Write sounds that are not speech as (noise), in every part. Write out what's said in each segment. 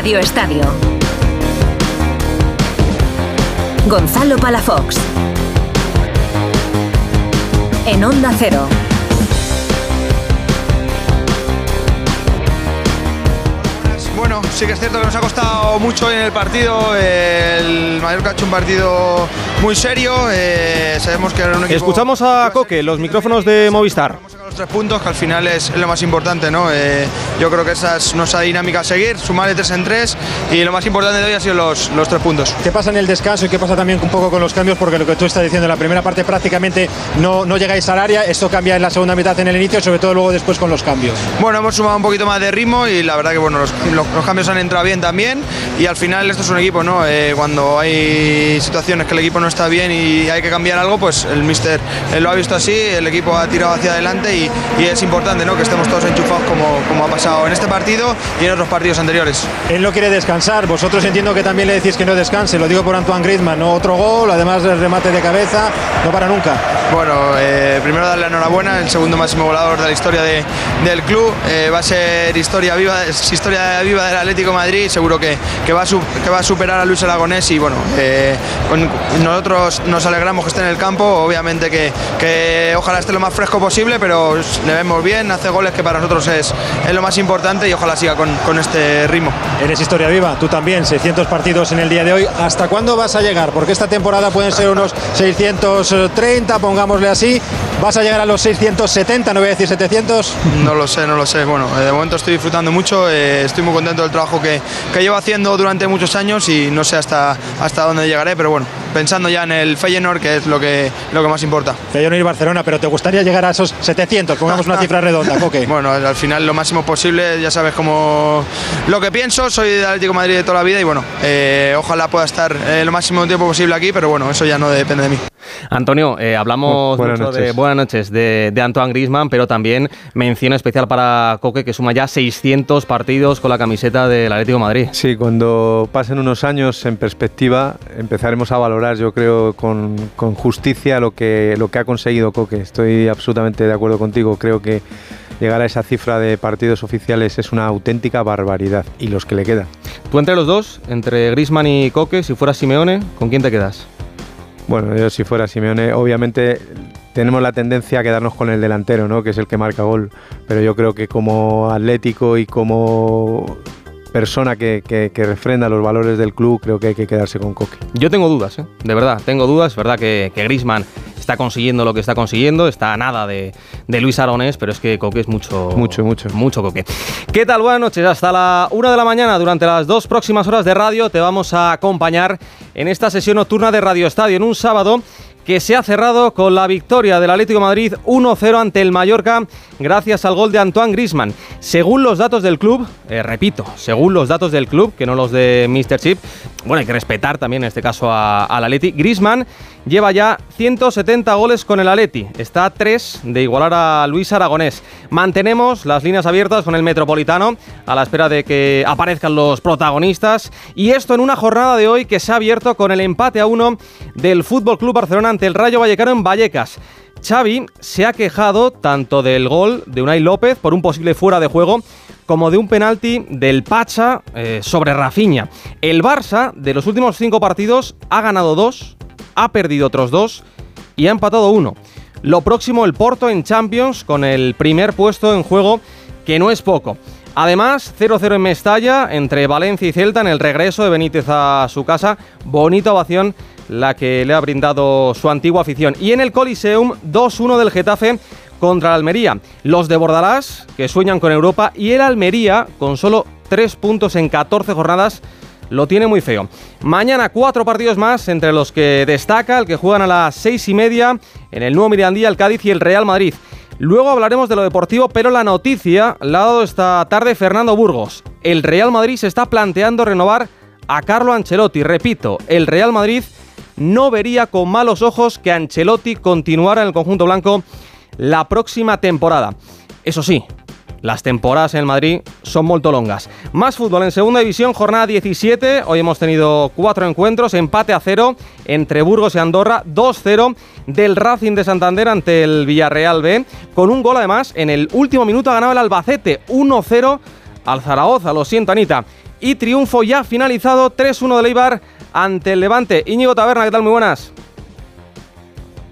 Radio Estadio. Gonzalo Palafox. En Onda Cero. Bueno, sí que es cierto que nos ha costado mucho en el partido. El Mallorca ha hecho un partido muy serio. eh, sabemos que era un equipo. Escuchamos a Coque, los micrófonos de Movistar. Los tres puntos, que al final es lo más importante, ¿no? Eh, yo creo que esa es nuestra dinámica a seguir, sumar de tres en tres. Y lo más importante de hoy ha sido los, los tres puntos. ¿Qué pasa en el descanso y qué pasa también un poco con los cambios? Porque lo que tú estás diciendo, en la primera parte prácticamente no, no llegáis al área, esto cambia en la segunda mitad en el inicio, sobre todo luego después con los cambios. Bueno, hemos sumado un poquito más de ritmo y la verdad que bueno, los, los- los cambios han entrado bien también. Y al final esto es un equipo, ¿no? Eh, cuando hay situaciones que el equipo no está bien y hay que cambiar algo, pues el míster eh, lo ha visto así, el equipo ha tirado hacia adelante y, y es importante, ¿no? Que estemos todos enchufados como, como ha pasado en este partido y en otros partidos anteriores. Él no quiere descansar, vosotros entiendo que también le decís que no descanse, lo digo por Antoine Griezmann, ¿no? Otro gol, además del remate de cabeza, no para nunca. Bueno, eh, primero darle enhorabuena, el segundo máximo volador de la historia de- del club. Eh, va a ser historia viva, es historia viva del Atlético de Madrid. Seguro que, que va a su- que va a superar a Luis Aragonés y bueno, eh, con- nosotros nos alegramos que esté en el campo. Obviamente que, que ojalá esté lo más fresco posible, pero le vemos bien, hace goles que para nosotros es, es lo más importante y ojalá siga con, con este ritmo. Eres historia viva, tú también, 600 partidos en el día de hoy. ¿Hasta cuándo vas a llegar? Porque esta temporada pueden ser unos 630, pongámosle así. ¿Vas a llegar a los 670, no voy a decir 700? No lo sé, no lo sé. Bueno, eh, de momento estoy disfrutando mucho, eh, estoy muy contento del trabajo que, que llevo haciendo durante muchos años y no sé hasta, hasta dónde llegaré, pero bueno, pensando ya en el Feyenoord, que es lo que, lo que más importa. Feyenoord y Barcelona, pero ¿te gustaría llegar a esos 700? Pongamos una cifra redonda, (laughs) Coque. Bueno, al final lo máximo posible, ya sabes cómo lo que pienso, soy de Atlético de Madrid de toda la vida y bueno, eh, ojalá pueda estar eh, lo máximo tiempo posible aquí, pero bueno, eso ya no depende de mí. Antonio, eh, hablamos buenas mucho de noches. buenas noches de, de Antoine Griezmann, pero también mención especial para Coque, que suma ya 600 partidos con la camiseta del Atlético de Madrid. Sí, cuando pasen unos años en perspectiva empezaremos a valorar, yo creo, con, con justicia lo que, lo que ha conseguido Coque. Estoy absolutamente de acuerdo contigo. Creo que llegar a esa cifra de partidos oficiales es una auténtica barbaridad y los que le quedan. Tú entre los dos, entre Griezmann y Coque, si fuera Simeone, ¿con quién te quedas? Bueno, yo si fuera Simeone, obviamente tenemos la tendencia a quedarnos con el delantero, ¿no? que es el que marca gol, pero yo creo que como atlético y como persona que, refrenda los valores del club, creo que hay que quedarse con Coque. Yo tengo dudas, ¿eh? de verdad, tengo dudas. Verdad que, que Griezmann está consiguiendo lo que está consiguiendo, está a nada de, de Luis Aragonés, pero es que Coque es mucho. Mucho, mucho. Mucho Coque. ¿Qué tal? Buenas noches. Hasta la una de la mañana, durante las dos próximas horas de radio, te vamos a acompañar en esta sesión nocturna de Radio Estadio, en un sábado que se ha cerrado con la victoria del Atlético Madrid 1-0 ante el Mallorca gracias al gol de Antoine Griezmann. Según los datos del club, eh, repito, según los datos del club, que no los de Mr. Chip, bueno, hay que respetar también en este caso al Atleti, Griezmann lleva ya 170 goles con el Atleti, está a 3 de igualar a Luis Aragonés. Mantenemos las líneas abiertas con el Metropolitano a la espera de que aparezcan los protagonistas y esto en una jornada de hoy que se ha abierto con el empate a uno del Fútbol Club Barcelona ante el Rayo Vallecano en Vallecas. Xavi se ha quejado tanto del gol de Unai López por un posible fuera de juego como de un penalti del Pacha eh, sobre Rafinha. El Barça de los últimos cinco partidos ha ganado dos, ha perdido otros dos y ha empatado uno. Lo próximo el Porto en Champions con el primer puesto en juego que no es poco. Además, 0-0 en Mestalla entre Valencia y Celta en el regreso de Benítez a su casa. Bonita ovación la que le ha brindado su antigua afición. Y en el Coliseum, 2-1 del Getafe contra el Almería. Los de Bordalás, que sueñan con Europa, y el Almería, con solo 3 puntos en 14 jornadas, lo tiene muy feo. Mañana cuatro partidos más, entre los que destaca el que juegan a las seis y media en el nuevo Mirandía, el Cádiz y el Real Madrid. Luego hablaremos de lo deportivo, pero la noticia la ha dado esta tarde Fernando Burgos. El Real Madrid se está planteando renovar a Carlo Ancelotti. Repito, el Real Madrid no vería con malos ojos que Ancelotti continuara en el conjunto blanco la próxima temporada. Eso sí, las temporadas en el Madrid son muy longas. Más fútbol en segunda división, jornada 17. Hoy hemos tenido cuatro encuentros, empate a cero entre Burgos y Andorra, 2-0 del Racing de Santander ante el Villarreal B, con un gol además en el último minuto ha ganado el Albacete, 1-0 al Zaragoza, lo siento Anita. Y triunfo ya finalizado 3-1 de Leibar ante el Levante. Íñigo Taberna, ¿qué tal? Muy buenas.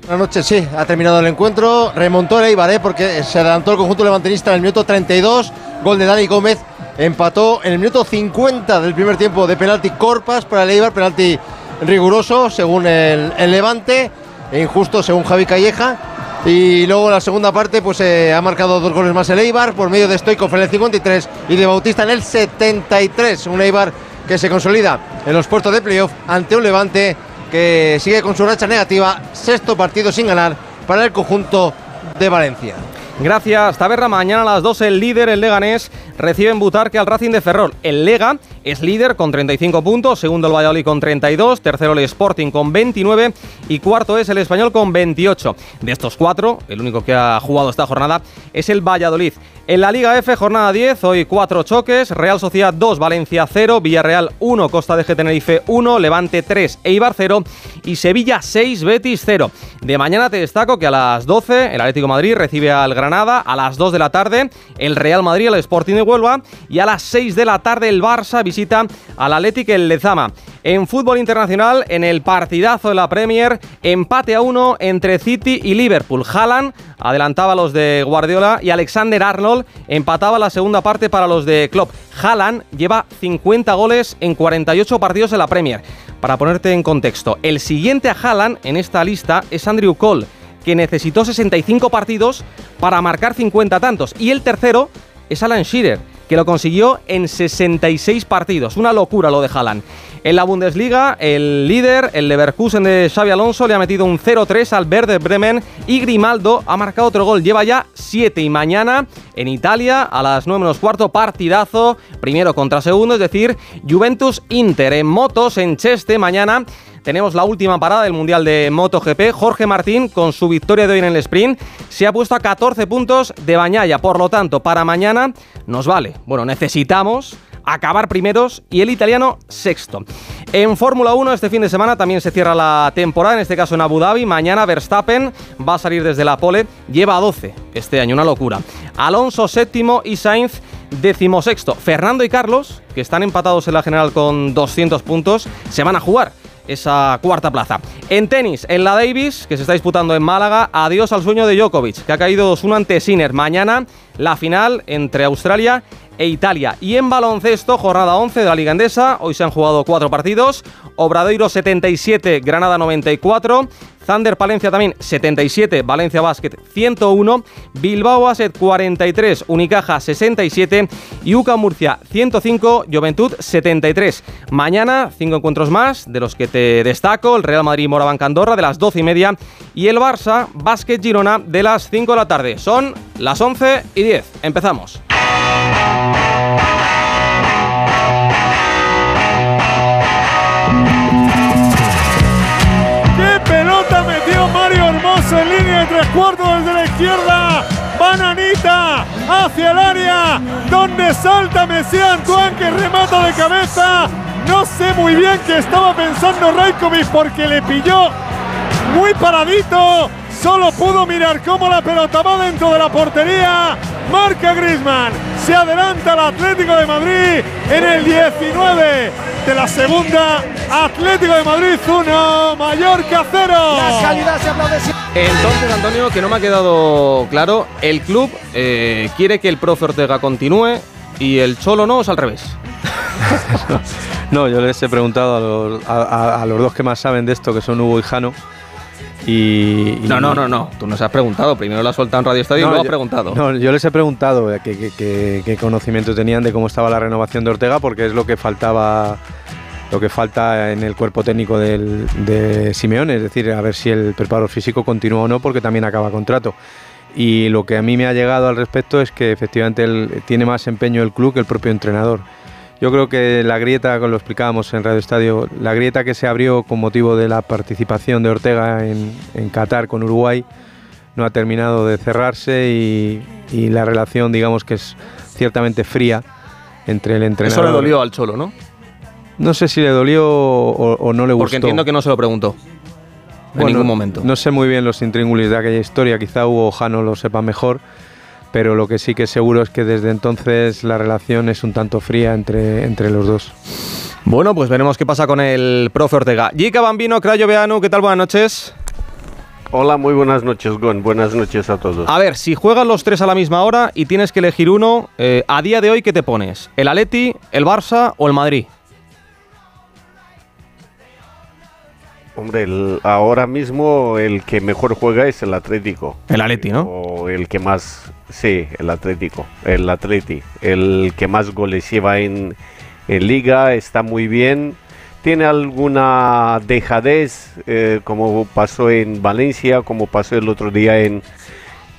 Buenas noches, sí, ha terminado el encuentro, remontó el Eibar, ¿eh? porque se adelantó el conjunto levantinista en el minuto 32, gol de Dani Gómez, empató en el minuto 50 del primer tiempo de penalti Corpas para el Eibar, penalti riguroso según el, Levante, e injusto según Javi Calleja, y luego la segunda parte pues eh, ha marcado dos goles más el Eibar por medio de Stoikov en el 53 y de Bautista en el 73, un Eibar que se consolida en los puestos de playoff ante un Levante que sigue con su racha negativa, sexto partido sin ganar para el conjunto de Valencia. Gracias, Taberra. Mañana a las 2 el líder, el Leganés, recibe en Butarque al Racing de Ferrol. El Lega es líder con 35 puntos, segundo el Valladolid con 32, tercero el Sporting con 29 y cuarto es el Español con 28. De estos cuatro, el único que ha jugado esta jornada es el Valladolid. En la Liga F, jornada 10, hoy cuatro choques, Real Sociedad 2, Valencia 0, Villarreal 1, Costa de G Tenerife 1, Levante 3, Eibar 0 y Sevilla 6, Betis 0. De mañana te destaco que a las 12 el Atlético Madrid recibe al Granada, a las 2 de la tarde el Real Madrid al Sporting de Huelva y a las 6 de la tarde el Barça visita al Atlético el Lezama. En fútbol internacional, en el partidazo de la Premier, empate a uno entre City y Liverpool. Haaland adelantaba a los de Guardiola y Alexander Arnold empataba la segunda parte para los de Klopp. Haaland lleva 50 goles en 48 partidos en la Premier. Para ponerte en contexto, el siguiente a Haaland en esta lista es Andrew Cole, que necesitó 65 partidos para marcar 50 tantos. Y el tercero es Alan Shearer, que lo consiguió en 66 partidos. Una locura lo de Haaland. En la Bundesliga, el líder, el Leverkusen de Xavi Alonso, le ha metido un 0-3 al Verde Bremen y Grimaldo ha marcado otro gol. Lleva ya 7 y mañana en Italia a las 9 menos cuarto, partidazo, primero contra segundo, es decir, Juventus-Inter en motos en Cheste mañana. Tenemos la última parada del Mundial de MotoGP. Jorge Martín, con su victoria de hoy en el sprint, se ha puesto a 14 puntos de Bañaya. Por lo tanto, para mañana nos vale. Bueno, necesitamos acabar primeros y el italiano sexto. En Fórmula 1 este fin de semana también se cierra la temporada, en este caso en Abu Dhabi. Mañana Verstappen va a salir desde la pole, lleva 12 este año, una locura. Alonso séptimo y Sainz decimosexto. Fernando y Carlos, que están empatados en la general con 200 puntos, se van a jugar esa cuarta plaza. En tenis, en la Davis, que se está disputando en Málaga, adiós al sueño de Djokovic, que ha caído 2-1 ante Sinner. Mañana la final entre Australia e Italia. Y en baloncesto, jornada 11 de la Liga Endesa. Hoy se han jugado cuatro partidos. Obradoiro 77, Granada 94. Thunder Palencia también 77, Valencia Basket 101, Bilbao Basket 43, Unicaja 67 y UCA Murcia 105, Juventud 73. Mañana cinco encuentros más de los que te destaco, el Real Madrid Moraban Candorra de las 12 y media y el Barça Basket Girona de las 5 de la tarde. Son las 11 y 10. Empezamos. ¡Qué pelota metió Mario Hermoso en línea de tres cuartos desde la izquierda! Bananita hacia el área, donde salta Messi Antoine que remata de cabeza. No sé muy bien qué estaba pensando Raikovic porque le pilló muy paradito. Solo pudo mirar cómo la pelota va dentro de la portería. Marca Grisman. Se adelanta el Atlético de Madrid en el 19 de la segunda. Atlético de Madrid 1, Mallorca 0. Entonces, Antonio, que no me ha quedado claro, el club eh, quiere que el profe Ortega continúe y el Cholo no, es al revés. (laughs) no, yo les he preguntado a los, a los, dos que más saben de esto, que son Hugo y Jano, no, no, no, no. Tú nos has preguntado. Primero lo has soltado en Radio Estadio y luego has preguntado. No, yo les he preguntado qué, conocimiento tenían de cómo estaba la renovación de Ortega, porque es lo que faltaba lo que falta en el cuerpo técnico de Simeone, es decir, a ver si el preparo físico continúa o no, porque también acaba contrato. Y lo que a mí me ha llegado al respecto es que efectivamente él, tiene más empeño el club que el propio entrenador. Yo creo que la grieta, como lo explicábamos en Radio Estadio, la grieta que se abrió con motivo de la participación de Ortega en, Qatar con Uruguay no ha terminado de cerrarse y, la relación, digamos que es ciertamente fría entre el entrenador. Eso le dolió al Cholo, ¿no? No sé si le dolió o, no le gustó. Porque entiendo que no se lo preguntó. En ningún momento. No sé muy bien los intríngulis de aquella historia, quizá Hugo Jano lo sepa mejor pero lo que sí que seguro es que desde entonces la relación es un tanto fría entre, entre los dos. Bueno, pues veremos qué pasa con el profe Ortega. Jica Bambino, Crayo Beanu, ¿qué tal? Buenas noches. Hola, muy buenas noches, Gon. Buenas noches a todos. A ver, si juegan los tres a la misma hora y tienes que elegir uno, eh, a día de hoy, ¿qué te pones? ¿El Atleti, el Barça o el Madrid? Hombre, el- ahora mismo el que mejor juega es el Atlético. El Atleti, ¿no? O el que más, sí, el Atlético, el Atleti, el que más goles lleva en, en liga, está muy bien. Tiene alguna dejadez, eh, como pasó en Valencia, como pasó el otro día en,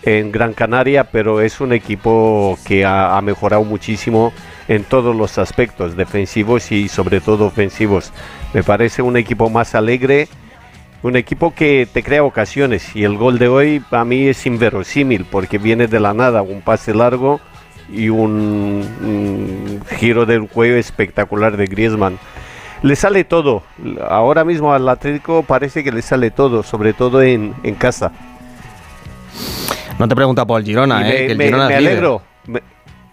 en Gran Canaria, pero es un equipo que ha, ha mejorado muchísimo en todos los aspectos, defensivos y sobre todo ofensivos. Me parece un equipo más alegre, un equipo que te crea ocasiones y el gol de hoy para mí es inverosímil porque viene de la nada, un pase largo y un, un giro del cuello espectacular de Griezmann. Le sale todo, ahora mismo al Atlético parece que le sale todo, sobre todo en, en casa. No te pregunta por el Girona, Y ¿eh? me, que el me- Girona me es líder. alegro. Me,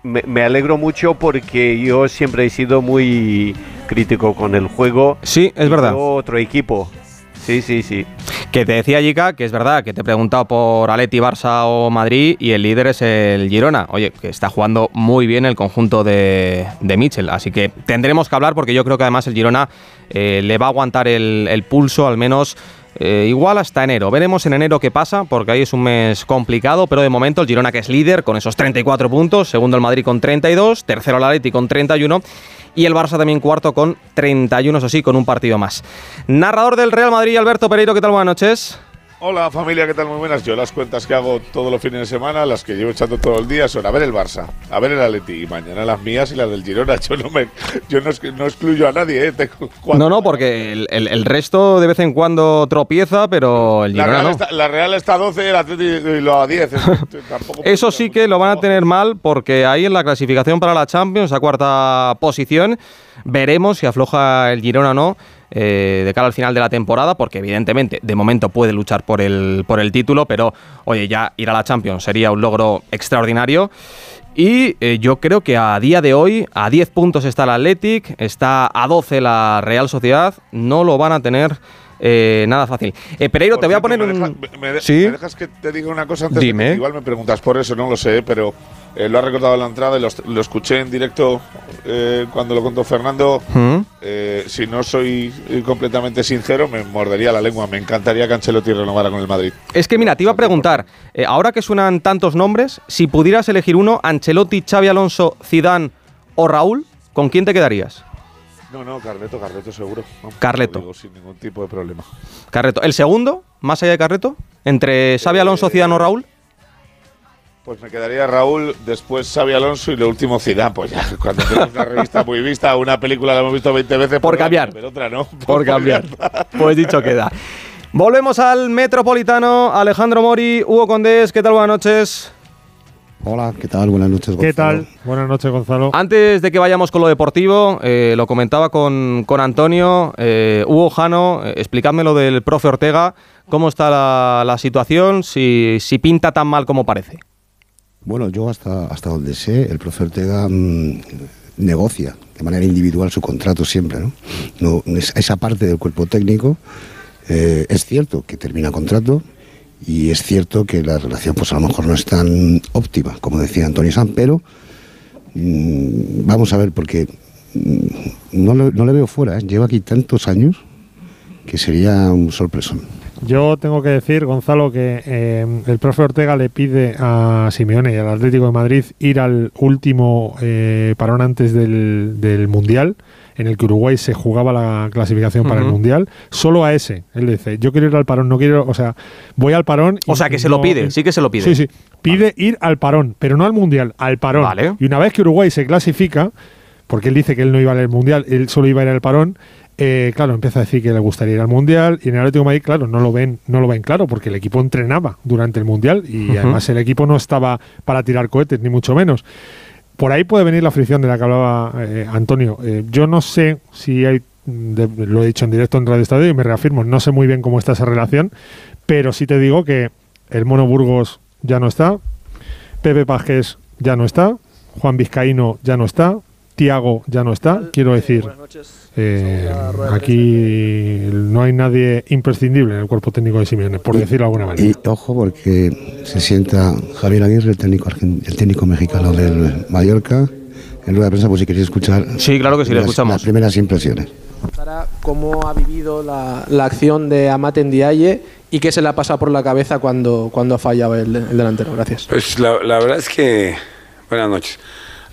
me- me alegro mucho porque yo siempre he sido muy crítico con el juego. Sí, es Y verdad. otro equipo. Sí, sí, sí. Que te decía Jica que es verdad que te he preguntado por Atleti, Barça o Madrid y el líder es el Girona. Oye, que está jugando muy bien el conjunto de, de Mitchell. Así que tendremos que hablar porque yo creo que además el Girona eh, le va a aguantar el, el pulso al menos eh, igual hasta enero. Veremos en enero qué pasa porque ahí es un mes complicado, pero de momento el Girona que es líder con esos 34 puntos, segundo el Madrid con 32, tercero el Atleti con 31 y el Barça también cuarto con 31, eso sí, con un partido más. Narrador del Real Madrid, Alberto Pereiro, ¿qué tal? Buenas noches. Hola familia, ¿qué tal? Muy buenas. Yo las cuentas que hago todos los fines de semana, las que llevo echando todo el día, son a ver el Barça, a ver el Atleti y mañana las mías y las del Girona. (laughs) Yo no me, yo no, exclu- no excluyo a nadie, ¿eh? Tengo cuatro. No, no, porque el, el- el resto de vez en cuando tropieza, pero el la Girona Real, no. está, la Real está a 12 y el Atleti y lo a 10. es- (laughs) tampoco puedo Eso sí que lo van a tener mal porque ahí en la clasificación para la Champions, a cuarta posición, veremos si afloja el Girona o no eh, de cara al final de la temporada, porque evidentemente de momento puede luchar por el, por el título, pero oye, ya ir a la Champions sería un logro extraordinario. Y eh, yo creo que a día de hoy, a 10 puntos está el Athletic, está a 12 la Real Sociedad, no lo van a tener eh, nada fácil. Eh, Pereiro, Por te voy a poner me un... deja- me ¿Sí? ¿Me dejas que te diga una cosa antes? de que- Dime. igual me preguntas por eso, no lo sé, pero eh, lo ha recordado en la entrada y lo, lo escuché en directo eh, cuando lo contó Fernando. ¿Mm? Eh, si no soy completamente sincero, me mordería la lengua. Me encantaría que Ancelotti renovara con el Madrid. Es que mira, te iba a preguntar, ahora que suenan tantos nombres, si pudieras elegir uno, Ancelotti, Xavi Alonso, Zidane o Raúl, ¿con quién te quedarías? No, no, Carleto, Carleto seguro. Vamos, Carleto. digo sin ningún tipo de problema. Carreto. ¿El segundo, más allá de Carreto? ¿Entre Xavi Alonso, Zidane o Raúl? Pues me quedaría Raúl, después Xavi Alonso y lo último Zidane. Pues ya, cuando tenemos una revista muy vista, una película la hemos visto 20 veces. Por pues cambiar. Pero otra no. Por cambiar. Pues dicho queda. Volvemos al Metropolitano. Alejandro Mori, Hugo Condés, ¿qué tal? Buenas noches. Hola, ¿qué tal? Buenas noches. ¿Qué Gonzalo. tal? Buenas noches, Gonzalo. Antes de que vayamos con lo deportivo, eh, lo comentaba con, con Antonio, eh, Hugo Jano, eh, explicadme lo del profe Ortega, cómo está la, la situación, si, si pinta tan mal como parece. Bueno, yo hasta, hasta donde sé, el profe Ortega mm, negocia de manera individual su contrato siempre. ¿no? No, es- esa parte del cuerpo técnico eh, es cierto que termina contrato y es cierto que la relación pues a lo mejor no es tan óptima, como decía Antonio San, pero mm, vamos a ver, porque mm, no, le- no le veo fuera, ¿eh? lleva aquí tantos años que sería un sorpresón. Yo tengo que decir, Gonzalo, que eh, el profe Ortega le pide a Simeone y al Atlético de Madrid ir al último eh, parón antes del, del Mundial, en el que Uruguay se jugaba la clasificación para el. Mundial, solo a ese. Él dice, yo quiero ir al parón, no quiero, o sea, voy al parón. O sea, que se lo pide, sí que se lo pide. Sí, sí. Pide ir al parón, pero no al Mundial, al parón. Vale. Y una vez que Uruguay se clasifica, porque él dice que él no iba al Mundial, él solo iba a ir al parón, eh, claro, empieza a decir que le gustaría ir al Mundial y en el Atlético de Madrid, claro, no lo ven, no lo ven claro porque el equipo entrenaba durante el Mundial y además el equipo no estaba para tirar cohetes ni mucho menos. Por ahí puede venir la fricción de la que hablaba eh, Antonio. Eh, yo no sé si hay, de- lo he dicho en directo en Radio Estadio y me reafirmo, no sé muy bien cómo está esa relación, pero sí te digo que el Mono Burgos ya no está, Pepe Pajés ya no está, Juan Vizcaíno ya no está, Tiago ya no está. Quiero decir, eh, aquí no hay nadie imprescindible en el cuerpo técnico de Simeone, por decirlo de alguna manera. Y ojo porque se sienta Javier Aguirre, el técnico, el técnico mexicano del Mallorca, en rueda de prensa, por si queréis escuchar. Sí, claro que sí, le las- escuchamos. Las primeras impresiones. ¿Cómo ha vivido la, la acción de Amate Ndiaye y qué se le ha pasado por la cabeza cuando, cuando ha fallado el, el delantero? Gracias. Pues la, la verdad es que. Buenas noches.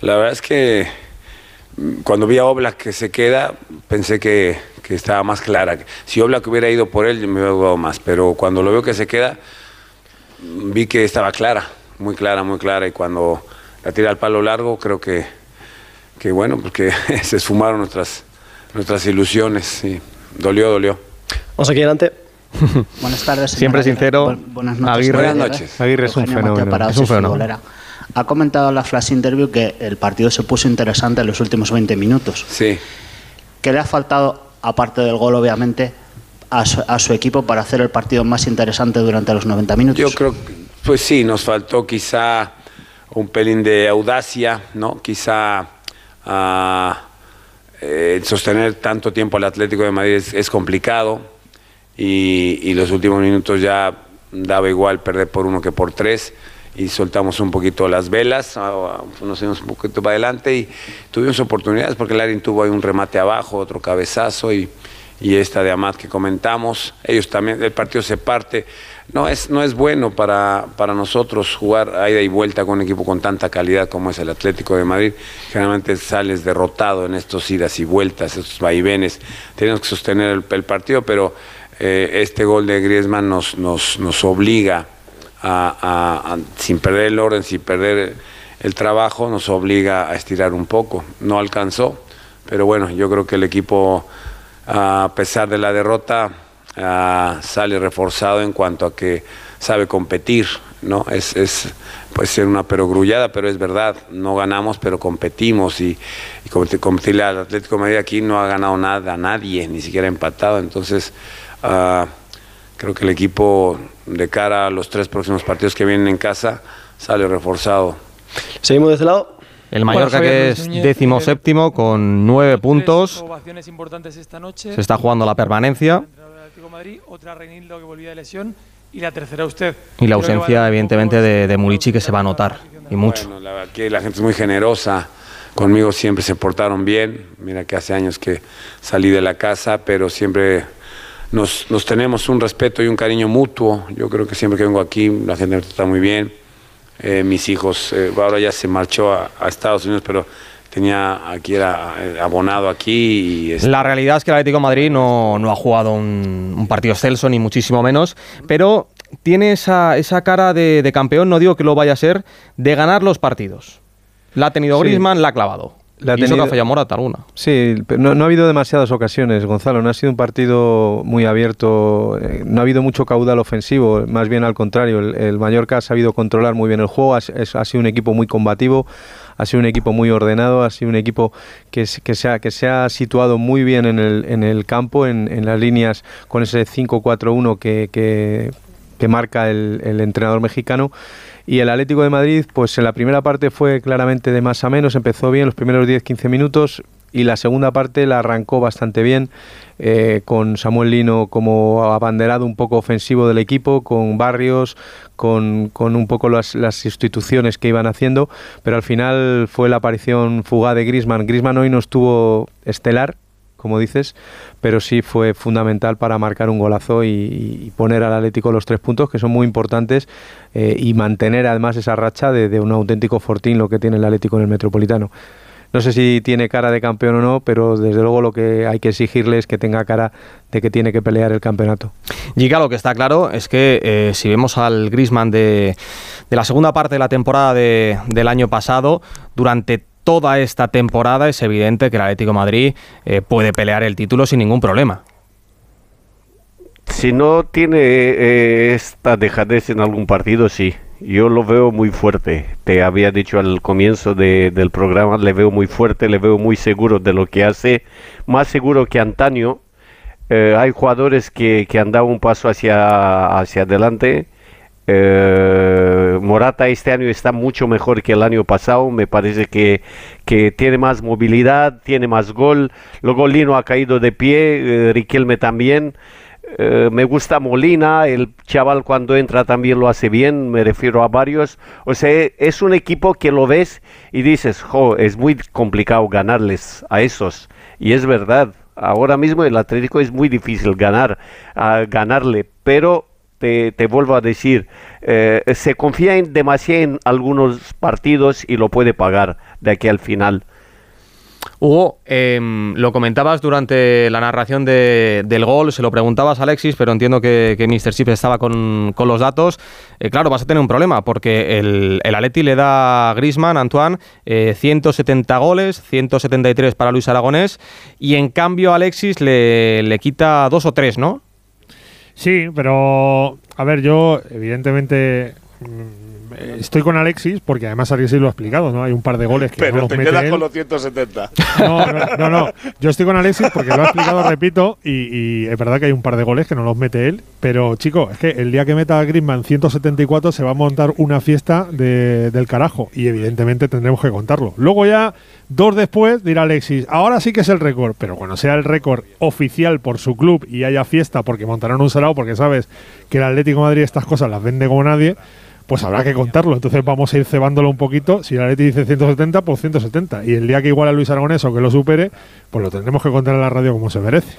La verdad es que cuando vi a Oblak que se queda, pensé que, que estaba más clara. Si Oblak hubiera ido por él, yo me hubiera dudado más. Pero cuando lo veo que se queda, vi que estaba clara, muy clara, muy clara. Y cuando la tira al palo largo, creo que, que bueno, porque (laughs) se esfumaron nuestras, nuestras ilusiones. Y dolió, dolió. Vamos aquí adelante. Buenas tardes. Siempre sincero. Bu- buenas noches. Aguirre. Buenas noches. Aguirre es un fenómeno. Es un fenómeno. Ha comentado en la flash interview que el partido se puso interesante en los últimos 20 minutos. Sí. ¿Qué le ha faltado, aparte del gol, obviamente, a su, a su equipo para hacer el partido más interesante durante los 90 minutos? Yo creo pues sí, nos faltó quizá un pelín de audacia, ¿no? Quizá eh, sostener tanto tiempo al Atlético de Madrid es, es complicado y, y los últimos minutos ya daba igual perder por uno que por tres y soltamos un poquito las velas, ah, nos fuimos un poquito para adelante y tuvimos oportunidades porque Larin tuvo ahí un remate abajo, otro cabezazo y, y esta de Amat que comentamos, ellos también, el partido se parte, no es, no es bueno para, para nosotros jugar a ida y vuelta con un equipo con tanta calidad como es el Atlético de Madrid, generalmente sales derrotado en estos idas y vueltas, estos vaivenes, tenemos que sostener el, el partido, pero eh, este gol de Griezmann nos, nos, nos obliga a, a- a- sin perder el orden, sin perder el trabajo, nos obliga a estirar un poco. No alcanzó, pero bueno, yo creo que el equipo, a pesar de la derrota, sale reforzado en cuanto a que sabe competir, ¿no? Es, es puede ser una perogrullada, pero es verdad, no ganamos, pero competimos y, y compet- competirle al Atlético de Madrid aquí no ha ganado nada, nadie, ni siquiera empatado, entonces ah, creo que el equipo de cara a los tres próximos partidos que vienen en casa sale reforzado. Seguimos de este lado. El Mallorca que es décimo séptimo con nueve puntos. Se está jugando la permanencia. Entrenador del Atlético de Madrid, otra Reinildo que volvía de lesión y la tercera usted. Y la ausencia, evidentemente, de, de Murici que se va a notar. Y mucho. Bueno, la, aquí la gente es muy generosa. Conmigo siempre se portaron bien. Mira que hace años que salí de la casa, pero siempre nos, nos tenemos un respeto y un cariño mutuo. Yo creo que siempre que vengo aquí la gente me trata muy bien. Eh, mis hijos, eh, ahora ya se marchó a, a Estados Unidos, pero tenía aquí, era eh, abonado aquí. Y es- La realidad es que el Atlético de Madrid no, no ha jugado un, un partido excelso, ni muchísimo menos, pero tiene esa, esa cara de, de campeón, no digo que lo vaya a ser, de ganar los partidos. La ha tenido Sí. Griezmann, la ha clavado. La eso que tenido- ha fallado Morata alguna. Sí, pero no, no ha habido demasiadas ocasiones, Gonzalo. No ha sido un partido muy abierto. eh, No ha habido mucho caudal ofensivo. Más bien al contrario. El, el Mallorca ha sabido controlar muy bien el juego. Ha, es- ha sido un equipo muy combativo. Ha sido un equipo muy ordenado. Ha sido un equipo que, que, se, ha, que se ha situado muy bien en el, en el campo, en, en las líneas con ese 5-4-1 que, que, que marca el, el entrenador mexicano. Y el Atlético de Madrid, pues en la primera parte fue claramente de más a menos, empezó bien los primeros 10-15 minutos y la segunda parte la arrancó bastante bien, eh, con Samuel Lino como abanderado un poco ofensivo del equipo, con Barrios, con, con un poco las, las que iban haciendo, pero al final fue la aparición fugaz de Grisman. Grisman hoy no estuvo estelar, como dices, pero sí fue fundamental para marcar un golazo y, y poner al Atlético los tres puntos, que son muy importantes, eh, y mantener además esa racha de, de un auténtico fortín lo que tiene el Atlético en el Metropolitano. No sé si tiene cara de campeón o no, pero desde luego lo que hay que exigirle es que tenga cara de que tiene que pelear el campeonato. Giga, lo que está claro es que eh, si vemos al Grisman de, de la segunda parte de la temporada de- del año pasado, durante toda esta temporada es evidente que el Atlético Madrid eh, puede pelear el título sin ningún problema. Si no tiene eh, esta dejadez en algún partido, sí. Yo lo veo muy fuerte. Te había dicho al comienzo de- del programa, le veo muy fuerte, le veo muy seguro de lo que hace, más seguro que antaño. Eh, hay jugadores que, que han dado un paso hacia, hacia adelante Eh, Morata este año está mucho mejor que el año pasado, me parece que, que tiene más movilidad, tiene más gol, luego Lino ha caído de pie, eh, Riquelme también. Eh, me gusta Molina, el chaval cuando entra también lo hace bien, me refiero a varios. O sea, es un equipo que lo ves y dices, jo, es muy complicado ganarles a esos. Y es verdad, ahora mismo el Atlético es muy difícil ganar, a ganarle, pero te, vuelvo a decir, eh, se confía demasiado en algunos partidos y lo puede pagar de aquí al final. Hugo, em, lo comentabas durante la narración de- del gol, se lo preguntabas a Alexis, pero entiendo que, que Mr. Chip estaba con, con los datos. Eh, claro, vas a tener un problema, porque el, el Atleti le da a Grisman, Antoine, eh, 170 goles, 173 para Luis Aragonés, y en cambio Alexis le, le quita dos o tres, ¿no? Sí, pero a ver, yo evidentemente mm, estoy con Alexis porque además Alexis lo ha explicado, ¿no? Hay un par de goles que no Pero los te mete quedas él. con los 170. No, no, no, no. Yo estoy con Alexis porque lo ha explicado, (laughs) repito, y, y es verdad que hay un par de goles que no los mete él, pero chico, es que el día que meta a Griezmann 174 se va a montar una fiesta de- del carajo y evidentemente tendremos que contarlo. Luego ya, dos después, dirá Alexis, ahora sí que es el récord, pero cuando sea el récord oficial por su club y haya fiesta porque montarán un salado porque sabes que el Atlético Madrid estas cosas las vende como nadie, pues habrá que contarlo. Entonces vamos a ir cebándolo un poquito. Si el Atleti dice 170, pues 170. Y el día que igual a Luis Aragonés o que lo supere, pues lo tendremos que contar en la radio como se merece.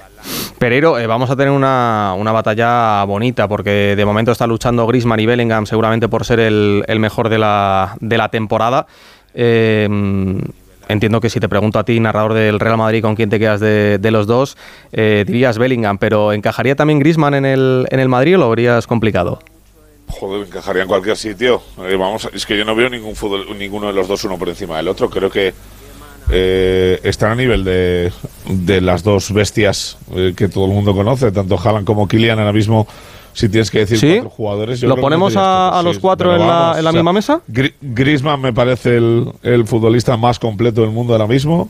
Pereiro, eh, vamos a tener una, una batalla bonita porque de momento está luchando Grisman y Bellingham seguramente por ser el, el mejor de la, de la temporada. Eh, entiendo que si te pregunto a ti, narrador del Real Madrid, con quién te quedas de, los dos, eh, dirías Bellingham, pero ¿encajaría también Grisman en el, en el Madrid o lo verías complicado? Joder, encajaría en cualquier sitio. Eh, vamos, es que yo no veo ningún fútbol, ninguno de los dos uno por encima del otro. Creo que eh, están a nivel de, de las dos bestias que todo el mundo conoce, tanto Haaland como Kylian ahora mismo. Si tienes que decir ¿Sí? cuatro jugadores, yo ¿Lo ponemos a- los cuatro en la- en la o sea, misma mesa? Gri- Griezmann me parece el, el futbolista más completo del mundo ahora mismo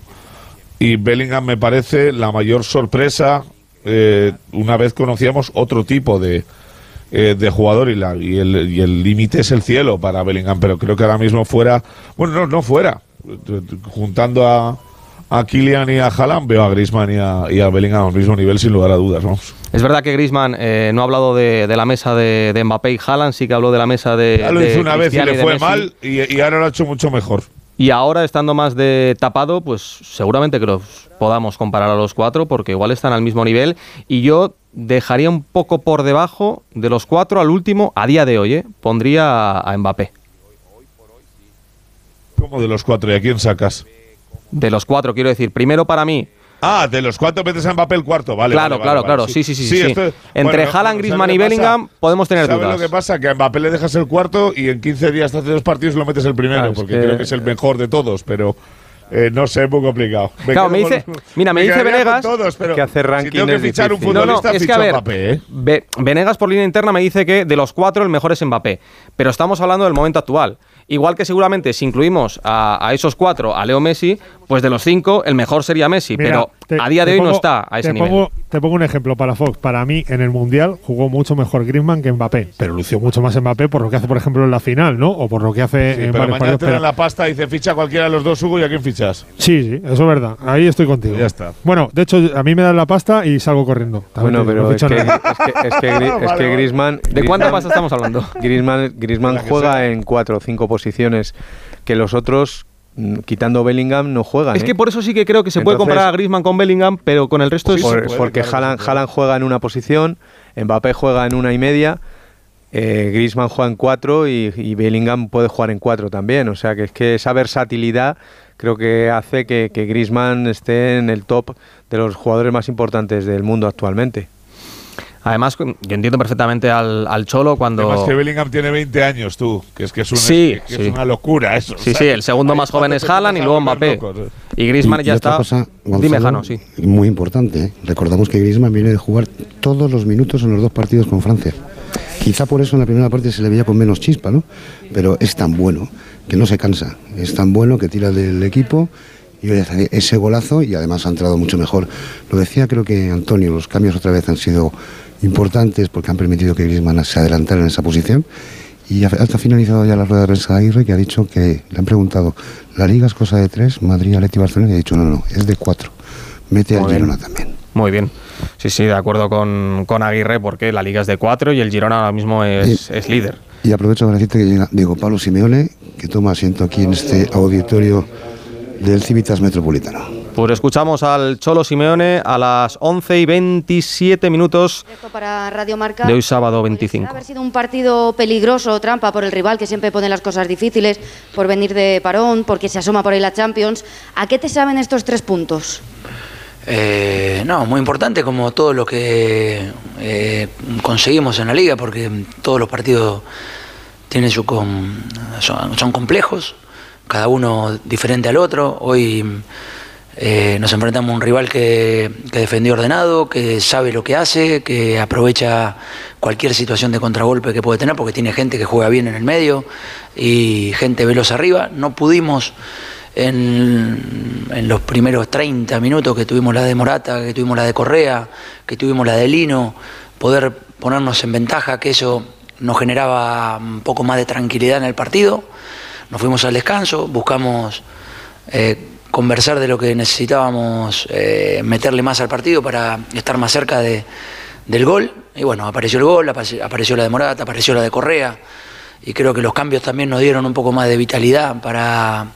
y Bellingham me parece la mayor sorpresa. eh, una vez conocíamos otro tipo de, eh, de jugador y, la, y el y el límite es el cielo para Bellingham, pero creo que ahora mismo fuera, bueno, no, no fuera, juntando a, a Kylian y a Haaland, veo a Griezmann y a, y a Bellingham al mismo nivel sin lugar a dudas, vamos. Es verdad que Grisman no ha hablado de, de la mesa de, de Mbappé y Haaland, sí que habló de la mesa de. Ya lo hizo una vez y le fue mal y, y ahora lo ha hecho mucho mejor. Y ahora, estando más de tapado, pues seguramente que los podamos comparar a los cuatro, porque igual están al mismo nivel. Y yo dejaría un poco por debajo de los cuatro al último, a día de hoy, ¿eh? pondría a, Mbappé. Como de los cuatro, ¿y a quién sacas? De los cuatro, quiero decir, primero para mí. Ah, de los cuatro metes a Mbappé el cuarto, vale. Claro, vale, claro, vale, claro, sí, sí, sí, sí. esto- Entre bueno, Haaland, ¿sabes Griezmann y? Bellingham podemos tener ¿Sabes dudas. lo que pasa? Que a Mbappé le dejas el cuarto y en 15 días te hace dos partidos y lo metes el primero, Claro, es porque que- creo que es el mejor de todos, pero eh, no sé, es muy complicado. Claro, quedo me dice- mira, me dice quedaría con Venegas- todos, pero que hacer si ranking tengo que fichar un difícil. No, no, futbolista, es que a ver, Mbappé, ¿eh? Ve- Venegas por línea interna me dice que de los cuatro el mejor es Mbappé, pero estamos hablando del momento actual. Igual que seguramente si incluimos a, esos cuatro a Leo Messi, pues de los cinco el mejor sería Messi, Mira, pero te- a día de hoy no está a ese te nivel. Pongo, te pongo un ejemplo para Fox. Para mí, en el Mundial jugó mucho mejor Griezmann que Mbappé, pero lució mucho más Mbappé por lo que hace, por ejemplo, en la final, ¿no? O por lo que hace Sí, en pero mañana partidos. te dan la pasta y dice ficha cualquiera de los dos, Hugo, ¿y a quién fichas? Sí, sí, eso es verdad. Ahí estoy contigo. Ya está. Bueno, de hecho, a mí me dan la pasta y salgo corriendo. También Bueno, pero es que, es que, es que, Gri- (laughs) es que Griezmann... ¿De cuánta pasta estamos hablando? Griezmann, Griezmann que juega en cuatro o cinco posiciones que los otros, quitando Bellingham, no juegan. Es ¿eh? que por eso sí que creo que se puede comparar a Griezmann con Bellingham, pero con el resto es... Por- puede, porque claro Haaland. Haaland juega en una posición, Mbappé juega en una y media, eh, Griezmann juega en cuatro y, y Bellingham puede jugar en cuatro también. O sea que es que esa versatilidad creo que hace que, que Griezmann esté en el top de los jugadores más importantes del mundo actualmente. Además, yo entiendo perfectamente al, al Cholo cuando... Además que Bellingham tiene 20 años, tú, que es que es una, Sí, que sí. es una locura eso. Sí, ¿sabes? sí, el segundo Ahí más joven es Haaland y luego Mbappé. ¿eh? Y Griezmann Y- ya y está... cosa, Dime, Jano, sí. Muy importante. ¿eh? Recordamos que Griezmann viene de jugar todos los minutos en los dos partidos con Francia. Quizá por eso en la primera parte se le veía con menos chispa, ¿no? Pero es tan bueno que no se cansa. Es tan bueno que tira del equipo y hoy hace ese golazo y además ha entrado mucho mejor. Lo decía creo que Antonio, los cambios otra vez han sido importantes porque han permitido que Griezmann se adelantara en esa posición Y ha, ha finalizado ya la rueda de prensa de Aguirre que ha dicho que le han preguntado, ¿la liga es cosa de tres? Madrid, Atleti, Barcelona, y ha dicho, no, no, es de cuatro. Mete al. Girona también. Muy bien. Sí, sí, de acuerdo con, con Aguirre, porque la liga es de cuatro y el Girona ahora mismo es, es líder. Y aprovecho para decirte que llega Diego Pablo Simeone, que toma asiento aquí en este auditorio del Civitas Metropolitano. Pues escuchamos al Cholo Simeone a las 11 y 27 minutos para Radio Marca. de hoy sábado 25. haber sido un partido peligroso, trampa por el rival que siempre pone las cosas difíciles, por venir de parón, porque se asoma por ahí la Champions. ¿A qué te saben estos tres puntos? Eh, no, muy importante como todo lo que eh, conseguimos en la liga, porque todos los partidos tienen su com- son, son complejos, cada uno diferente al otro. Hoy eh, nos enfrentamos a un rival que, defendió ordenado, que sabe lo que hace, que aprovecha cualquier situación de contragolpe que puede tener, porque tiene gente que juega bien en el medio y gente veloz arriba. No pudimos en, en los primeros 30 minutos que tuvimos la de Morata, que tuvimos la de Correa, que tuvimos la de Lino, poder ponernos en ventaja, que eso nos generaba un poco más de tranquilidad en el partido. Nos fuimos al descanso, buscamos eh, conversar de lo que necesitábamos eh, meterle más al partido para estar más cerca de- del gol. Y bueno, apareció el gol, apareció, la de Morata, apareció la de Correa. Y creo que los cambios también nos dieron un poco más de vitalidad para,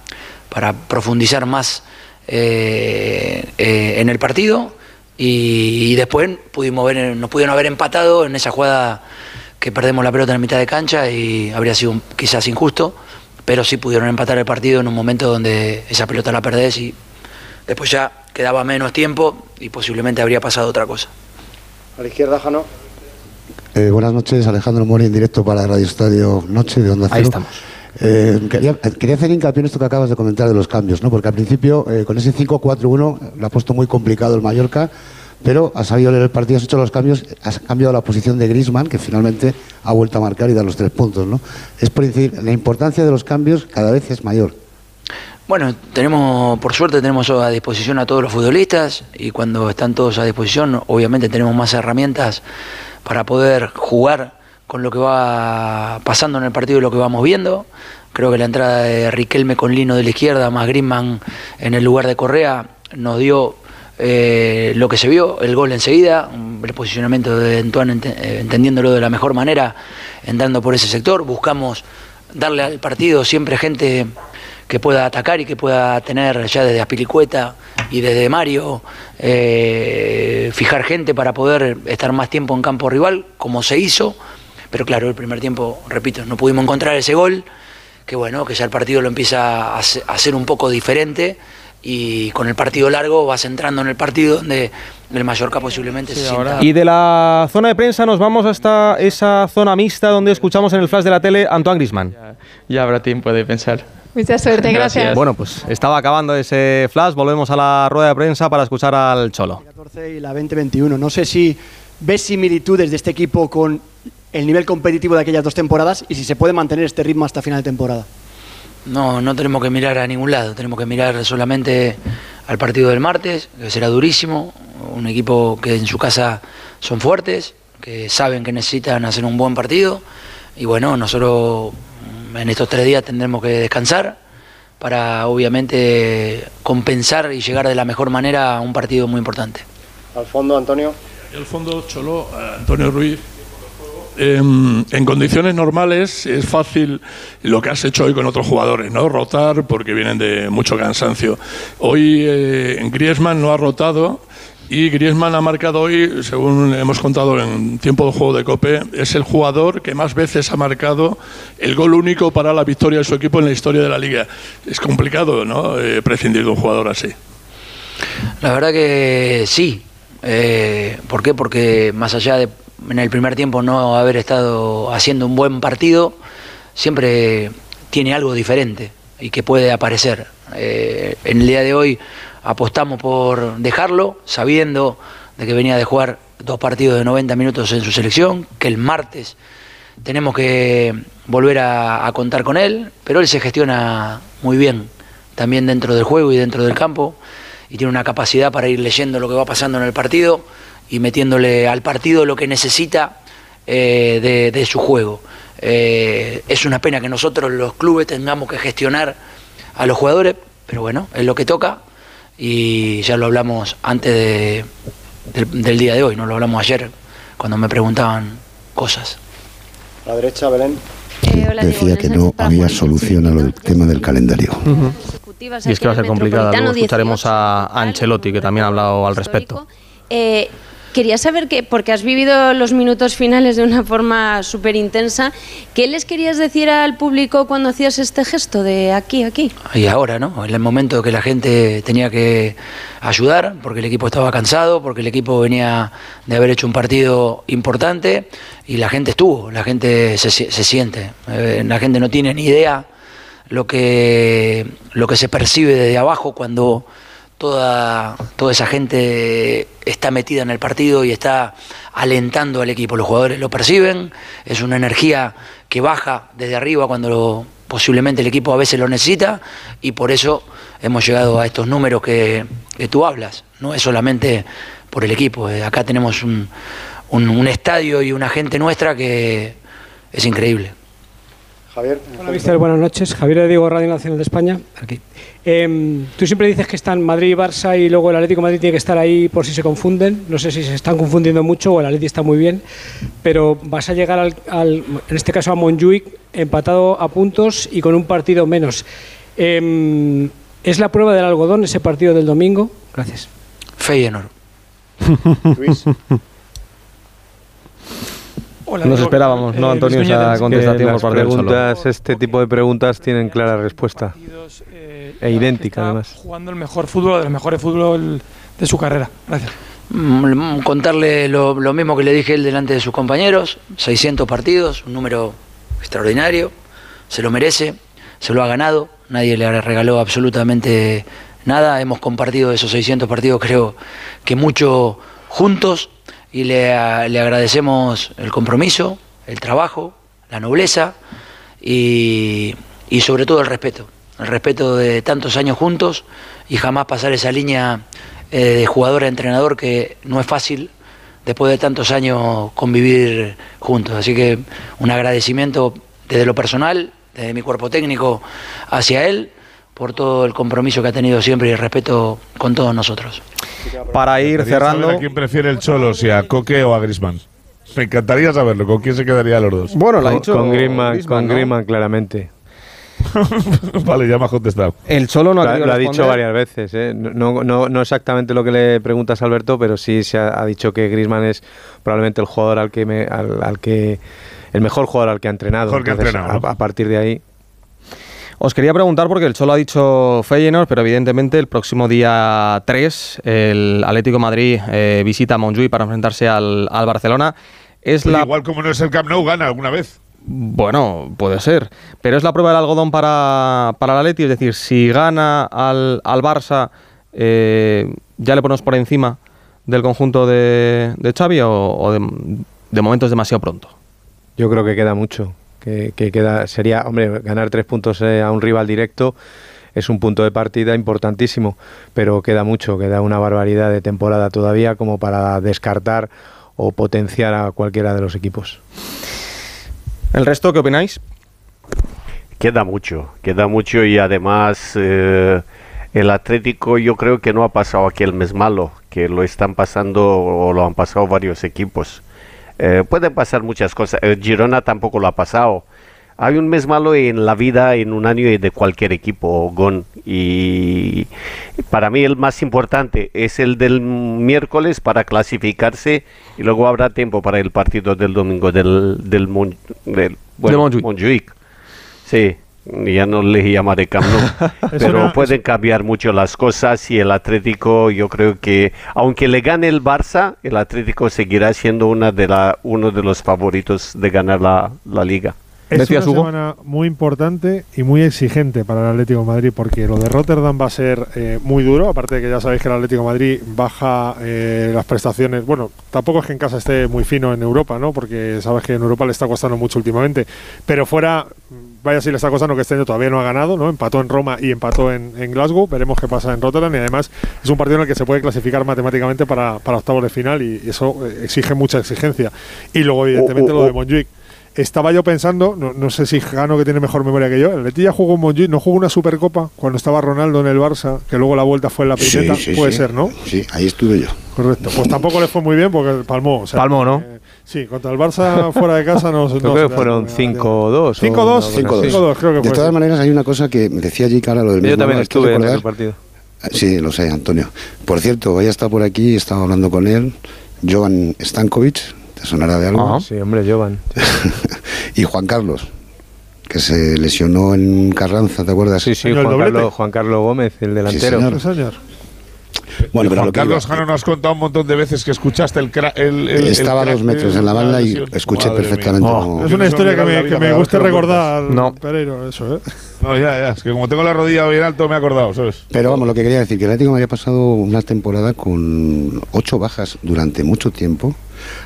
para profundizar más eh, eh, en el partido. Y, después pudimos ver, nos pudieron haber empatado en esa jugada que perdemos la pelota en mitad de cancha y habría sido quizás injusto, pero sí pudieron empatar el partido en un momento donde esa pelota la perdés y después ya quedaba menos tiempo y posiblemente habría pasado otra cosa. A la izquierda, Jano. Eh, buenas noches, Alejandro Mori en directo para Radio Estadio Noche de Onda Cero. Ahí estamos. Eh, quería, quería hacer hincapié en esto que acabas de comentar de los cambios, ¿no? porque al principio eh, con ese 5-4-1 lo ha puesto muy complicado el Mallorca, pero has sabido leer el partido, has hecho los cambios, has cambiado la posición de Grisman, que finalmente ha vuelto a marcar y da los tres puntos. ¿no? Es por decir, la importancia de los cambios cada vez es mayor. Bueno, tenemos, por suerte tenemos a disposición a todos los futbolistas y cuando están todos a disposición, obviamente tenemos más herramientas para poder jugar con lo que va pasando en el partido y lo que vamos viendo. Creo que la entrada de Riquelme con Lino de la izquierda, más Griezmann en el lugar de Correa, nos dio eh, lo que se vio, el gol enseguida, el posicionamiento de Antoine eh, entendiéndolo de la mejor manera, entrando por ese sector. Buscamos darle al partido siempre gente que pueda atacar y que pueda tener ya desde Aspilicueta y desde Mario, eh, fijar gente para poder estar más tiempo en campo rival, como se hizo. Pero claro, el primer tiempo, repito, no pudimos encontrar ese gol, que bueno, que ya el partido lo empieza a ser un poco diferente y con el partido largo vas entrando en el partido donde el Mallorca posiblemente se sienta... Y de la zona de prensa nos vamos hasta esa zona mixta donde escuchamos en el flash de la tele a Antoine Grisman. Ya habrá tiempo de pensar. Mucha suerte, gracias. Bueno, pues estaba acabando ese flash, volvemos a la rueda de prensa para escuchar al Cholo. 14 y la 2021. No sé si ves similitudes de este equipo con el nivel competitivo de aquellas dos temporadas y si se puede mantener este ritmo hasta final de temporada. No, no tenemos que mirar a ningún lado, tenemos que mirar solamente al partido del martes, que será durísimo, un equipo que en su casa son fuertes, que saben que necesitan hacer un buen partido y bueno, nosotros en estos tres días tendremos que descansar para obviamente compensar y llegar de la mejor manera a un partido muy importante. Al fondo, Antonio. El fondo Cholo, eh, Antonio Ruiz. Em, en condiciones normales es fácil lo que has hecho hoy con otros jugadores, ¿no? Rotar porque vienen de mucho cansancio. Hoy eh, Griezmann no ha rotado y Griezmann ha marcado hoy, según hemos contado en tiempo de juego de Cope, es el jugador que más veces ha marcado el gol único para la victoria de su equipo en la historia de la liga. Es complicado, ¿no? Eh, prescindir de un jugador así. La verdad que sí. Eh, ¿Por qué? Porque más allá de en el primer tiempo no haber estado haciendo un buen partido, siempre tiene algo diferente y que puede aparecer. Eh, en el día de hoy apostamos por dejarlo, sabiendo de que venía de jugar dos partidos de 90 minutos en su selección, que el martes tenemos que volver a, a contar con él, pero él se gestiona muy bien, también dentro del juego y dentro del campo, y tiene una capacidad para ir leyendo lo que va pasando en el partido y metiéndole al partido lo que necesita eh, de, de su juego. Eh, es una pena que nosotros los clubes tengamos que gestionar a los jugadores, pero bueno, es lo que toca y ya lo hablamos antes de- del, del día de hoy, no lo hablamos ayer cuando me preguntaban cosas. A la derecha, Belén. Decía que no había solución al tema del calendario. Y es que va a ser complicada. Luego escucharemos a a Ancelotti, que también ha hablado al respecto. Eh, quería saber que, porque has vivido los minutos finales de una forma súper intensa, ¿qué les querías decir al público cuando hacías este gesto de aquí, aquí? Y ahora, ¿no? En el momento que la gente tenía que ayudar, porque el equipo estaba cansado, porque el equipo venía de haber hecho un partido importante y la gente estuvo, la gente se, se siente. Eh, la gente no tiene ni idea lo que, lo que se percibe desde abajo cuando toda, toda esa gente está metida en el partido y está alentando al equipo. Los jugadores lo perciben, es una energía que baja desde arriba cuando posiblemente el equipo a veces lo necesita y por eso hemos llegado a estos números que, que tú hablas. No es solamente por el equipo, eh, acá tenemos un- un estadio y una gente nuestra que es increíble. Javier. Hola, Mister, buenas noches. Javier de Diego, Radio Nacional de España. Aquí. Em, tú siempre dices que están Madrid y Barça y luego el Atlético de Madrid tiene que estar ahí por si se confunden. No sé si se están confundiendo mucho o el Atlético está muy bien, pero vas a llegar al, al- en este caso a Montjuic empatado a puntos y con un partido menos. Em, ¿Es la prueba del algodón ese partido del domingo? Gracias. Feyenoord. Luis. (laughs) Nos esperábamos, ¿no, Antonio? Esa contestación por las parte del preguntas, este tipo de preguntas tienen clara respuesta. E idéntica, además. Jugando el mejor fútbol, de los mejores fútbol de su carrera. Gracias. Mm, Contarle lo, lo mismo que le dije él delante de sus compañeros, 600 partidos, un número extraordinario, se lo merece, se lo ha ganado, nadie le regaló absolutamente nada, hemos compartido esos 600 partidos creo que mucho juntos y le, le agradecemos el compromiso, el trabajo, la nobleza y, y sobre todo el respeto, el respeto de tantos años juntos y jamás pasar esa línea eh, de jugador a entrenador que no es fácil después de tantos años convivir juntos. Así que un agradecimiento desde lo personal, desde mi cuerpo técnico hacia él, por todo el compromiso que ha tenido siempre y el respeto con todos nosotros. Para ir cerrando. ¿A quién prefiere el Cholo, si a Coque o a Grisman? Me encantaría saberlo. ¿Con quién se quedaría los dos? Bueno, con, con Griezmann, con ¿no? Griezmann, claramente. (laughs) vale, ya me has contestado. El Cholo no ha lo, ha- lo ha dicho varias veces. ¿eh? No, no, no exactamente lo que le preguntas a Alberto, pero sí se ha, ha dicho que Griezmann es probablemente el jugador al que me, al, al que el mejor jugador al que ha entrenado. Mejor que ha Entonces, entrenado, ¿no? a, a partir de ahí. Os quería preguntar porque el Cholo ha dicho Feyenoord, pero evidentemente el próximo día 3 el Atlético de Madrid eh, visita a Montjuic para enfrentarse al, al Barcelona. Es Oye, la Igual como no es el Camp Nou, gana alguna vez. Bueno, puede ser. Pero es la prueba del algodón para, para el Atleti. Es decir, si gana al, al Barça, eh, ¿ya le ponemos por encima del conjunto de, de Xavi o, o de, de momento es demasiado pronto? Yo creo que queda mucho. Que, que queda sería, hombre, ganar tres puntos eh, a un rival directo es un punto de partida importantísimo, pero queda mucho, queda una barbaridad de temporada todavía como para descartar o potenciar a cualquiera de los equipos. ¿El resto qué opináis? Queda mucho, queda mucho y además eh, el Atlético yo creo que no ha pasado aquel mes malo, que lo están pasando o lo han pasado varios equipos. Eh, pueden pasar muchas cosas. Eh, Girona tampoco lo ha pasado. Hay un mes malo en la vida, en un año de cualquier equipo, Gon. Y para mí el más importante es el del miércoles para clasificarse y luego habrá tiempo para el partido del domingo del, del, Mon- del- bueno, Montjuic. Sí, ya no le llamaré Camp Nou, (laughs) pero una- pueden cambiar mucho las cosas y el Atlético yo creo que aunque le gane el Barça, el Atlético seguirá siendo una de la, uno de los favoritos de ganar la, la liga. Es una semana muy importante y muy exigente para el Atlético de Madrid porque lo de Rotterdam va a ser eh, muy duro, aparte de que ya sabéis que el Atlético de Madrid baja eh, las prestaciones, bueno, tampoco es que en casa esté muy fino en Europa, ¿no? Porque sabes que en Europa le está costando mucho últimamente, pero fuera, vaya si le está costando que este año todavía no ha ganado, ¿no? Empató en Roma y empató en, en Glasgow, veremos qué pasa en Rotterdam y además es un partido en el que se puede clasificar matemáticamente para, para octavos de final y eso eh, exige mucha exigencia. Y luego evidentemente O- o- lo de o- Montjuic. Estaba yo pensando, no, no sé si Gano que tiene mejor memoria que yo, el Atleti ya jugó en Montjuic, no jugó una Supercopa cuando estaba Ronaldo en el Barça, que luego la vuelta fue en la Sí, primera, sí, puede sí. ser, ¿no? Sí, ahí estuve yo. Correcto. Pues tampoco le fue muy bien porque palmó. o sea, Palmó, ¿no? eh, sí, contra el Barça fuera de casa no, (laughs) Creo no que fueron da- 5-2. o 5-2, una cosa 5-2. así. 5-2, creo que De fue. todas maneras, hay una cosa que me decía Jake ahora lo del Yo mismo también estuve en el partido. Ah, Sí, lo sé, Antonio. Por cierto, hoy está por aquí, estaba hablando con él, Jovan Stankovic, te sonará de algo, Ah, sí, hombre, Jovan. (laughs) y Juan Carlos, que se lesionó en Carranza, ¿te acuerdas? Sí, sí, Juan Carlos, Juan Carlos Gómez, el delantero. señor. Sí, señor. Bueno, pero Juan lo que Carlos Jano nos has contado un montón de veces que escuchaste el, cra- el, el- el Estaba a dos metros en la banda y escuché Madre perfectamente Oh. cómo- Es una historia que me, que me gusta recordar, No. Pereiro, eso, ¿eh? No, ya, ya. Es que como tengo la rodilla bien alto me he acordado, ¿sabes? Pero vamos, lo que quería decir, que el Atlético me había pasado una temporada con ocho bajas durante mucho tiempo,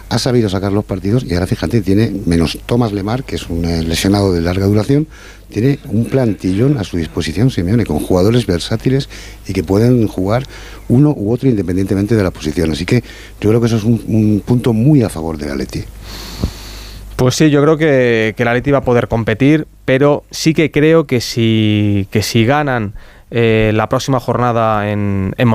ha sabido sacar los partidos y ahora fíjate, tiene menos Tomás Lemar, que es un eh, lesionado de larga duración, tiene un plantillón a su disposición, Simeone, con jugadores versátiles y que pueden jugar uno u otro independientemente de la posición. Así que yo creo que eso es un, un punto muy a favor del Atleti. Pues sí, yo creo que, el Atleti va a poder competir, pero sí que creo que si, que si ganan eh, la próxima jornada en, en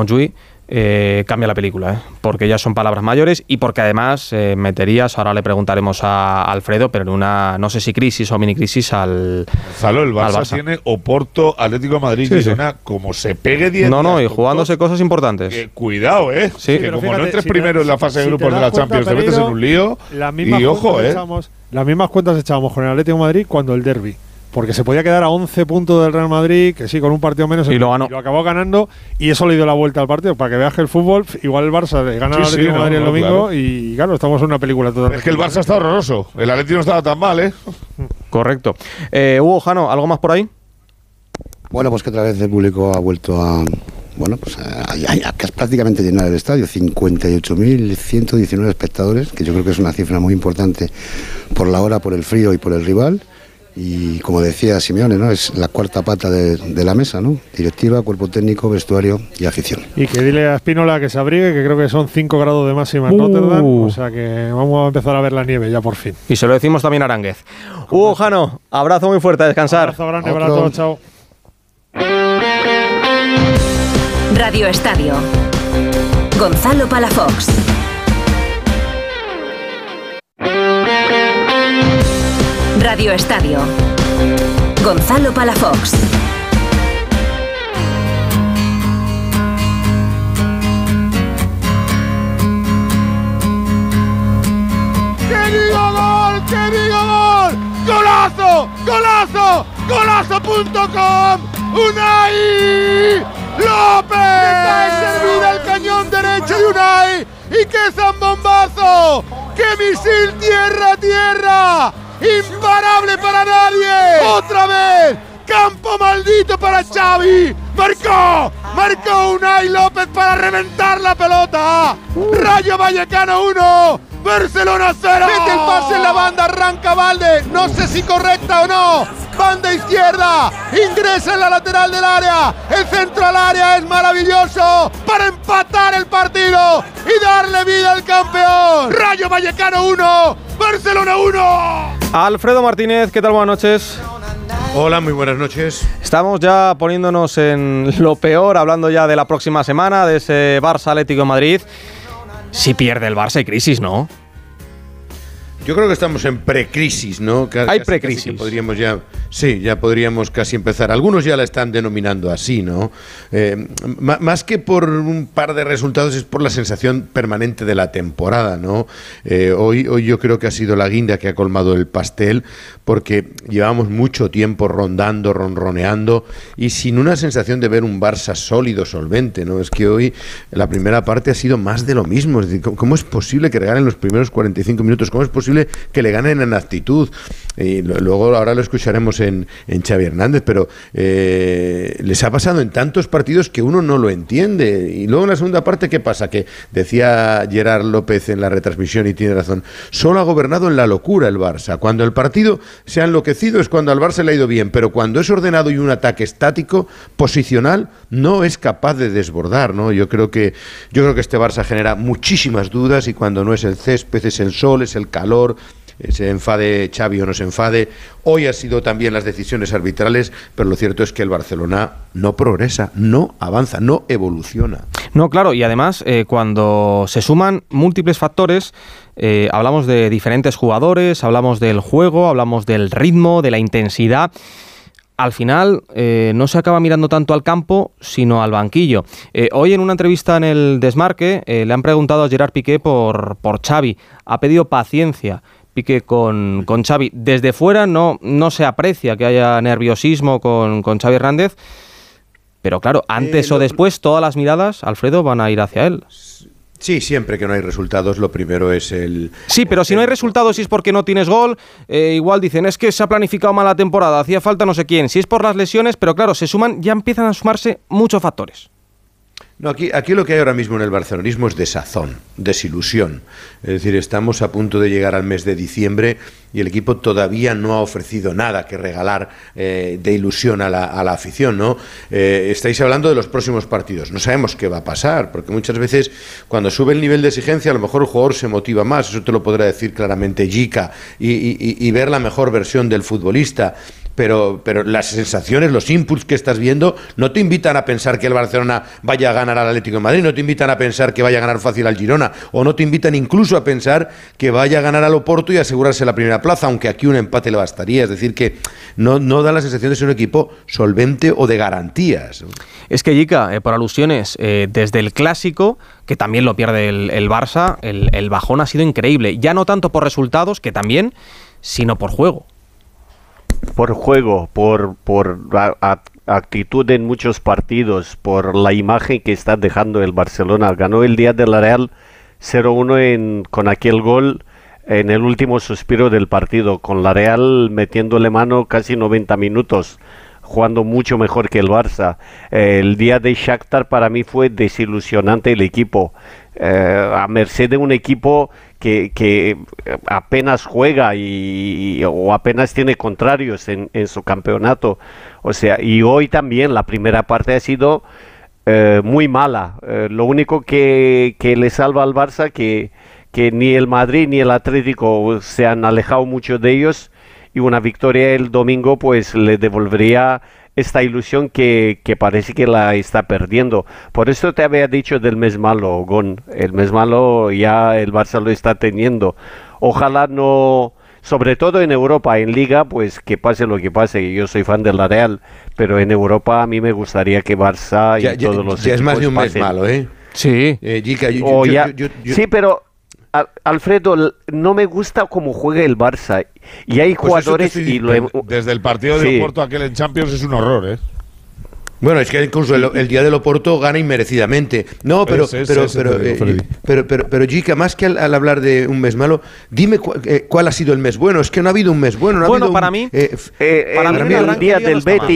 eh, cambia la película, ¿eh? porque ya son palabras mayores y porque además eh, meterías, ahora le preguntaremos a Alfredo, pero en una, no sé si crisis o mini crisis al, Gonzalo, el al Barça, tiene Oporto, Atlético de Madrid, Sí, sí. Girona, como se pegue 10 No, no, y jugándose cosas importantes. Que cuidado, ¿eh? Sí. que como fíjate, no entres si te- primero en la fase de si grupos de la Champions, te metes en un lío. Y ojo, ¿eh? echábamos- las mismas cuentas echábamos con el Atlético de Madrid cuando el derby. Porque se podía quedar a 11 puntos del Real Madrid, que sí, con un partido menos. Y lo ganó. acabó ganando y eso le dio la vuelta al partido. Para que veas que el fútbol, igual el Barça gana Sí, al sí, Atlético no, Madrid el no, domingo claro. y claro, estamos en una película totalmente. Es que el Barça está horroroso. El Atlético no estaba tan mal, ¿eh? Correcto. Eh, Hugo Jano, ¿algo más por ahí? Bueno, pues que otra vez el público ha vuelto a. Bueno, pues a, a casi prácticamente llenar el estadio. 58.119 espectadores, que yo creo que es una cifra muy importante por la hora, por el frío y por el rival. Y como decía Simeone, ¿no? Es la cuarta pata de, de la mesa, ¿no? Directiva, cuerpo técnico, vestuario y afición. Y que dile a Espínola que se abrigue, que creo que son 5 grados de máxima en Uh. Rotterdam. O sea que vamos a empezar a ver la nieve ya por fin. Y se lo decimos también a Aránguez. Hugo Jano, abrazo muy fuerte, a descansar. Abrazo grande para todos, chao. Radio Estadio. Gonzalo Palafox. Radio Estadio. Gonzalo Palafox. ¡Que diga gol! ¡Que diga gol! ¡Golazo! ¡Golazo! ¡Golazo.com! ¡Unai! ¡López! ¡Le cae servida el cañón derecho de Unai! ¡Y qué zambombazo! ¡Qué misil tierra a tierra! ¡Imparable para nadie! ¡Otra vez! ¡Campo maldito para Xavi! ¡Marcó! ¡Marcó Unai López para reventar la pelota! ¡Rayo Vallecano 1! ¡Barcelona 0! ¡Mete el pase en la banda! ¡Arranca Valde! No sé si correcta o no. Banda izquierda. Ingresa en la lateral del área. El centro al área es maravilloso para empatar el partido y darle vida al campeón. Rayo Vallecano 1. Barcelona 1. Alfredo Martínez, ¿qué tal? Buenas noches. Hola, muy buenas noches. Estamos ya poniéndonos en lo peor, hablando ya de la próxima semana, de ese Barça Atlético de Madrid. Si pierde el Barça hay crisis, ¿no? Yo creo que estamos en precrisis, ¿no? Hay precrisis. podríamos ya, sí, ya podríamos casi empezar. Algunos ya la están denominando así, ¿no? Eh, más que por un par de resultados es por la sensación permanente de la temporada, ¿no? Eh, hoy, hoy yo creo que ha sido la guinda que ha colmado el pastel, porque llevamos mucho tiempo rondando, ronroneando y sin una sensación de ver un Barça sólido, solvente, ¿no? Es que hoy la primera parte ha sido más de lo mismo. Es decir, ¿cómo- ¿cómo es posible que regalen los primeros 45 minutos? ¿Cómo es posible que le ganen en actitud? Y luego ahora lo escucharemos en, en Xavi Hernández, pero eh, les ha pasado en tantos partidos que uno no lo entiende. Y luego en la segunda parte, ¿qué pasa? Que decía Gerard López en la retransmisión y tiene razón, solo ha gobernado en la locura el Barça. Cuando el partido se ha enloquecido es cuando al Barça le ha ido bien, pero cuando es ordenado y un ataque estático, posicional, no es capaz de desbordar, ¿no? Yo creo que yo creo que este Barça genera muchísimas dudas y cuando no es el césped, es el sol, es el calor, eh, se enfade Xavi o no se enfade. Hoy ha sido también las decisiones arbitrales, pero lo cierto es que el Barcelona no progresa, no avanza, no evoluciona. No, claro, y además eh, cuando se suman múltiples factores, eh, hablamos de diferentes jugadores, hablamos del juego, hablamos del ritmo, de la intensidad. Al final eh, no se acaba mirando tanto al campo, sino al banquillo. Eh, hoy en una entrevista en el Desmarque eh, le han preguntado a Gerard Piqué por, por Xavi. Ha pedido paciencia. Piqué con, con Xavi. Desde fuera no, no se aprecia que haya nerviosismo con, con Xavi Hernández. Pero claro, antes Eh, o después todas las miradas, Alfredo, van a ir hacia él. Sí, siempre que no hay resultados, lo primero es el... Sí, pero si no hay resultados, si es porque no tienes gol, eh, igual dicen, es que se ha planificado mal la temporada, hacía falta no sé quién. Si es por las lesiones, pero claro, se suman, ya empiezan a sumarse muchos factores. No, aquí, aquí lo que hay ahora mismo en el barcelonismo es desazón, desilusión. Es decir, estamos a punto de llegar al mes de diciembre y el equipo todavía no ha ofrecido nada que regalar eh, de ilusión a la, a la afición. ¿no? Eh, estáis hablando de los próximos partidos. No sabemos qué va a pasar, porque muchas veces cuando sube el nivel de exigencia, a lo mejor el jugador se motiva más. Eso te lo podrá decir claramente Jica y, ver la mejor versión del futbolista pero, pero las sensaciones, los inputs que estás viendo, no te invitan a pensar que el Barcelona vaya a ganar al Atlético de Madrid, no te invitan a pensar que vaya a ganar fácil al Girona, o no te invitan incluso a pensar que vaya a ganar al Oporto y asegurarse la primera plaza, aunque aquí un empate le bastaría. Es decir, que no, no da la sensación de ser un equipo solvente o de garantías. Es que, Jica, eh, por alusiones, eh, desde el clásico, que también lo pierde el, el Barça, el, el bajón ha sido increíble. Ya no tanto por resultados, que también, sino por juego. por juego, por, por a- a- actitud en muchos partidos, por la imagen que está dejando el Barcelona. Ganó el día de la Real 0-1 en- con aquel gol en el último suspiro del partido, con la Real metiéndole mano casi 90 minutos jugando mucho mejor que el Barça. Eh, el día de Shakhtar para mí fue desilusionante el equipo, eh, a merced de un equipo que, que apenas juega y, o apenas tiene contrarios en, en su campeonato. O sea, y hoy también la primera parte ha sido eh, muy mala. Eh, lo único que, que le salva al Barça que, que ni el Madrid ni el Atlético se han alejado mucho de ellos y una victoria el domingo pues le devolvería esta ilusión que, que parece que la está perdiendo. Por eso te había dicho del mes malo, Gon. El mes malo ya el Barça lo está teniendo. Ojalá no, sobre todo en Europa, en Liga, pues que pase lo que pase. Yo soy fan de la Real, pero en Europa a mí me gustaría que Barça y Ya, ya- todos los ya es más de un mes pasen. malo, ¿eh? Sí. Eh, Jica, yo- O yo- ya- yo- yo- yo- sí, pero Alfredo, no me gusta cómo juega el Barça. Y hay Pues jugadores y lo Desde el partido de Sí. Oporto aquel en Champions es un horror, ¿eh? Bueno, es que incluso el, el día del Oporto gana inmerecidamente. No, pero, ese, pero, pero, te digo, eh, Freddy. pero, pero, pero, Jica, más que al, al hablar de un mes malo, dime cu- eh, cuál ha sido el mes bueno. Es que no ha habido un mes bueno. No ha Bueno, habido para un- mí- eh, para el- mí el día del no mal.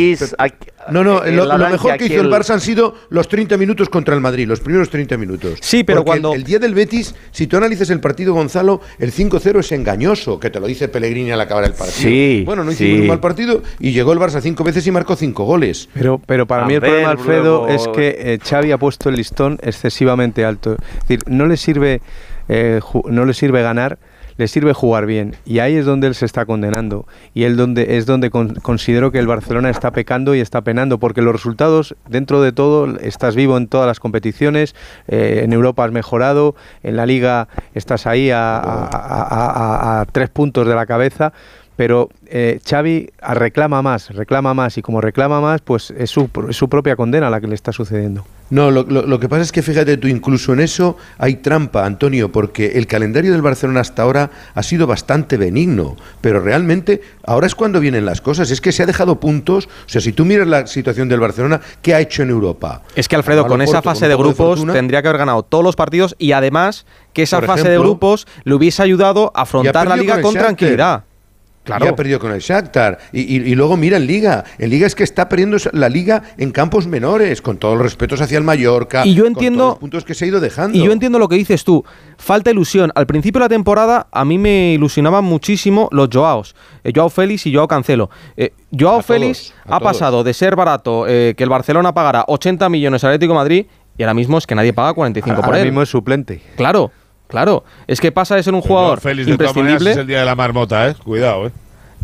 No, no, el lo, lo mejor que hizo el Barça han sido los 30 minutos contra el Madrid, los primeros 30 minutos. Sí, pero Porque cuando- El, día del Betis, si tú analizas el partido, Gonzalo, el 5-0 es engañoso, que te lo dice Pellegrini al acabar el partido. Sí, bueno, no hicimos sí. un mal partido y llegó el Barça cinco veces y marcó cinco goles. Pero, pero para A mí el problema, Alfredo, luego- es que eh, Xavi ha puesto el listón excesivamente alto. Es decir, no le sirve, eh, no le sirve ganar, le sirve jugar bien. Y ahí es donde él se está condenando. Y él donde, es donde con- considero que el Barcelona está pecando y está penando, porque los resultados, dentro de todo, estás vivo en todas las competiciones, eh, en Europa has mejorado, en la Liga estás ahí a, a- tres puntos de la cabeza. Pero eh, Xavi reclama más, reclama más y como reclama más, pues es su, es su propia condena la que le está sucediendo. No, lo, lo- lo que pasa es que fíjate tú, incluso en eso hay trampa, Antonio, porque el calendario del Barcelona hasta ahora ha sido bastante benigno, pero realmente ahora es cuando vienen las cosas, es que se ha dejado puntos, o sea, si tú miras la situación del Barcelona, ¿qué ha hecho en Europa? Es que Alfredo, con esa fase con de grupos fortuna. tendría que haber ganado todos los partidos y además que esa fase de grupos le hubiese ayudado a afrontar la liga con tranquilidad. Claro. Y ha perdido con el Shakhtar. Y, y- y luego mira en Liga. En Liga es que está perdiendo la Liga en campos menores, con todos los respetos hacia el Mallorca. Y yo con entiendo- todos los puntos que se ha ido dejando. Y yo entiendo lo que dices tú. Falta ilusión. Al principio de la temporada a mí me ilusionaban muchísimo los Joaos. Eh, Joao Félix y Joao Cancelo. Eh, Joao Félix ha todos. pasado de ser barato, eh, que el Barcelona pagara 80 millones al Atlético de Madrid y ahora mismo es que nadie paga 45 por Ahora él. mismo es suplente. Claro. Claro, es que pasa de ser un jugador Félix, de todas imprescindible. es el día de la marmota, ¿eh? Cuidado, ¿eh?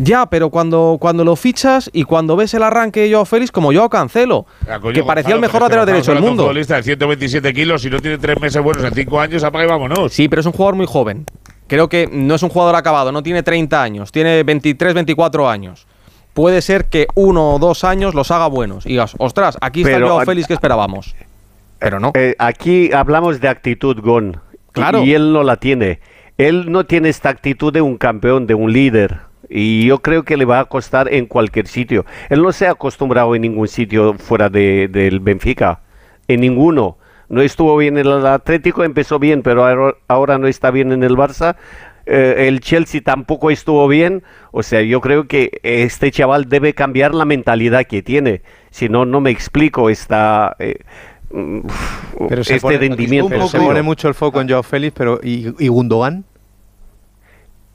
Ya, pero cuando, cuando lo fichas y cuando ves el arranque de Joao Félix, como yo Cancelo, Ah, coño, que parecía el Gonzalo, mejor pero es que lateral derecho del de un mundo. futbolista de 127 kilos, si no tiene tres meses buenos en cinco años, apaga y vámonos. Sí, pero es un jugador muy joven. Creo que no es un jugador acabado, no tiene 30 años, tiene 23, 24 años. Puede ser que uno o dos años los haga buenos. Y digas, ostras, aquí está Pero, Joao Félix que esperábamos. Pero no. Eh, aquí hablamos de actitud, Gon. Claro. Y él no la tiene. Él no tiene esta actitud de un campeón, de un líder. Y yo creo que le va a costar en cualquier sitio. Él no se ha acostumbrado en ningún sitio fuera de- del Benfica. En ninguno. No estuvo bien en el Atlético, empezó bien, pero ahora- no está bien en el Barça. Eh, el Chelsea tampoco estuvo bien. O sea, yo creo que este chaval debe cambiar la mentalidad que tiene. Si no, no me explico esta... eh, Pero este pone, rendimiento. pero se pone mucho el foco en Joao Félix, pero ¿y, y Gundogan?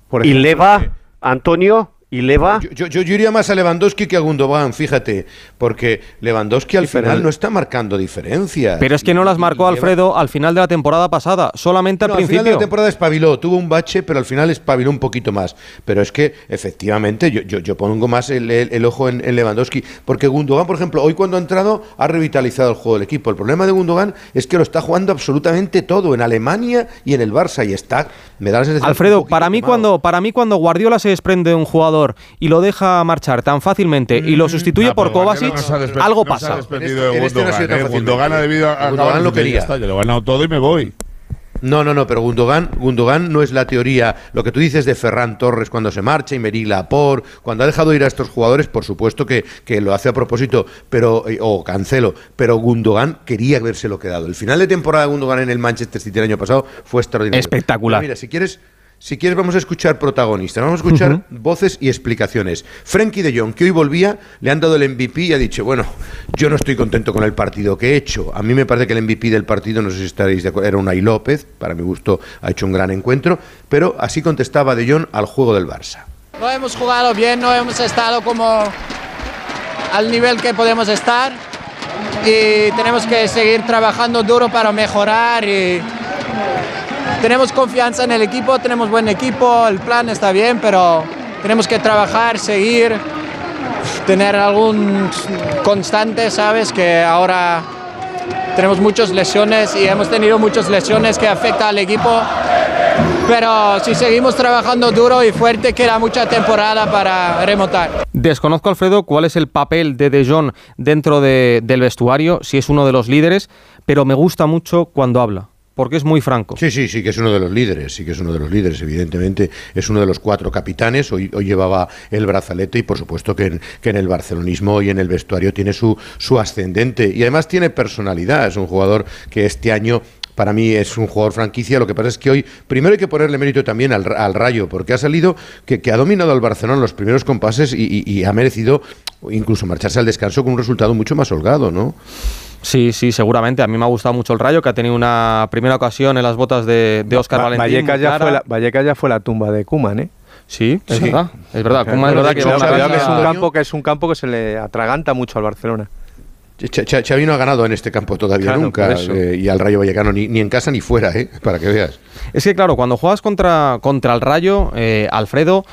Por ¿Y Leva, Antonio? ¿Y Leva? Yo, yo- yo iría más a Lewandowski que a Gundogan, fíjate, porque Lewandowski al Sí, final el- no está marcando diferencias. Pero es que no las marcó Alfredo al final de la temporada pasada, solamente al No, al final de principio. la temporada espabiló, tuvo un bache, pero al final espabiló un poquito más. Pero es que, efectivamente, yo, yo, yo pongo más el, el- el ojo en, en Lewandowski, porque Gundogan, por ejemplo, hoy cuando ha entrado ha revitalizado el juego del equipo. El problema de Gundogan es que lo está jugando absolutamente todo, en Alemania y en el Barça, y está, me da la sensación... Alfredo, para mí, cuando, para mí cuando Guardiola se desprende de un jugador y lo deja marchar tan fácilmente y lo sustituye No, por Kovacic, no algo pasa. este Gundogan, ¿eh? fácilmente. Gundogan ha debido a Gundogan acabar lo quería. "Ya está, yo lo he ganado todo y me voy. No, no, no, pero Gundogan, Gundogan no es la teoría. Lo que tú dices de Ferran Torres cuando se marcha y Meric Laporte, cuando ha dejado ir a estos jugadores, por supuesto que, que lo hace a propósito, pero eh, o Cancelo, pero Gundogan quería habérselo quedado. El final de temporada de Gundogan en el Manchester City el año pasado fue extraordinario. Espectacular. Pero mira, si quieres, si quieres vamos a escuchar protagonistas, vamos a escuchar voces y explicaciones. Frankie de Jong, que hoy volvía, le han dado el MVP y ha dicho, bueno, yo no estoy contento con el partido que he hecho. A mí me parece que el MVP del partido, no sé si estaréis de acuerdo, era Unai López, para mi gusto ha hecho un gran encuentro, pero así contestaba de Jong al juego del Barça. No hemos jugado bien, no hemos estado como al nivel que podemos estar y tenemos que seguir trabajando duro para mejorar y tenemos confianza en el equipo, tenemos buen equipo, el plan está bien, pero tenemos que trabajar, seguir, tener algún constante, sabes que ahora tenemos muchas lesiones y hemos tenido muchas lesiones que afectan al equipo. Pero si seguimos trabajando duro y fuerte, queda mucha temporada para remontar. Desconozco, Alfredo, cuál es el papel de De Jong dentro de- del vestuario, si es uno de los líderes, pero me gusta mucho cuando habla, porque es muy franco. Sí, sí, sí, que es uno de los líderes, sí que es uno de los líderes, evidentemente es uno de los cuatro capitanes, hoy, hoy llevaba el brazalete y por supuesto que en, que en el barcelonismo y en el vestuario tiene su, su ascendente y además tiene personalidad, es un jugador que este año para mí es un jugador franquicia. Lo que pasa es que hoy, primero hay que ponerle mérito también al, al Rayo, porque ha salido que, ha dominado al Barcelona los primeros compases y- y ha merecido incluso marcharse al descanso con un resultado mucho más holgado, ¿no? Sí, sí, seguramente. A mí me ha gustado mucho el Rayo, que ha tenido una primera ocasión en las botas de, de Óscar Va- Valentín. Vallecas, ya fue la, Vallecas ya fue la tumba de Kuman, ¿eh? Sí, es Sí. verdad. Es verdad. Koeman es verdad que es un campo que es un campo que se le atraganta mucho al Barcelona. Ch- Ch- Xavi no ha ganado en este campo todavía Claro, nunca, eh, y al Rayo Vallecano ni, ni en casa ni fuera, ¿eh? para que veas. Es que claro, cuando juegas contra, contra el Rayo, eh, Alfredo,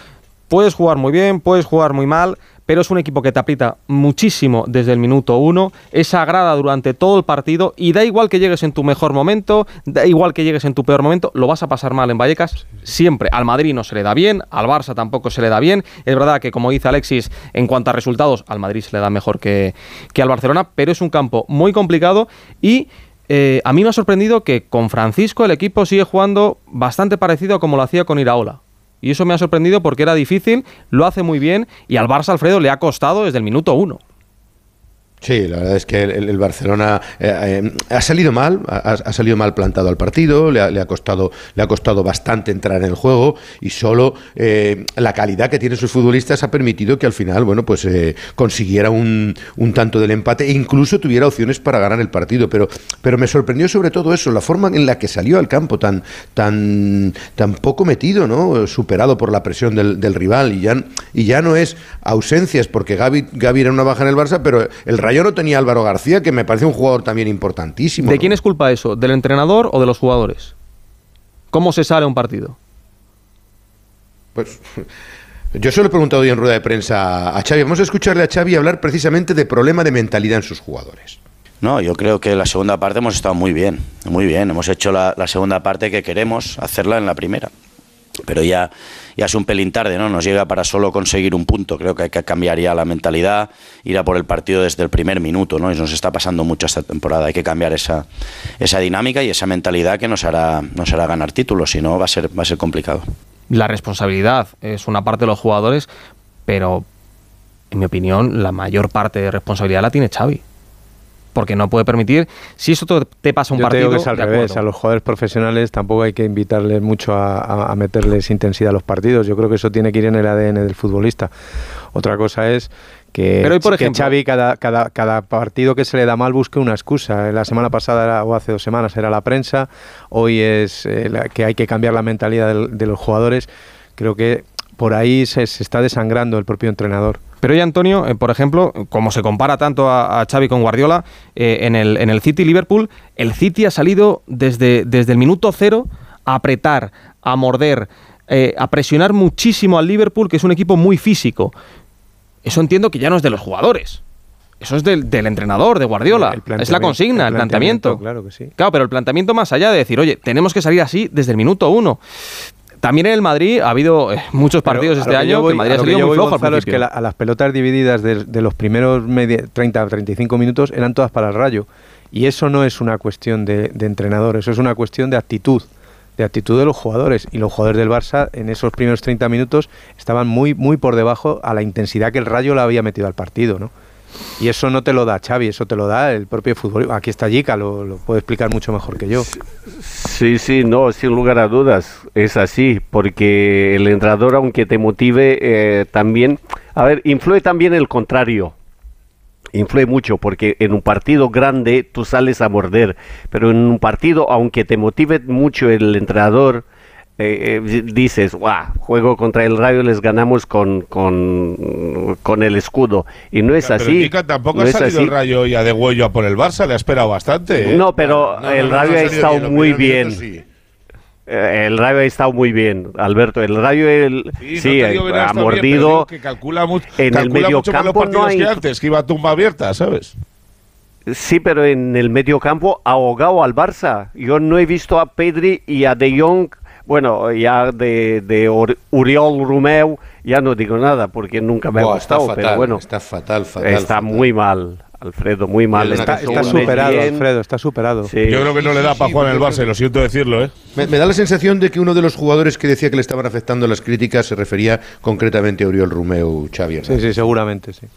puedes jugar muy bien, puedes jugar muy mal, pero es un equipo que te aprieta muchísimo desde el minuto uno, es sagrada durante todo el partido y da igual que llegues en tu mejor momento, da igual que llegues en tu peor momento, lo vas a pasar mal en Vallecas siempre. Al Madrid no se le da bien, al Barça tampoco se le da bien. Es verdad que como dice Alexis, en cuanto a resultados, al Madrid se le da mejor que, que al Barcelona, pero es un campo muy complicado y... eh, a mí me ha sorprendido que con Francisco el equipo sigue jugando bastante parecido a como lo hacía con Iraola. Y eso me ha sorprendido porque era difícil, lo hace muy bien y al Barça Alfredo le ha costado desde el minuto uno. Sí, la verdad es que el, el- el Barcelona eh, eh, ha salido mal, ha, salido mal plantado al partido, le ha, costado, le ha costado bastante entrar en el juego y solo eh, la calidad que tienen sus futbolistas ha permitido que al final, bueno, pues consiguiera un, un tanto del empate e incluso tuviera opciones para ganar el partido. Pero, pero me sorprendió sobre todo eso, la forma en la que salió al campo tan, tan, tan poco metido, ¿no? Superado por la presión del, rival y ya, y ya no es ausencias porque Gaby, Gaby era una baja en el Barça, pero el Rayo no tenía Álvaro García, que me parece un jugador también importantísimo. ¿De ¿no? quién es culpa eso? ¿Del entrenador o de los jugadores? ¿Cómo se sale un partido? Pues yo se lo he preguntado hoy en rueda de prensa a Xavi. Vamos a escucharle a Xavi hablar precisamente de problema de mentalidad en sus jugadores. No, yo creo que la segunda parte hemos estado muy bien, muy bien. Hemos hecho la, la segunda parte que queremos hacerla en la primera. Pero ya, ya es un pelín tarde, ¿no? Nos llega para solo conseguir un punto. Creo que hay que cambiar ya la mentalidad, ir a por el partido desde el primer minuto, ¿no? Y nos está pasando mucho esta temporada. Hay que cambiar esa, esa dinámica y esa mentalidad que nos hará, ganar títulos, si no va a ser, va a ser complicado. La responsabilidad es una parte de los jugadores, pero en mi opinión, la mayor parte de responsabilidad la tiene Xavi. Porque no puede permitir, si eso te- pasa un Yo te partido, digo que es al revés. A los jugadores profesionales tampoco hay que invitarles mucho a, meterles intensidad a los partidos. Yo creo que eso tiene que ir en el ADN del futbolista. Otra cosa es que, Pero hoy, por que ejemplo- Xavi cada, cada, cada partido que se le da mal busque una excusa. La semana pasada era- o hace dos semanas era la prensa, hoy es eh, la- que hay que cambiar la mentalidad de los jugadores. Creo que por ahí se, se está desangrando el propio entrenador. Pero ya Antonio, eh, por ejemplo, como se compara tanto a, a Xavi con Guardiola, eh, en, el, en el City Liverpool, el City ha salido desde, desde el minuto cero a apretar, a morder, eh, a presionar muchísimo al Liverpool, que es un equipo muy físico. Eso entiendo que ya no es de los jugadores. Eso es del, del entrenador, de Guardiola. El es la consigna, el el planteamiento. planteamiento, claro que sí. Claro, pero el planteamiento más allá de decir, oye, tenemos que salir así desde el minuto uno. También en el Madrid ha habido eh, muchos partidos Pero este año yo voy- que Madrid a ha lo que salido muy flojo al es que la- a las pelotas divididas de, de los primeros media- 30 o 35 minutos eran todas para el rayo. Y eso no es una cuestión de, de entrenador, eso es una cuestión de actitud, de actitud de los jugadores. Y los jugadores del Barça en esos primeros 30 minutos estaban muy, muy por debajo a la intensidad que el rayo le había metido al partido, ¿no? Y eso no te lo da Xavi, eso te lo da el propio fútbol. Aquí está Jica, lo, lo puede explicar mucho mejor que yo. Sí, sí, no, sin lugar a dudas, es así, porque el entrenador, aunque te motive, eh, también, a ver, influye también el contrario, influye mucho, porque en un partido grande tú sales a morder, pero en un partido, aunque te motive mucho el entrenador, eh, eh, dices, guau, juego contra el Rayo, les ganamos con, con, con el escudo, y no es Pero así. Kika, tampoco no ha salido así. el Rayo ya de huello por el Barça, le ha esperado bastante. ¿eh? No, pero No, no, el Rayo ha estado bien, muy primeros bien. Eh, El Rayo ha estado muy bien, Alberto. El Rayo el, Sí, sí, no te digo que no ha está bien, pero mordido. digo que calcula, mu- en el medio mucho más los campo no hay- que antes, que iba a tumba abierta, ¿sabes? Sí, pero en el medio campo ha ahogado al Barça. Yo no he visto a Pedri y a De Jong. Bueno, ya de, de Uriol Romeu, ya no digo nada porque nunca me ha Buah, está gustado. pero fatal, bueno, está fatal, fatal, Está fatal. muy mal, Alfredo, muy mal. Está- superado, bien. Alfredo, está superado. Sí. Yo creo que no le da para jugar en el Barça, lo siento decirlo, ¿eh? Me, me da la sensación de que uno de los jugadores que decía que le estaban afectando las críticas se refería concretamente a Oriol Romeu, Xavi. Sí, sí, seguramente, sí.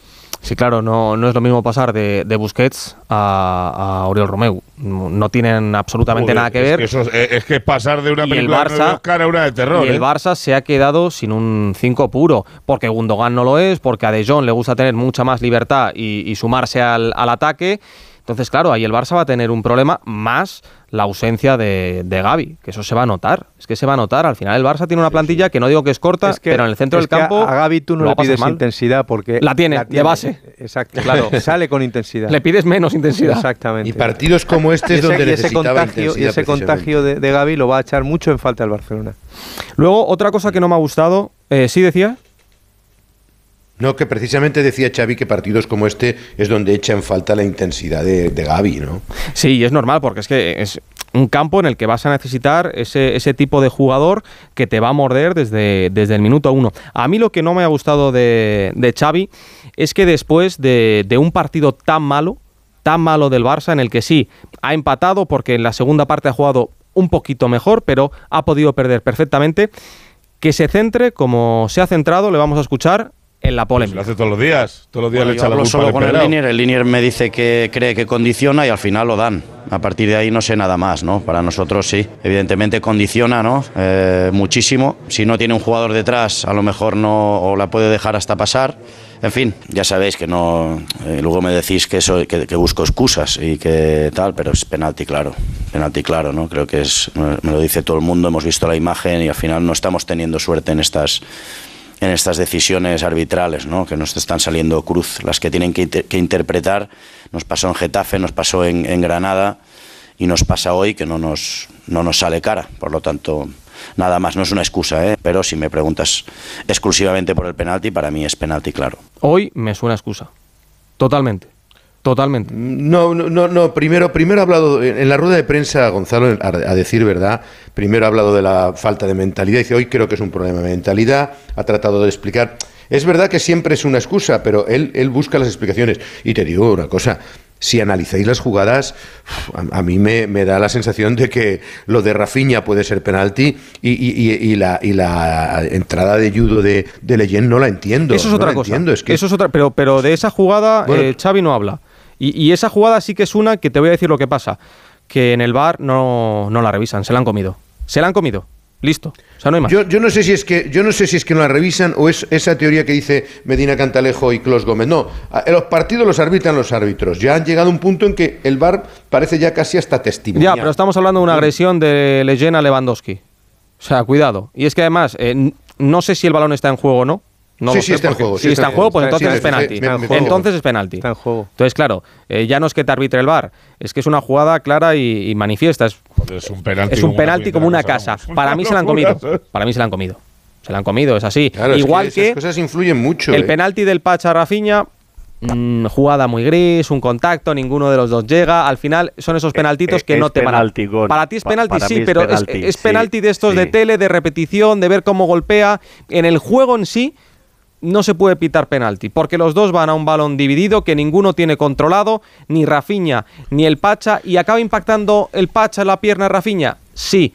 Sí, claro, no, no es lo mismo pasar de, de Busquets a, a Oriol Romeu. No no tienen absolutamente Joder, nada que es ver. que eso es, es que pasar de una Y el película de Barça- Oscar a una de terror. y el ¿eh? Barça se ha quedado sin un 5 puro, porque Gundogan no lo es, porque a De Jong le gusta tener mucha más libertad y, y sumarse al, al ataque. Entonces, claro, ahí el Barça va a tener un problema más la ausencia de, de Gaby, que eso se va a notar. Es que se va a notar. Al final el Barça tiene una plantilla que no digo que es corta, Es que- pero en el centro es del que a- campo A, Gaby tú no le pides mal. intensidad porque. La tiene, de base. Exacto, Claro. (laughs) Sale con intensidad. Le pides menos intensidad. Exactamente. Y partidos como este es donde ese, y ese necesitaba contagio, y ese contagio de, de Gaby lo va a echar mucho en falta el Barcelona. Luego, otra cosa que no me ha gustado, eh, sí decía. No, que precisamente decía Xavi que partidos como este es donde echa en falta la intensidad de, de Gaby, ¿no? Sí, y es normal, porque es que es un campo en el que vas a necesitar ese, ese tipo de jugador que te va a morder desde, desde el minuto uno. A mí lo que no me ha gustado de, de Xavi es que después de, de un partido tan malo, tan malo del Barça, en el que sí, ha empatado porque en la segunda parte ha jugado un poquito mejor, pero ha podido perder perfectamente, que se centre como se ha centrado, le vamos a escuchar, en la polémica. Lo hace todos los días. Todos los días Bueno, le yo echa la culpa solo con el. Linier, el Linier me dice que cree que condiciona y al final lo dan. A partir de ahí no sé nada más, ¿no? Para nosotros sí, evidentemente condiciona, ¿no? Eh, muchísimo. Si no tiene un jugador detrás, a lo mejor no o la puede dejar hasta pasar. En fin, ya sabéis que no. eh, luego me decís que, eso, que, que busco excusas y que tal, pero es penalti claro. Penalti claro, ¿no? Creo que es. Me lo dice todo el mundo, hemos visto la imagen y al final no estamos teniendo suerte en estas en estas decisiones arbitrales, ¿no? que nos están saliendo cruz, las que tienen que, inter- que interpretar. Nos pasó en Getafe, nos pasó en, en Granada y nos pasa hoy que no nos, no nos sale cara. Por lo tanto, nada más, no es una excusa, ¿eh? pero si me preguntas exclusivamente por el penalti, para mí es penalti claro. Hoy me suena excusa. Totalmente. Totalmente. No, no, no, no. Primero, primero ha hablado en la rueda de prensa, Gonzalo, a, a, decir verdad, primero ha hablado de la falta de mentalidad. Dice, hoy creo que es un problema de mentalidad. Ha tratado de explicar. Es verdad que siempre es una excusa, pero él, él busca las explicaciones. Y te digo una cosa. Si analizáis las jugadas, a, a mí me, me, da la sensación de que lo de Rafinha puede ser penalti y, y, y, la, y la entrada de judo de, de Leyen no la entiendo. Eso es no otra cosa. Entiendo. Es que Eso es otra, pero, pero de esa jugada Bueno, eh, Xavi no habla. Y, y esa jugada sí que es una que te voy a decir lo que pasa. Que en el bar no, no la revisan, se la han comido. Se la han comido. Listo. O sea, no hay más. Yo, yo no sé si es que yo no sé si es que no la revisan o es esa teoría que dice Medina Cantalejo y Clos Gómez. No, en los partidos los arbitran los árbitros. Ya han llegado a un punto en que el VAR parece ya casi hasta testimonial. Ya, pero estamos hablando de una agresión de Leyen a Lewandowski. O sea, cuidado. Y es que además, eh, no sé si el balón está en juego o no. No Sí, lo sí sé, está en juego, sí está en juego, pues entonces Sí, es penalti. me- me- me- Entonces es penalti. Está en juego. Entonces, claro, eh, ya no es que te arbitre el VAR, es que es una jugada clara y, y manifiesta. Es, es un penalti es un como penalti una como una casa. Una Para mí se la han comido. Para mí se la han comido. Se la han comido, es así. Claro, es Igual que, que, esas cosas influyen mucho. el ¿eh? penalti del Pacha Rafiña, mm, jugada muy gris, un contacto, ninguno de los dos llega. Al final son esos penaltitos eh, que es no te van a... penalti, gol. Para ti es penalti, para sí, es pero es- penalti, es, penalti de estos de tele, de repetición, de ver cómo golpea. En el juego en sí no se puede pitar penalti, porque los dos van a un balón dividido que ninguno tiene controlado, ni Rafiña ni el Pacha, y acaba impactando el Pacha en la pierna de Rafiña. Sí.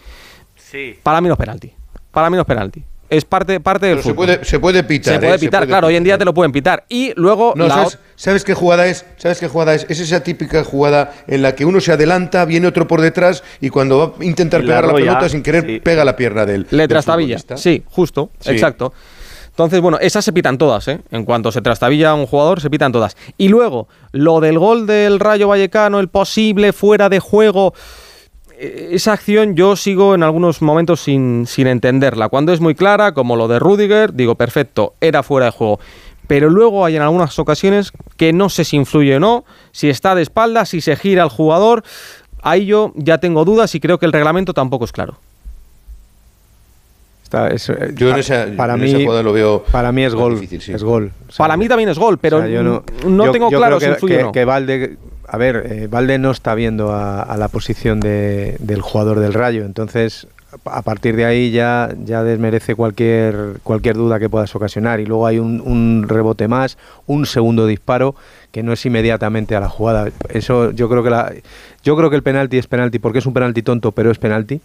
Para mí no es penalti. Para mí no es penalti. Es parte, parte del Pero se puede, se puede pitar. Se puede ¿eh? pitar, claro, hoy en día te lo pueden pitar. Y luego No, la ¿sabes, qué jugada es? ¿Sabes qué jugada es? Es esa típica jugada en la que uno se adelanta, viene otro por detrás y cuando va a intentar la pegar la pelota sin querer sí. pega la pierna del. Le futbolista. Sí, justo, Sí. exacto. Entonces, bueno, esas se pitan todas, ¿eh? En cuanto se trastabilla a un jugador, se pitan todas. Y luego, lo del gol del Rayo Vallecano, el posible fuera de juego. eh, Esa acción yo sigo en algunos momentos sin, sin entenderla. Cuando es muy clara, como lo de Rudiger, digo, perfecto, era fuera de juego. Pero luego hay en algunas ocasiones que no sé si influye o no, si está de espaldas, si se gira el jugador. Ahí yo ya tengo dudas y creo que el reglamento tampoco es claro. Está- es, eh, Yo en esa- para en mí, esa jugada lo veo Para mí es gol. difícil, sí. Es gol. O sea, Para mí también es gol, pero o sea, yo no, no, yo- tengo yo claro creo si influye que, no. que Valde, a ver, eh, Valde no está viendo a, a la posición de- del jugador del Rayo, entonces a partir de ahí ya, ya desmerece cualquier, cualquier duda que puedas ocasionar y luego hay un, un rebote más, un segundo disparo que no es inmediatamente a la jugada. Eso yo creo que la, yo creo que el penalti es penalti porque es un penalti tonto, pero es penalti.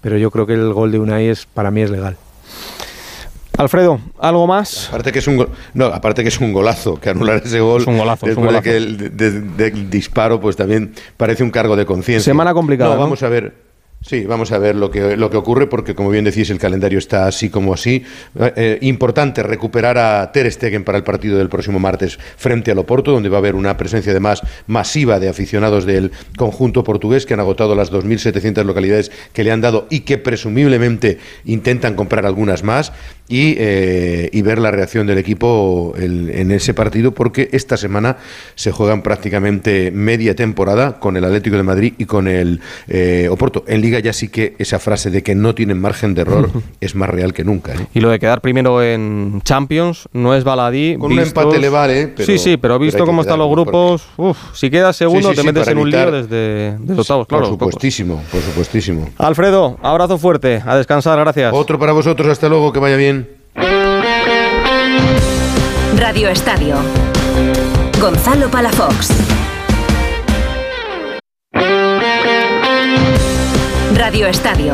Pero yo creo que el gol de Unai es para mí es legal. Alfredo, ¿algo más? Aparte que es un no, aparte que es un golazo, que anular ese gol Es un golazo, es un después de golazo. que el de- de- del disparo pues también parece un cargo de conciencia. Semana complicada, No, ¿no? vamos a ver. Sí, vamos a ver lo que, lo que ocurre porque, como bien decís, el calendario está así como así. Eh, eh, importante recuperar a Ter Stegen para el partido del próximo martes frente al Oporto, donde va a haber una presencia además masiva de aficionados del conjunto portugués que han agotado las 2.700 localidades que le han dado y que presumiblemente intentan comprar algunas más y, eh, y ver la reacción del equipo en ese partido porque esta semana se juegan prácticamente media temporada con el Atlético de Madrid y con el Oporto. En Liga ya sí que esa frase de que no tienen margen de error es más real que nunca. ¿eh? Y lo de quedar primero en Champions no es baladí. Con un empate le vale, pero- sí, sí, pero visto cómo están los grupos, uf, si quedas segundo Sí, sí, te sí, metes en un evitar- lío desde, desde octavos, por claro. supuestísimo, por supuestísimo. Alfredo, abrazo fuerte, a descansar, gracias. Otro para vosotros, hasta luego, que vaya bien. Radio Estadio. Gonzalo Palafox. Radio Estadio.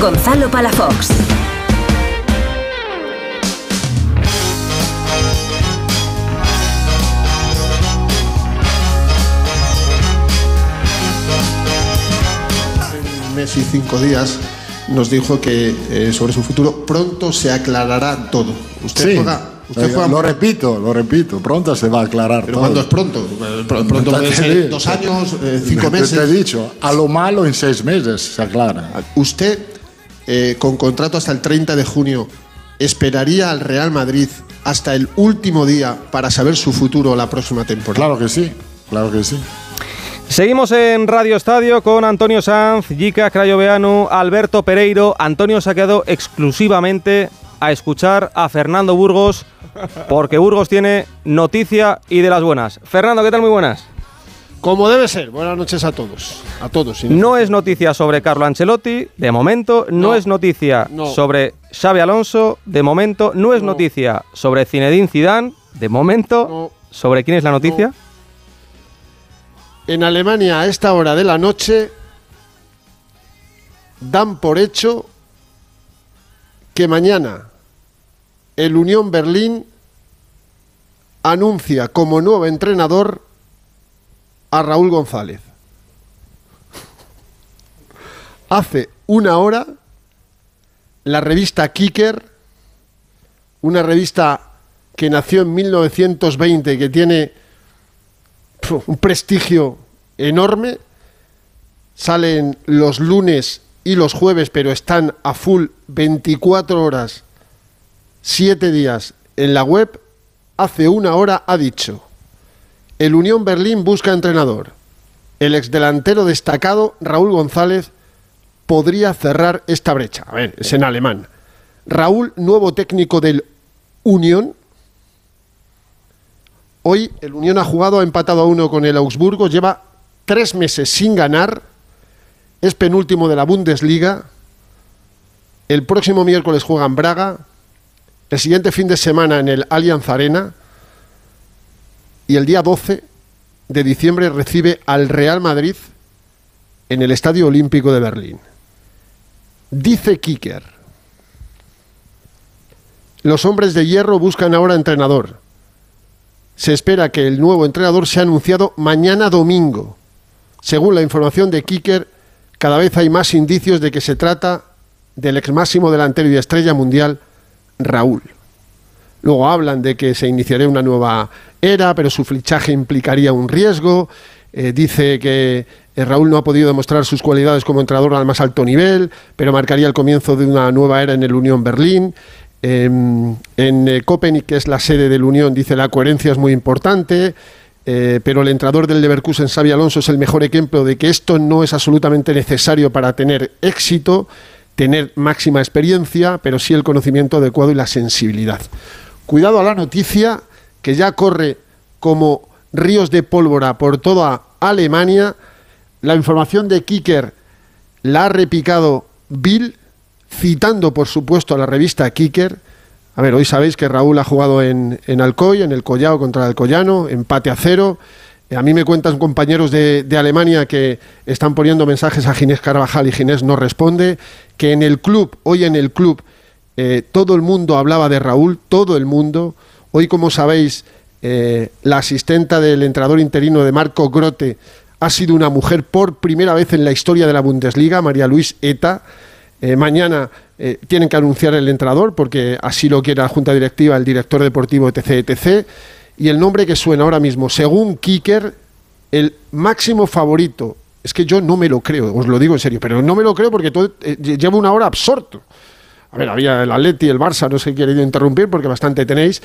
Gonzalo Palafox. Messi cinco días nos dijo que eh, sobre su futuro pronto se aclarará todo. Usted Sí, juega, usted lo repito, lo repito, pronto se va a aclarar pero todo. ¿cuándo es pronto? Eh, pr- Pronto puede ser dos años, eh, cinco meses. Te he dicho, a lo malo en seis meses se aclara. ¿Usted, eh, con contrato hasta el 30 de junio, esperaría al Real Madrid hasta el último día para saber su futuro la próxima temporada? Claro que sí, claro que sí. Seguimos en Radio Estadio con Antonio Sanz, Jica Crayoveanu, Alberto Pereiro. Antonio se ha quedado exclusivamente a escuchar a Fernando Burgos, porque Burgos tiene noticia y de las buenas. Fernando, ¿qué tal? Muy buenas. Como debe ser. Buenas noches a todos. A todos. sin No es noticia sobre Carlo Ancelotti, de momento. No, No. es noticia No. sobre Xavi Alonso, de momento. No es noticia sobre Zinedine Zidane, de momento. ¿Sobre quién es la noticia? En Alemania, a esta hora de la noche, dan por hecho que mañana el Unión Berlín anuncia como nuevo entrenador a Raúl González. Hace una hora, la revista Kicker, una revista que nació en 1920 y que tiene un prestigio enorme, salen los lunes y los jueves, pero están a full 24 horas, 7 días en la web, hace una hora ha dicho, el Unión Berlín busca entrenador. El exdelantero destacado Raúl González podría cerrar esta brecha. A ver, es en alemán. Raúl, nuevo técnico del Unión. Hoy el Unión ha jugado, ha empatado a uno con el Augsburgo, lleva tres meses sin ganar, es penúltimo de la Bundesliga. El próximo miércoles juega en Braga, el siguiente fin de semana en el Allianz Arena y el día 12 de diciembre recibe al Real Madrid en el Estadio Olímpico de Berlín. Dice Kicker, los hombres de hierro buscan ahora entrenador. Se espera que el nuevo entrenador sea anunciado mañana domingo. Según la información de Kicker, cada vez hay más indicios de que se trata del ex máximo delantero y estrella mundial, Raúl. Luego hablan de que se iniciaría una nueva era, pero su fichaje implicaría un riesgo. Eh, dice que eh, Raúl no ha podido demostrar sus cualidades como entrenador al más alto nivel, pero marcaría el comienzo de una nueva era en el Unión Berlín. Eh, en eh, Copenhague, que es la sede del Unión, dice la coherencia es muy importante. eh, pero el entrenador del Leverkusen, Xavi Alonso, es el mejor ejemplo de que esto no es absolutamente necesario para tener éxito, tener máxima experiencia, pero sí el conocimiento adecuado y la sensibilidad. Cuidado a la noticia que ya corre como ríos de pólvora por toda Alemania. La información de Kicker la ha repicado Bill, citando por supuesto a la revista Kicker. A ver, hoy sabéis que Raúl ha jugado en, en Alcoy, en el Collao contra el Alcoyano, empate a cero. Eh, A mí me cuentan compañeros de, Alemania que están poniendo mensajes a Ginés Carvajal y Ginés no responde. Que en el club, hoy en el club, eh, todo el mundo hablaba de Raúl, todo el mundo. Hoy, como sabéis, eh, la asistenta del entrenador interino de Marco Grote ha sido una mujer por primera vez en la historia de la Bundesliga, María Luis Eta. Mañana tienen que anunciar el entrenador porque así lo quiere la Junta Directiva, el director deportivo, etc. etc. Y el nombre que suena ahora mismo, según Kicker, el máximo favorito. Es que yo no me lo creo, os lo digo en serio, pero no me lo creo porque todo, eh, llevo una hora absorto. A ver, había el Atleti, el Barça, no sé querido interrumpir porque bastante tenéis,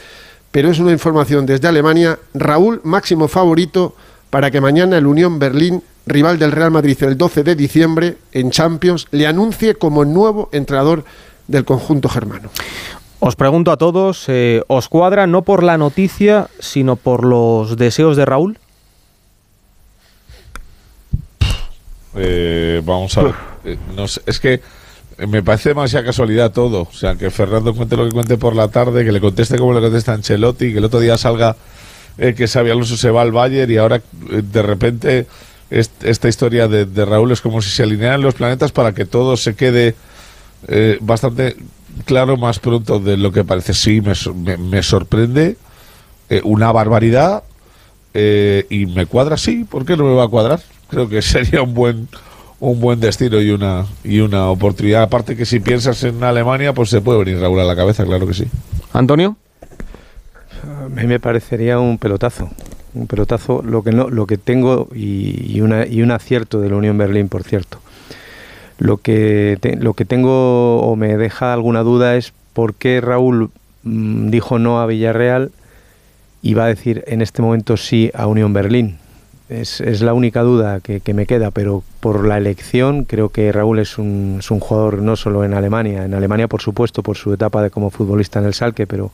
pero es una información desde Alemania. Raúl, máximo favorito para que mañana el Unión Berlín, rival del Real Madrid el 12 de diciembre en Champions, le anuncie como nuevo entrenador del conjunto germano. Os pregunto a todos, eh, ¿os cuadra no por la noticia, sino por los deseos de Raúl? Eh, vamos a ver. Eh, es que me parece demasiada casualidad todo. O sea, que Fernando cuente lo que cuente por la tarde, que le conteste como le contesta Ancelotti, que el otro día salga eh, que Xavi Alonso se va al Bayern y ahora de repente est- esta historia de, Raúl es como si se alinearan los planetas para que todo se quede bastante claro más pronto de lo que parece. Sí, me, me- me sorprende eh, una barbaridad eh, y me cuadra, sí, ¿por qué no me va a cuadrar? Creo que sería un buen un buen destino y una y una oportunidad. Aparte que si piensas en Alemania, pues se puede venir Raúl a la cabeza, claro que sí. Antonio. A mí me parecería un pelotazo. Un pelotazo, lo que no, lo que tengo y, y una, y un acierto de la Unión Berlín, por cierto. Lo que, lo que tengo o me deja alguna duda es por qué Raúl mm, dijo no a Villarreal y va a decir en este momento sí a Unión Berlín. es, la única duda que, me queda, pero por la elección creo que Raúl es un, jugador no solo en Alemania, en Alemania por supuesto por su etapa de como futbolista en el Salque, pero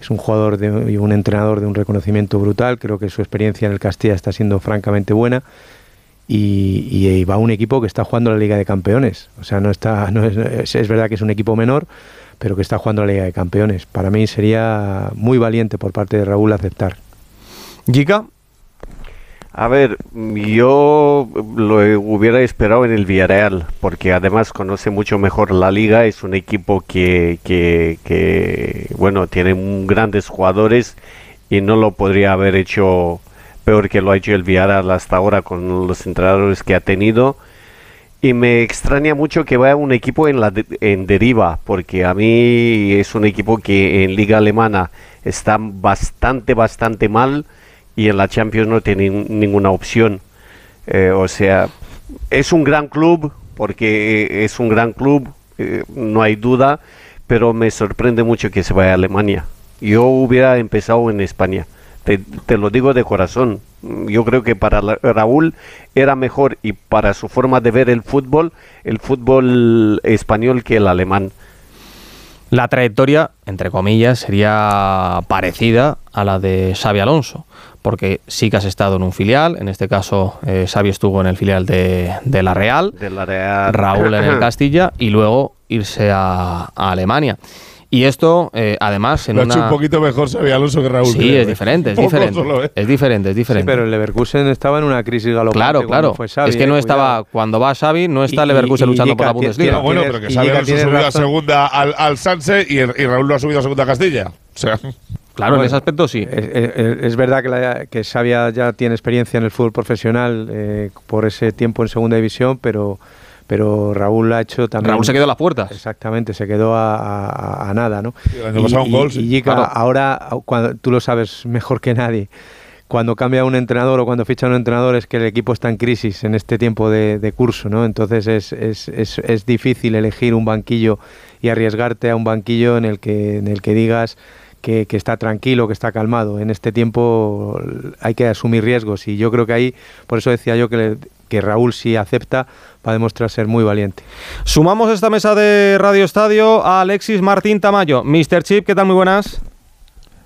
es un jugador y un entrenador de un reconocimiento brutal, creo que su experiencia en el Castilla está siendo francamente buena y, y- y va a un equipo que está jugando la Liga de Campeones, o sea, no está, no es, es- es verdad que es un equipo menor, pero que está jugando la Liga de Campeones. Para mí sería muy valiente por parte de Raúl aceptar. Giga. A ver, yo lo hubiera esperado en el Villarreal, porque además conoce mucho mejor la liga, es un equipo que, que, que, bueno, tiene un- grandes jugadores y no lo podría haber hecho peor que lo ha hecho el Villarreal hasta ahora con los entrenadores que ha tenido. Y me extraña mucho que vaya un equipo en, deriva, porque a mí es un equipo que en liga alemana está bastante, bastante mal y en la Champions no tiene nin- ninguna opción. Eh, o sea, es un gran club, porque eh, es un gran club, eh, no hay duda, pero me sorprende mucho que se vaya a Alemania. Yo hubiera empezado en España, te, te lo digo de corazón. Yo creo que para Raúl era mejor y para su forma de ver el fútbol, el fútbol español que el alemán. La trayectoria, entre comillas, sería parecida a la de Xavi Alonso, porque sí que has estado en un filial, en este caso eh, Xavi estuvo en el filial de, de la Real, De la Real. Raúl en el (clears throat) Castilla y luego irse a, a Alemania. Y esto, eh, además, en Lo ha hecho una... un poquito mejor Xavi Alonso que Raúl. Sí, creo, es ¿eh? diferente, es diferente. solo, ¿eh? Es diferente, es diferente. Sí, pero el Leverkusen estaba en una crisis galopante. Claro, claro. fue Xavi, es que eh, no cuidado. estaba, cuando va Xavi, no está Y- el Leverkusen y- y luchando por la Bundesliga. Ah, bueno, pero que Xavi Alonso subió a razón. segunda al, al Sanse y, y Raúl lo ha subido a segunda a Castilla. O sea, Claro, en Bueno, ese aspecto sí. Es, es- es verdad que, la, que Xavi ya- ya tiene experiencia en el fútbol profesional eh, por ese tiempo en segunda división, pero, pero Raúl ha hecho también. Raúl se quedó a las puertas. Exactamente, se quedó a, a- a nada, ¿no? el año pasado un gol, sí. y Jica, Claro. ahora, cuando, tú lo sabes mejor que nadie, cuando cambia un entrenador o cuando ficha un entrenador es que el equipo está en crisis en este tiempo de, de curso, ¿no? Entonces es, es, es, es difícil elegir un banquillo y arriesgarte a un banquillo en el que, en el que digas que, que está tranquilo, que está calmado. En este tiempo hay que asumir riesgos y yo creo que ahí, por eso decía yo que, le- que Raúl si acepta va a demostrar ser muy valiente. Sumamos a esta mesa de Radio Estadio a Alexis Martín Tamayo. Mr. Chip, ¿qué tal? Muy buenas.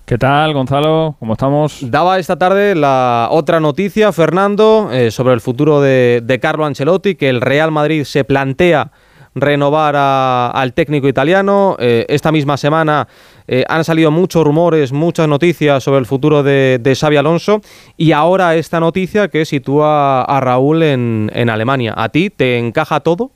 ¿Qué tal, Gonzalo? ¿Cómo estamos? Daba esta tarde la otra noticia, Fernando, eh, sobre el futuro de, de Carlo Ancelotti, que el Real Madrid se plantea renovar a- al técnico italiano. Eh, esta misma semana eh, han salido muchos rumores, muchas noticias sobre el futuro de, de Xavi Alonso y ahora esta noticia que sitúa a Raúl en, en Alemania. ¿A ti te encaja todo?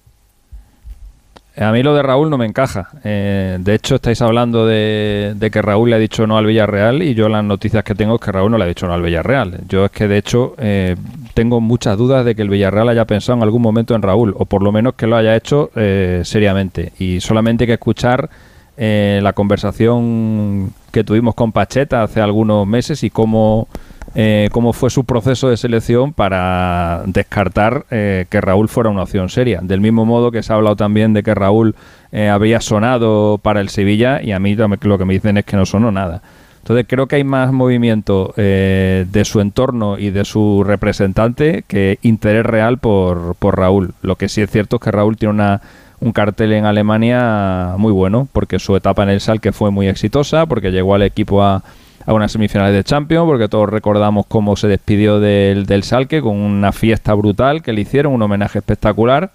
A mí lo de Raúl no me encaja. Eh, de hecho, estáis hablando de, de que Raúl le ha dicho no al Villarreal y yo las noticias que tengo es que Raúl no le ha dicho no al Villarreal. Yo es que, de hecho, eh, tengo muchas dudas de que el Villarreal haya pensado en algún momento en Raúl, o por lo menos que lo haya hecho eh, seriamente. Y solamente hay que escuchar eh, la conversación que tuvimos con Pacheta hace algunos meses y cómo, eh, cómo fue su proceso de selección para descartar eh, que Raúl fuera una opción seria. Del mismo modo que se ha hablado también de que Raúl eh, había sonado para el Sevilla y a mí lo que me dicen es que no sonó nada. Entonces creo que hay más movimiento eh, de su entorno y de su representante que interés real por, por Raúl. Lo que sí es cierto es que Raúl tiene una, un cartel en Alemania muy bueno, porque su etapa en el Salque fue muy exitosa, porque llegó al equipo a, a unas semifinales de Champions, porque todos recordamos cómo se despidió del, del Salque con una fiesta brutal que le hicieron, un homenaje espectacular.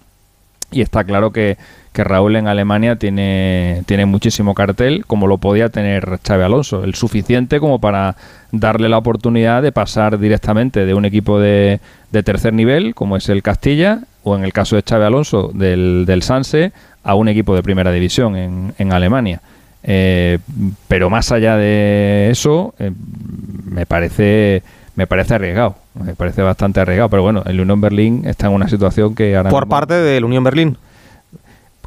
Y está claro que, que Raúl en Alemania tiene, tiene muchísimo cartel, como lo podía tener Xavi Alonso, el suficiente como para darle la oportunidad de pasar directamente de un equipo de, de tercer nivel, como es el Castilla, o en el caso de Xavi Alonso, del, del Sanse, a un equipo de primera división en, en Alemania. Eh, pero más allá de eso, eh, me parece me parece arriesgado, me parece bastante arriesgado, pero bueno, el Unión Berlín está en una situación que ahora Por mismo- parte del Unión Berlín.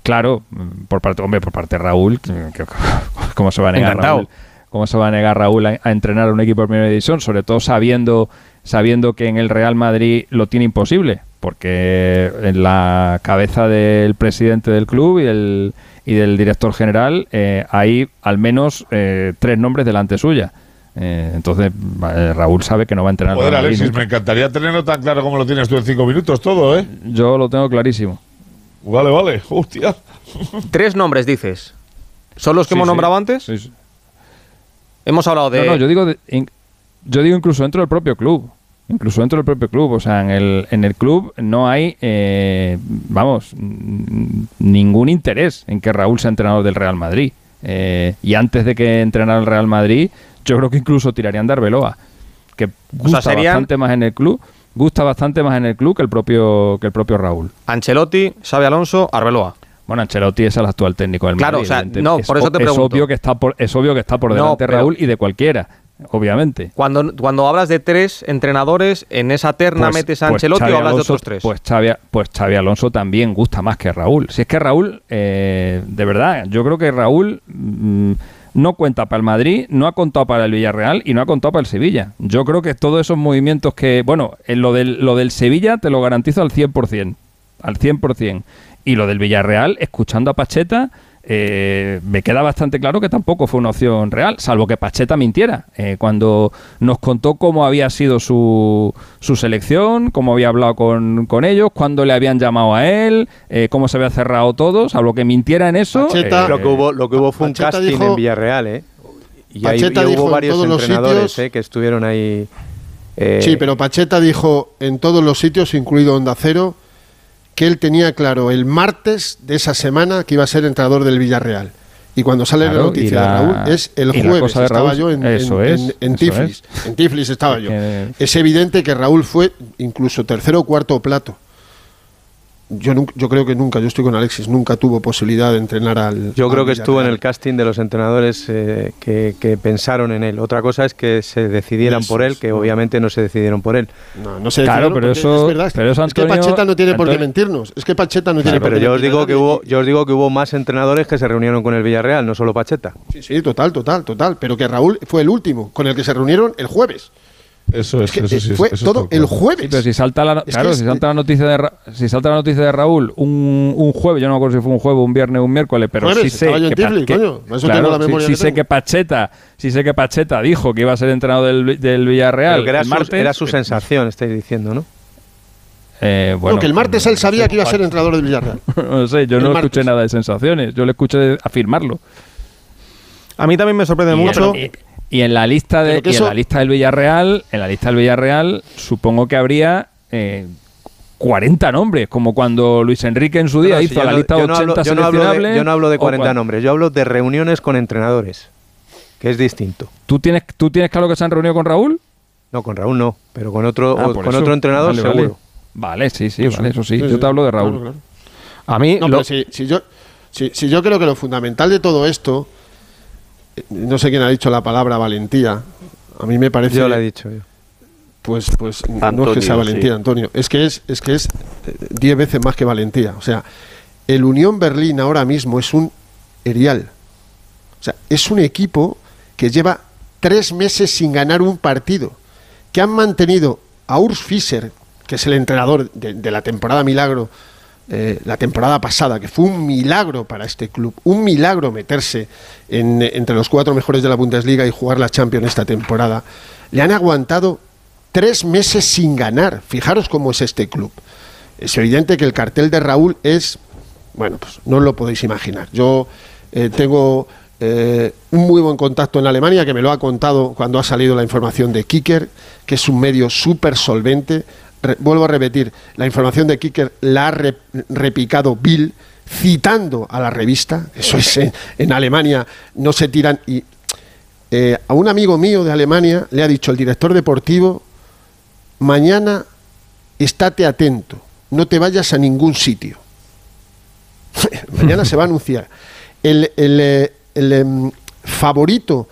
Claro, por parte, hombre, por parte de Raúl, que- que- (laughs) ¿cómo se va a negar Encantado. Raúl? ¿Cómo se va a negar Raúl a, a entrenar a un equipo de primera división? Sobre todo sabiendo, sabiendo que en el Real Madrid lo tiene imposible, porque en la cabeza del presidente del club y del, y del director general eh, hay al menos eh, tres nombres delante suya. Eh, entonces, eh, Raúl sabe que no va a entrenar. Joder, Alexis, nunca. me encantaría tenerlo tan claro como lo tienes tú en cinco minutos todo, ¿eh? Yo lo tengo clarísimo. Vale, vale. Hostia. (laughs) Tres nombres, dices. ¿Son los que Sí, hemos sí. nombrado antes? Sí, sí. Hemos hablado de... No, no, yo digo, de- in- yo digo incluso dentro del propio club. Incluso dentro del propio club. O sea, en el, en el club no hay, eh, vamos, ningún interés en que Raúl sea entrenador del Real Madrid. Eh, y antes de que entrenara el Real Madrid, yo creo que incluso tirarían de Arbeloa. Que gusta serían- bastante más en el club. Gusta bastante más en el club que el propio, que el propio Raúl. Ancelotti, Xavi Alonso, Arbeloa. Bueno, Ancelotti es el actual técnio del Claro, Madrid. o sea, no, es por eso te o- es pregunto. obvio que está por, es obvio que está por No, delante pero- Raúl y de cualquiera, obviamente. Cuando, cuando hablas de tres entrenadores, ¿en esa terna Pues- metes a pues Ancelotti o hablas Alonso- de otros tres? Pues Xavi, pues Xavi Alonso también gusta más que Raúl. Si es que Raúl, eh, de verdad, yo creo que Raúl mm, no cuenta para el Madrid, no ha contado para el Villarreal y no ha contado para el Sevilla. Yo creo que todos esos movimientos que, bueno, en lo del, lo del Sevilla te lo garantizo al 100%, al 100%. Y lo del Villarreal, escuchando a Pacheta, eh, me queda bastante claro que tampoco fue una opción real, salvo que Pacheta mintiera. Eh, cuando nos contó cómo había sido su, su selección, cómo había hablado con, con ellos, cuándo le habían llamado a él, eh, cómo se había cerrado todo, salvo que mintiera en eso. Pacheta- eh, lo, que hubo, lo que hubo fue un casting dijo- en Villarreal, ¿eh? Y, ahí- y hubo en varios entrenadores sitios- ¿eh? que estuvieron ahí. eh, Sí, pero Pacheta dijo en todos los sitios, incluido Onda Cero, que él tenía claro el martes de esa semana que iba a ser entrenador del Villarreal. Y cuando sale Claro, la noticia la- de Raúl es el jueves. Estaba yo en, eso en- es, en- en eso Tiflis. En Tiflis estaba yo. Es evidente que Raúl fue incluso tercero o cuarto plato. Yo, yo creo que nunca, yo estoy con Alexis, nunca tuvo posibilidad de entrenar al. Yo creo al que estuvo en el casting de los entrenadores eh, que, que pensaron en él. Otra cosa es que se decidieran Eso por él, que no. obviamente no se decidieron por él. No, no se Claro, pero eso- es verdad. pero eso, es que Antonio- Pacheta no tiene por qué Antonio- mentirnos. Es que Pacheta no Sí, tiene por pero qué yo os digo que hubo, yo os digo que hubo más entrenadores que se reunieron con el Villarreal, no solo Pacheta. Sí, sí, total, total, total. Pero que Raúl fue el último con el que se reunieron el jueves. Eso es, que, eso eh, sí. fue eso todo el jueves. Sí, pero si salta la, claro, si salta la noticia de Ra- si salta la noticia de Raúl un, un jueves, yo no me acuerdo si fue un jueves, un viernes, un miércoles, pero sí sé que, Pa- Tiflis, que- coño, por eso claro, tengo la sí- memoria sí, que sé que Pacheta, sí sé que Pacheta dijo que iba a ser entrenador del, del Villarreal Pero que era, el su, martes. era su sensación, estáis diciendo, ¿no? Eh, bueno, no, que el martes él sabía que iba a ser (laughs) entrenador del Villarreal. (laughs) no sé, yo el no martes. escuché nada de sensaciones, yo le escuché afirmarlo. A mí también me sorprende Y mucho. Y en la lista de y en la lista del Villarreal, en la lista del Villarreal, supongo que habría eh, 40 nombres, como cuando Luis Enrique en su día No, hizo si la no- lista de yo no 80 hablo- yo no hablo de- seleccionables. Yo no hablo de o 40 cuan- nombres, yo hablo de reuniones con entrenadores, que es distinto. ¿Tú tienes, ¿Tú tienes claro que se han reunido con Raúl? No, con Raúl no, pero con otro, Ah, o- con eso. otro entrenador Vale, seguro. Vale, sí, sí, Eso. vale, eso sí. Sí, Yo te hablo de Raúl. Claro, claro. A mí, No, lo- pero si, si yo, si, si yo creo que lo fundamental de todo esto, no sé quién ha dicho la palabra valentía, a mí me parece... Yo lo he dicho yo. Pues, pues no es que sea valentía, sí. Antonio. Es que es, es que es eh, diez veces más que valentía. O sea, el Unión Berlín ahora mismo es un erial. O sea, es un equipo que lleva tres meses sin ganar un partido. Que han mantenido a Urs Fischer, que es el entrenador de, de la temporada Milagro, eh, la temporada pasada, que fue un milagro para este club, un milagro meterse en- entre los cuatro mejores de la Bundesliga y jugar la Champions esta temporada. Le han aguantado tres meses sin ganar. Fijaros cómo es este club. Es evidente que el cartel de Raúl es, bueno, pues no lo podéis imaginar. Yo eh, tengo eh, un muy buen contacto en Alemania que me lo ha contado cuando ha salido la información de Kicker, que es un medio súper solvente. Vuelvo a repetir, la información de Kicker la ha re- repicado Bill citando a la revista. Eso es en, Alemania, no se tiran. Y eh, a un amigo mío de Alemania le ha dicho el director deportivo, mañana estate atento, no te vayas a ningún sitio. (laughs) mañana se va a anunciar. El, el, eh, em, favorito,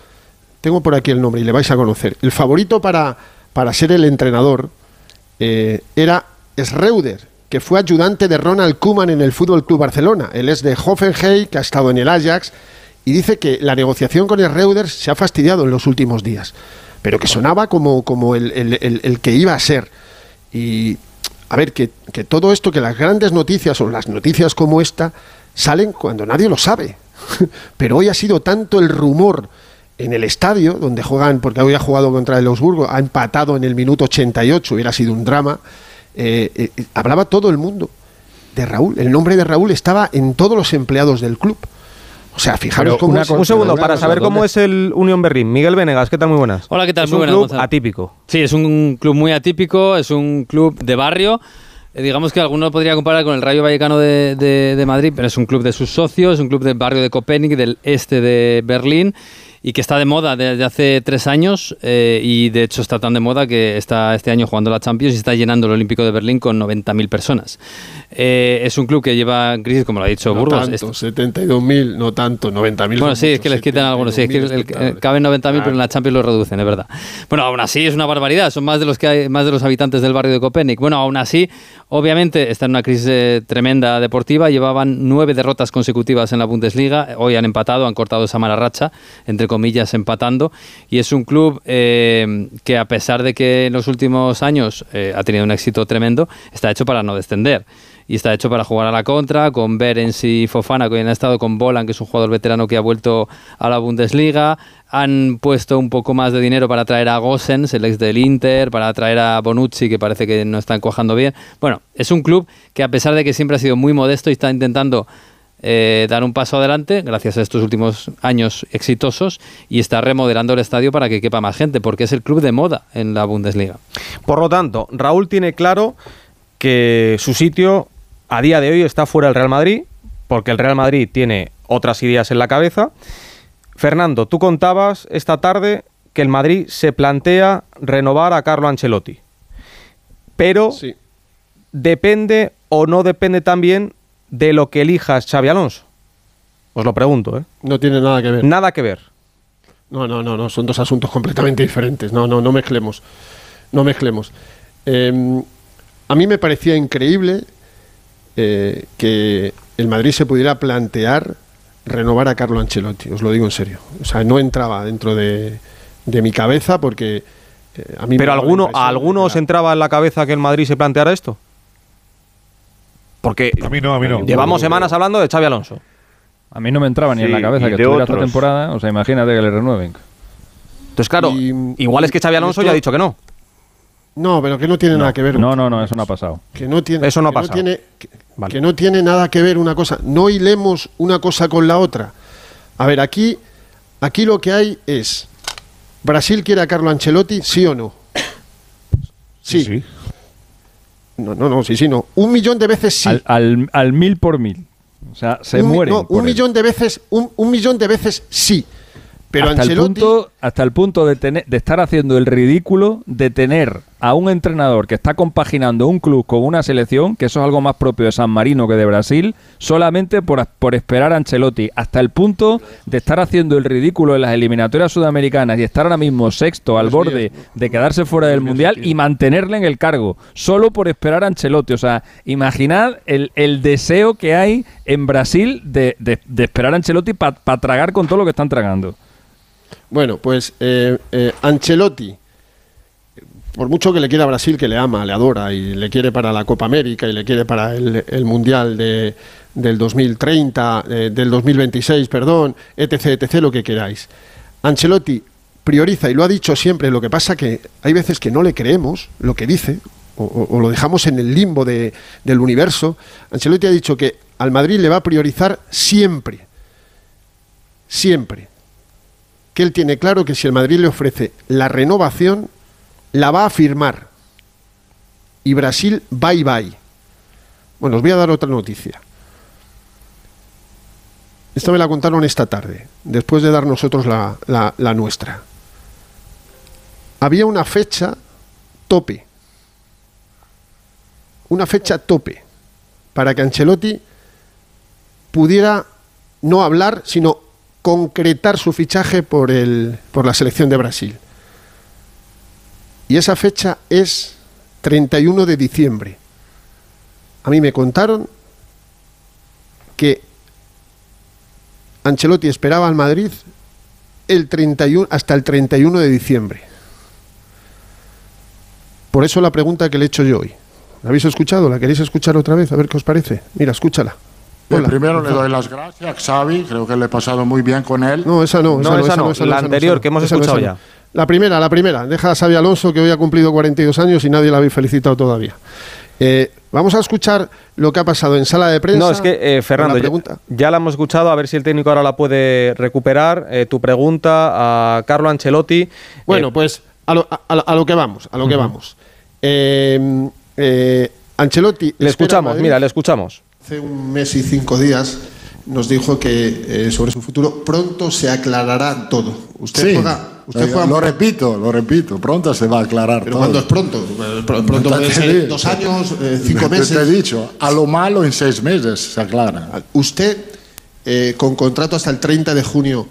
tengo por aquí el nombre y le vais a conocer, el favorito para, para ser el entrenador eh, era Schreuder, que fue ayudante de Ronald Koeman en el Fútbol Club Barcelona. Él es de Hoffenheim, que ha estado en el Ajax, y dice que la negociación con Schreuder se ha fastidiado en los últimos días, pero que sonaba como, como el, el- el- el que iba a ser. Y a ver, que, que todo esto, que las grandes noticias o las noticias como esta, salen cuando nadie lo sabe. (laughs) Pero hoy ha sido tanto el rumor en el estadio, donde juegan, porque hoy ha jugado contra el Augsburgo, ha empatado en el minuto 88, hubiera sido un drama, eh, eh, hablaba todo el mundo de Raúl. El nombre de Raúl estaba en todos los empleados del club. O sea, fijaros Pero cómo una es- un segundo, para saber cómo es el Unión Berlín. Miguel Venegas, ¿qué tal? Muy buenas. Hola, ¿qué tal? Es Muy un buenas, club Gonzalo. atípico. Sí, es un club muy atípico, es un club de barrio. Eh, digamos que alguno lo podría comparar con el Rayo Vallecano de, de- de Madrid, pero es un club de sus socios, es un club del barrio de Copenhague, del este de Berlín, y que está de moda desde hace tres años, eh, y de hecho está tan de moda que está este año jugando la Champions y está llenando el Olímpico de Berlín con 90.000 personas. Eh, es un club que lleva en crisis, como lo ha dicho No Burgos. tanto, 72.000, no tanto, 90.000. Bueno, sí, es que les quitan algunos. Sí, es que el- caben 90.000, pero en la Champions lo reducen, es verdad. Bueno, aún así es una barbaridad. Son más de los que hay, más de los habitantes del barrio de Copenhague. Bueno, aún así, obviamente está en una crisis eh, tremenda deportiva. Llevaban nueve derrotas consecutivas en la Bundesliga. Hoy han empatado, han cortado esa mala racha, entre comillas, empatando. Y es un club eh, que a pesar de que en los últimos años eh, ha tenido un éxito tremendo, está hecho para no descender y está hecho para jugar a la contra, con Berens y Fofana, que hoy han estado con Bolan, que es un jugador veterano que ha vuelto a la Bundesliga. Han puesto un poco más de dinero para traer a Gosens, el ex del Inter, para traer a Bonucci, que parece que no está cuajando bien. Bueno, es un club que a pesar de que siempre ha sido muy modesto y está intentando eh, dar un paso adelante, gracias a estos últimos años exitosos, y está remodelando el estadio para que quepa más gente, porque es el club de moda en la Bundesliga. Por lo tanto, Raúl tiene claro que su sitio a día de hoy está fuera del Real Madrid, porque el Real Madrid tiene otras ideas en la cabeza. Fernando, tú contabas esta tarde que el Madrid se plantea renovar a Carlo Ancelotti. Pero depende o no depende también de lo que elijas Xavi Alonso. Os lo pregunto, ¿eh? No tiene nada que ver. Nada que ver. No, no, no, no, son dos asuntos completamente diferentes. No, no, no mezclemos. No mezclemos. Eh, a mí me parecía increíble eh, que el Madrid se pudiera plantear renovar a Carlo Ancelotti, os lo digo en serio. O sea, no entraba dentro de, de mi cabeza porque eh, a mí Pero alguno, ¿a de alguno que os entraba en la cabeza que el Madrid se planteara esto? Porque A mí no, a mí no. llevamos semanas hablando de Xavi Alonso. A mí no me entraba ni en la cabeza que estuviera esta temporada. O sea, imagínate que le renueven. Entonces, claro, igual es que Xavi Alonso ya ha dicho que no. No, pero que no tiene nada que ver. No, no, no, eso no ha pasado. Que no tiene, Eso no ha que pasado. tiene, que, que no tiene nada que ver una cosa. No hilemos una cosa con la otra. A ver, aquí, aquí lo que hay es. ¿Brasil quiere a Carlo Ancelotti? ¿Sí o no? Sí. No, no, no, sí, sí, no. Un millón de veces sí. Al, al, al mil por mil. O sea, se un, mueren. no, un él. millón de veces, un, un millón de veces sí. Pero hasta, el punto, hasta el punto de, tener, de estar haciendo el ridículo de tener a un entrenador que está compaginando un club con una selección, que eso es algo más propio de San Marino que de Brasil, solamente por, por esperar a Ancelotti. Hasta el punto de estar haciendo el ridículo en las eliminatorias sudamericanas y estar ahora mismo sexto al borde de quedarse fuera del Mundial y mantenerle en el cargo, solo por esperar a Ancelotti. O sea, imaginad el, el deseo que hay en Brasil de, de- de esperar a Ancelotti para tragar con todo lo que están tragando. Bueno, pues eh, eh, Ancelotti, por mucho que le quiera a Brasil, que le ama, le adora y le quiere para la Copa América y le quiere para el, Mundial de, del 2030, eh, del 2026, perdón, etc., etc., lo que queráis. Ancelotti prioriza, y lo ha dicho siempre, lo que pasa que hay veces que no le creemos lo que dice, o, o- o lo dejamos en el limbo de- del universo. Ancelotti ha dicho que al Madrid le va a priorizar siempre, siempre que él tiene claro que si el Madrid le ofrece la renovación, la va a firmar. Y Brasil, bye bye. Bueno, os voy a dar otra noticia. Esta me la contaron esta tarde, después de dar nosotros la, la- la nuestra. Había una fecha tope. Una fecha tope para que Ancelotti pudiera no hablar, sino concretar su fichaje por, el, por la selección de Brasil. Y esa fecha es 31 de diciembre. A mí me contaron que Ancelotti esperaba al Madrid el 31, hasta el 31 de diciembre. Por eso la pregunta que le he hecho yo hoy. ¿La habéis escuchado? ¿La queréis escuchar otra vez? A ver qué os parece. Mira, escúchala. Bien, primero le doy las gracias a Xavi, creo que le he pasado muy bien con él. No, esa no. No, esa no, la anterior que hemos esa escuchado esa no. ya. La primera, la primera. Deja a Xavi Alonso, que hoy ha cumplido 42 años y nadie la habéis felicitado todavía. Eh, vamos a escuchar lo que ha pasado en sala de prensa. No, es que, eh, Fernando, la pregunta. ya la hemos escuchado, a ver si el técnico ahora la puede recuperar. Eh, tu pregunta a Carlo Ancelotti. Bueno, Eh, pues a lo, a- a lo que vamos, a lo que vamos. Eh, eh, Ancelotti. le escuchamos, mira, le escuchamos. Hace un mes y cinco días nos dijo que eh, sobre su futuro pronto se aclarará todo. Usted Sí, juega. Usted eh, juega lo repito, lo repito, pronto se va a aclarar ¿Pero todo. cuándo es pronto? Eh, pr- Pronto puede ser dos años, eh, cinco meses. Te he dicho, a lo malo en seis meses se aclara. ¿Usted, eh, con contrato hasta el 30 de junio,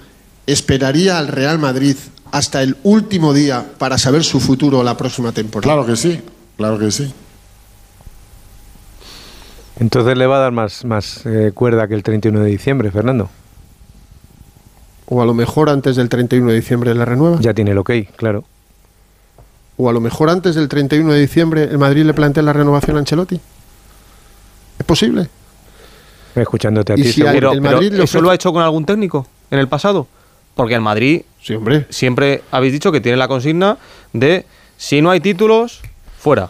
esperaría al Real Madrid hasta el último día para saber su futuro la próxima temporada? Claro que sí, claro que sí. Entonces le va a dar más, más eh, cuerda que el 31 de diciembre, Fernando. O a lo mejor antes del 31 de diciembre la renueva. Ya tiene el ok, claro. O a lo mejor antes del 31 de diciembre el Madrid le plantea la renovación a Ancelotti. ¿Es posible? Escuchándote a ti. si. Pero, el Madrid ¿eso ofrece- lo ha hecho con algún técnico en el pasado? Porque el Madrid Sí, hombre. siempre habéis dicho que tiene la consigna de si no hay títulos, fuera.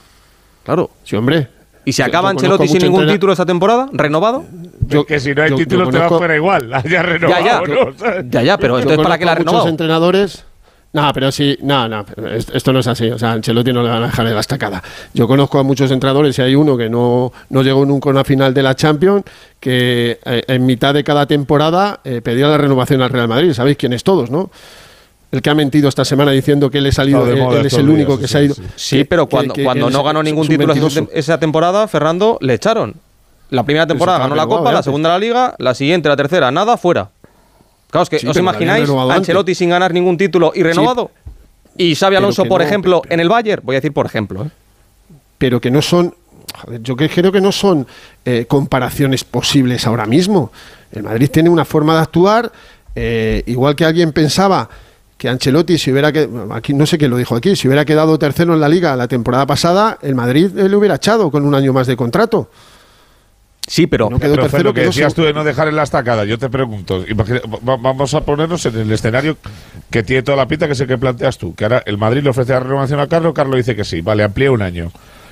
Claro. Sí, hombre. ¿Y se Yo- acaba yo Ancelotti sin ningún título esta temporada? ¿Renovado? Yo- que si no hay yo- yo títulos te vas conozco- fuera igual. (laughs) Ya renovado, ya, ¿no? ¿Sabes? Ya, ya, pero Yo entonces ¿para qué la renovado? muchos entrenadores. No, pero sí, no, no, pero es- esto no es así. O sea, a Ancelotti no le van a dejar de la estacada. Yo conozco a muchos entrenadores y hay uno que no, no llegó nunca a una final de la Champions, que eh, en mitad de cada temporada eh, pedía la renovación al Real Madrid. Sabéis quiénes todos, ¿no? El que ha mentido esta semana diciendo que él, es salido, él, es el único días, que sí, se ha ido. sí. Sí, que- pero cuando, que- cuando no ganó ningún título esa, temporada, Fernando, le echaron. La primera temporada ganó la Copa, la segunda la Liga, la siguiente, la tercera, nada, fuera. Claro, es que Sí, os imagináis. Ancelotti sin ganar ningún título y renovado. Y Xavi Alonso, por no, ejemplo, pero- en el Bayern, voy a decir por ejemplo, ¿eh? pero que no son. joder, yo creo que no son eh, comparaciones posibles ahora mismo. El Madrid tiene una forma de actuar, eh, igual que alguien pensaba que Ancelotti, si hubiera que aquí no sé quién lo dijo aquí, si hubiera quedado tercero en la liga la temporada pasada, el Madrid le hubiera echado con un año más de contrato. Sí, pero, No quedó Pero, Fer, tercero, lo que quedó decías tú de no dejar en la estacada, yo te pregunto, imagina- vamos a ponernos en el escenario que tiene toda la pinta, que es el que planteas tú, que ahora el Madrid le ofrece la renovación a Carlos, Carlos dice que sí, vale, amplía un año.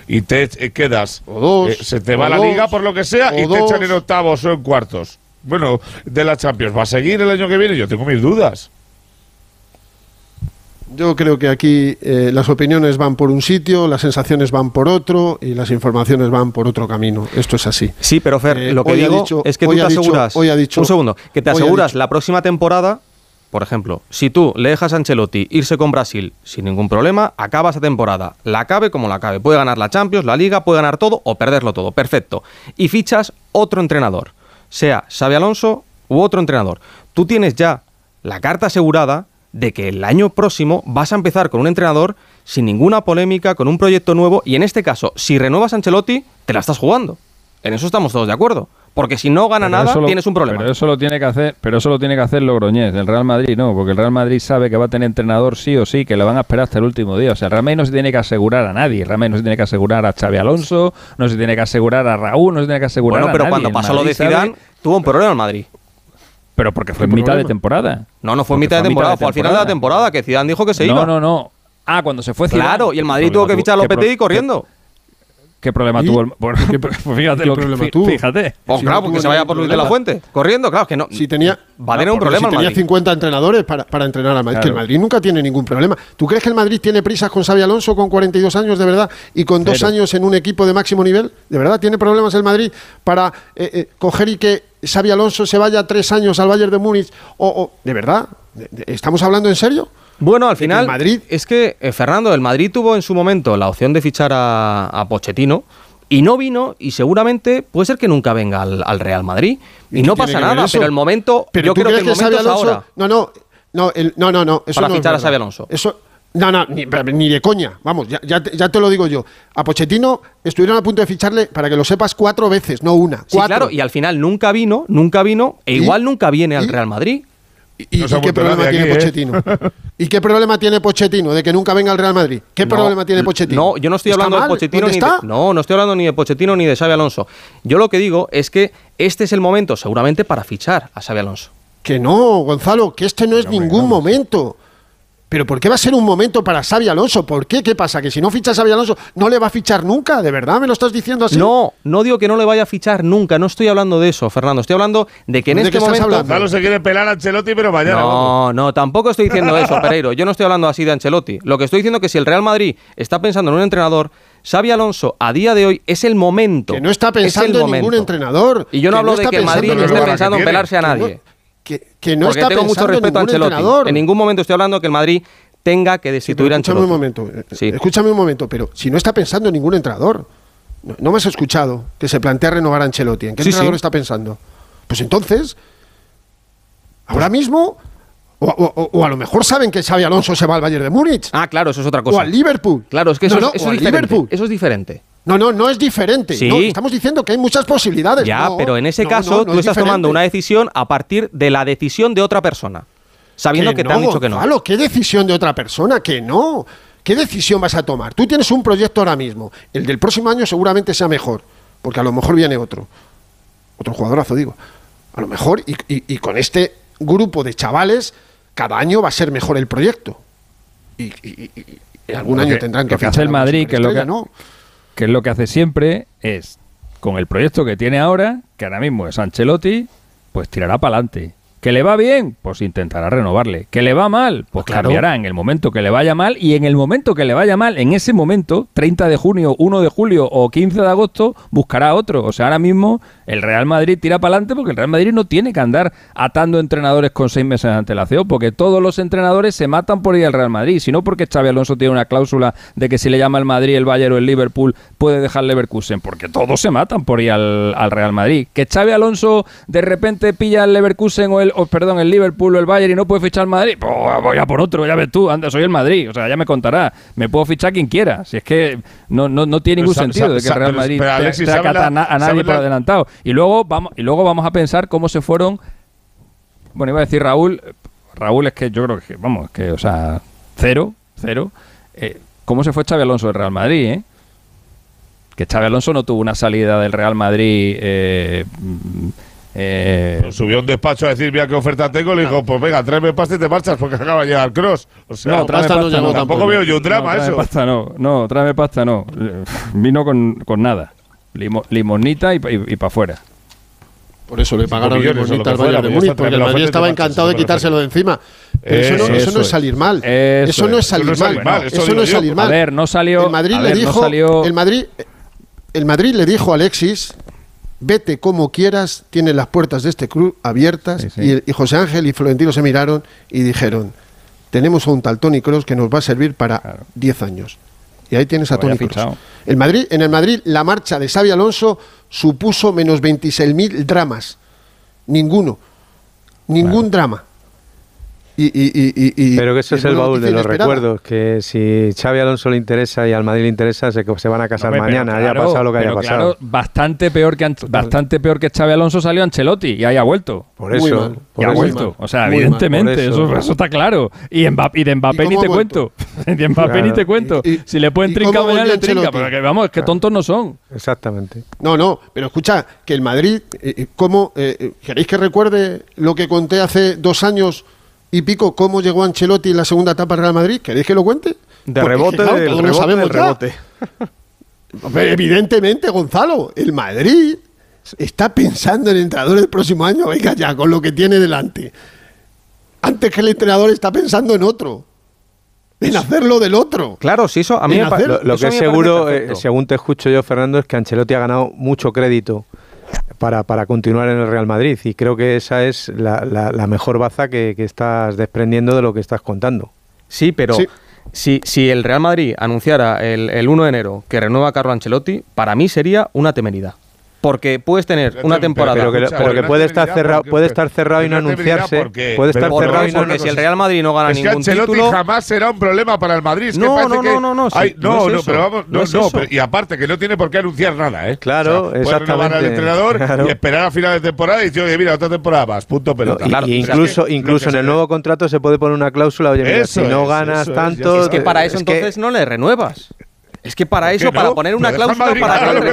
Y te eh, quedas, O dos, eh, se te o va la liga por lo que sea y te echan en octavos o en cuartos. Bueno, de la Champions, ¿va a seguir el año que viene? Yo tengo mis dudas. Yo creo que aquí eh, las opiniones van por un sitio, las sensaciones van por otro y las informaciones van por otro camino. Esto es así. Sí, pero Fer, Eh, lo que digo dicho- es que tú te dicho- aseguras. hoy ha dicho- un segundo, que te aseguras la próxima temporada, por ejemplo, si tú le dejas a Ancelotti irse con Brasil sin ningún problema, acaba esa temporada. La acabe como la acabe. Puede ganar la Champions, la Liga, puede ganar todo o perderlo todo. Perfecto. Y fichas otro entrenador, sea Xavi Alonso u otro entrenador. Tú tienes ya la carta asegurada de que el año próximo vas a empezar con un entrenador sin ninguna polémica, con un proyecto nuevo, y en este caso, si renuevas a Ancelotti, te la estás jugando. En eso estamos todos de acuerdo. Porque si no gana Pero nada, lo- tienes un problema. Pero eso lo tiene que hacer, pero eso lo tiene que hacer Logroñés, el Real Madrid no, porque el Real Madrid sabe que va a tener entrenador sí o sí, que lo van a esperar hasta el último día. O sea, el Real Madrid no se tiene que asegurar a nadie, el Real Madrid no se tiene que asegurar a Xavi Alonso, no se tiene que asegurar a Raúl, no se tiene que asegurar bueno, a pero nadie. cuando El pasó lo de sabe- Zidane, tuvo un problema el Madrid. Pero porque fue en ¿Qué mitad de temporada. No, no fue mitad de temporada, fue al final de la temporada que Zidane dijo que se no, iba. No, no, Ah, cuando se fue Zidane. Claro, y el Madrid ¿Qué tuvo que fichar a Lopetegui corriendo. ¿Qué problema ¿Y? tuvo el bueno, ¿Qué- (laughs) pues fíjate qué lo que problema tuvo? fíjate. Pues Si claro, no porque se vaya por Luis de la. Fuente. Corriendo, claro, que no. Si tenía, Va a tener un problema si tenía Madrid. 50 entrenadores para, para entrenar al Madrid. Que el. Madrid nunca tiene ningún problema. ¿Tú crees que el Madrid tiene prisas con Xavi Alonso con 42 años de verdad y con dos años en un equipo de máximo nivel? ¿De verdad tiene problemas el Madrid para eh, eh, coger y que Xavi Alonso se vaya tres años al Bayern de Múnich? O, o- ¿De verdad? ¿De- de- ¿Estamos hablando en serio? Bueno, al final, Madrid- es que, eh, Fernando, el Madrid tuvo en su momento la opción de fichar a, a Pochettino y no vino y seguramente puede ser que nunca venga al, al Real Madrid. Y, ¿Y no pasa nada, pero el momento, Pero yo ¿tú creo que el momento es ahora. No, no, no, el- no, no, no. Eso Para no fichar a. Xavi Alonso. Eso, no, no, ni, de coña. Vamos, ya, ya, te- ya te lo digo yo. A Pochettino estuvieron a punto de ficharle, para que lo sepas, cuatro veces, no una. Sí, cuatro. claro, y al final nunca vino, nunca vino, e ¿Y? igual nunca viene al ¿Y? Real Madrid. ¿Y, No qué problema tiene ¿eh? Pochettino? (laughs) ¿Y qué problema tiene Pochettino de que nunca venga al Real Madrid? ¿Qué No, problema tiene Pochettino? No, yo no estoy ¿Está hablando de? Pochettino ¿Dónde ni de, está? no, no estoy hablando ni de Pochettino ni de Xavi Alonso. Yo lo que digo es que este es el momento seguramente para fichar a Xavi Alonso. Que no, Gonzalo, que este no es ningún momento. Pero ¿por qué va a ser un momento para Xavi Alonso? ¿Por qué? ¿Qué pasa? ¿Que si no ficha Xavi Alonso no le va a fichar nunca? ¿De verdad me lo estás diciendo así? No, no digo que no le vaya a fichar nunca, no estoy hablando de eso, Fernando, estoy hablando de que en ¿De este momento hablando? Gonzalo se quiere pelar a Ancelotti, pero mañana. No, no, tampoco estoy diciendo eso, (laughs) Pereiro. Yo no estoy hablando así de Ancelotti. Lo que estoy diciendo es que si el Real Madrid está pensando en un entrenador, Xavi Alonso a día de hoy es el momento. Que no está es el pensando en ningún entrenador. Y yo no Que hablo no de que el Madrid en esté pensando en pelarse a no- nadie. Que, que no porque está tengo mucho pensando en respeto a Ancelotti. entrenador. En ningún momento estoy hablando que el Madrid tenga que destituir a Escúchame Ancelotti. un momento. eh, Sí. Escúchame un momento, pero si no está pensando en ningún entrenador. No, no me has escuchado que se plantea renovar a Ancelotti. ¿En qué Sí, entrenador sí. está pensando? Pues entonces, ahora mismo, o, o- o- o a lo mejor saben que Xavi Alonso se va al Bayern de Múnich. Ah, claro, eso es otra cosa. O al Liverpool. Claro, es que eso, No, no, es, eso diferente. Liverpool. Eso es diferente. No, no, no es diferente. Sí. No, estamos diciendo que hay muchas posibilidades. Ya, No, pero en ese no, caso no, no tú es estás diferente. tomando una decisión a partir de la decisión de otra persona, sabiendo que, te no, han dicho que no. Gonzalo, ¿qué decisión de otra persona? Que no. ¿Qué decisión vas a tomar? Tú tienes un proyecto ahora mismo. El del próximo año seguramente sea mejor, porque a lo mejor viene otro. Otro jugadorazo, digo. A lo mejor, y, y- y con este grupo de chavales, cada año va a ser mejor el proyecto. Y, y- y- y algún año que- tendrán que que fichar el Madrid, que es lo que, ¿no? Que es lo que hace siempre, es con el proyecto que tiene ahora, que ahora mismo es Ancelotti, pues tirará para adelante. ¿Que le va bien? Pues intentará renovarle. ¿Que le va mal? Pues claro. cambiará en el momento que le vaya mal y en el momento que le vaya mal, en ese momento, 30 de junio, 1 de julio o 15 de agosto, buscará otro. O sea, ahora mismo el Real Madrid tira para adelante porque el Real Madrid no tiene que andar atando entrenadores con seis meses de antelación, porque todos los entrenadores se matan por ir al Real Madrid, sino porque Xavi Alonso tiene una cláusula de que si le llama el Madrid, el Bayern o el Liverpool puede dejar Leverkusen, porque todos se matan por ir al, al Real Madrid. Que Xavi Alonso de repente pilla el Leverkusen o el, o, perdón, el Liverpool o el Bayern y no puede fichar al Madrid, pues voy a por otro, ya ves tú, anda, soy el Madrid, o sea, ya me contará, me puedo fichar quien quiera, si es que no, no, no tiene ningún sentido de que el Real Madrid pero, te- Alexis, te ¿sabe acata la- a, na- a nadie por la- adelantado. Y luego vamos y luego vamos a pensar cómo se fueron bueno, iba a decir Raúl, Raúl es que yo creo que, vamos, que, o sea, cero, cero. Eh, ¿Cómo se fue Xavi Alonso del Real Madrid, eh? Que Xavi Alonso no tuvo una salida del Real Madrid eh, mm, eh, Pues Subió a un despacho a decir, mira qué oferta tengo, le dijo, pues venga, tráeme pasta y te marchas porque acaba de llegar Cross. O sea, no, tráeme pasta no pasta llegó no. tampoco veo yo un drama no, tráeme eso. pasta no, no, tráeme pasta no. (laughs) Vino con, con nada. Limo- limonita y, para afuera. Por eso le pagaron limonita al Bayern de pues Múnich, está, porque el Madrid y estaba encantado de quitárselo de encima. Pero eso, no, Eso, eso no eso es es. salir mal. Eso Eso no es. salir Eso no es salir mal. mal, eso no es salir A mal. ver, no salió. El Madrid a le no dijo, salió- el Madrid, el Madrid le dijo a Alexis, vete como quieras, tienes las puertas de este club abiertas. Sí, sí. Y, y José Ángel y Florentino se miraron y dijeron, tenemos a un tal Tony Kroos que nos va a servir para Claro. 10 años. Y ahí tienes a Tony fichado. El Madrid, en el Madrid, la marcha de Xavi Alonso supuso menos 26.000 dramas. Ninguno. Ningún drama. Y, y- y- y- y- Pero que eso es el baúl de los inesperada. recuerdos, que si Xavi Alonso le interesa y al Madrid le interesa, se, se van a casar mañana, haya pasado lo que haya pasado. claro, bastante peor que bastante peor que Xavi Alonso salió Ancelotti y ahí ha vuelto. Por eso, mal. por y ha eso. vuelto. O sea, Muy evidentemente, eso. eso. Eso, está claro. Y, Mbappé, y de Mbappé ¿Y ni te cuento. (laughs) de Mbappé Claro. ni te cuento. Y- y- si le pueden ¿y trincar mañana, le trinca. Ancelotti? Pero que vamos, que tontos no son. Exactamente. No, no, pero escucha, que el Madrid, eh, eh, ¿cómo, eh, eh, ¿queréis que recuerde lo que conté hace dos años y pico, cómo llegó Ancelotti en la segunda etapa del Real Madrid? ¿Queréis que lo cuente? De Porque es que, rebote, claro, del todos lo rebote, sabemos del ya. rebote. (laughs) Hombre, evidentemente, Gonzalo, el Madrid está pensando en el entrenador del próximo año, venga ya, con lo que tiene delante. Antes que el entrenador está pensando en otro, en hacerlo del otro. Claro, sí, eso a mí me hacer- Lo, lo que es seguro, eh, según te escucho yo, Fernando, es que Ancelotti ha ganado mucho crédito para, para continuar en el Real Madrid y creo que esa es la, la- la mejor baza que, que estás desprendiendo de lo que estás contando. Sí, pero Sí. Si, si el Real Madrid anunciara el, el 1 de enero que renueva a Carlo Ancelotti, para mí sería una temeridad. Porque puedes tener una temporada. Pero que, pero que puede estar cerrado, puede estar cerrado y no anunciarse. Puede estar cerrado y no porque si el Real Madrid no gana es que ningún Ancelotti título. jamás será un problema para el Madrid. Es que No, no, que no, no, no, sí, no es pero vamos, no, no es no, eso. pero- y aparte que no tiene por qué anunciar nada, ¿eh? Claro, puede renovar al exactamente, entrenador claro. y esperar a final de temporada y decir, oye, mira, otra temporada más, punto pelota. Y- Claro, y o sea, incluso, incluso en el nuevo contrato se puede poner una cláusula, oye, mira, Eso si no ganas tanto... Es que para eso entonces no le renuevas. Es que para ¿Por eso, para poner una cláusula Madrid para que.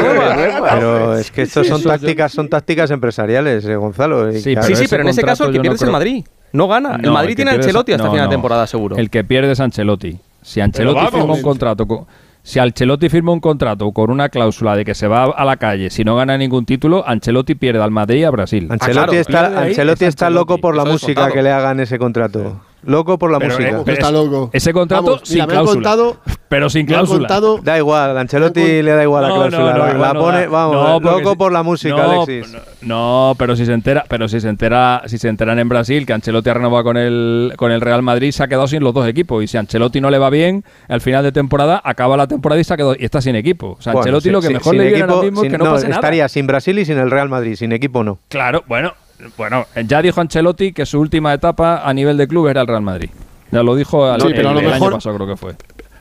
Pero es que estos son Eso yo- tácticas, son tácticas empresariales, eh, Gonzalo. y Sí, claro, Sí, pero en ese caso el que yo no pierde es el Madrid. No gana. el Madrid tiene a pierde es- Ancelotti hasta no, final de temporada, seguro. El que pierde es Ancelotti. Si Ancelotti vamos. firma un contrato con, si Ancelotti firma un contrato con una cláusula de que se va a la calle si no gana ningún título, Ancelotti pierde al Madrid y a Brasil. Ancelotti claro, está, pierde Ancelotti es está loco por la música contado. que le hagan ese contrato. Loco por la Pero, música. eh, está loco. Ese contrato Vamos, sin mira, me han cláusula. contado, pero sin me han cláusula. contado Da igual, a Ancelotti le da igual la No, cláusula. no, no, la, igual la no pone, da. vamos, No, porque loco si- por la música, no, Alexis. No, pero si se entera, pero si se entera, si se enteran en Brasil que Ancelotti ha renovado con el con el Real Madrid, se ha quedado sin los dos equipos y si Ancelotti no le va bien, al final de temporada acaba la temporada y se ha quedado y está sin equipo. O sea, Bueno, Ancelotti sí, lo que mejor sin le viene equipo, ahora mismo sin- es que no, pase nada. estaría sin Brasil y sin el Real Madrid, sin equipo no. Claro, bueno, bueno, ya dijo Ancelotti que su última etapa a nivel de club era el Real Madrid. Ya lo dijo al- Sí, el, pero a lo el año mejor- pasado creo que fue.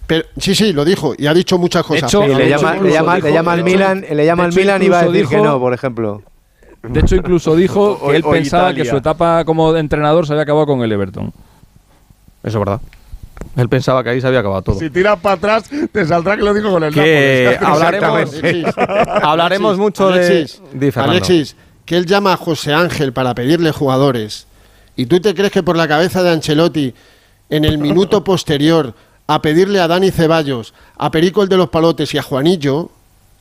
Pero, sí, sí, lo dijo y ha dicho muchas cosas. hecho, le llama, dicho- le incluso llama, dijo- le llama al Milan, le llama al Milan y va a decir que no, por ejemplo. De hecho, incluso dijo (laughs) O- que él o pensaba Italia. que su etapa como entrenador se había acabado con el Everton. Eso es verdad. Él pensaba que ahí se había acabado todo. Si tiras para atrás, te saldrá que lo dijo con el Que Nápoles. (laughs) (laughs) hablaremos, mucho Alexis, de. Alexis, que él llama a José Ángel para pedirle jugadores. ¿Y tú te crees que por la cabeza de Ancelotti, en el minuto (laughs) posterior, a pedirle a Dani Ceballos, a Perico el de los Palotes y a Juanillo,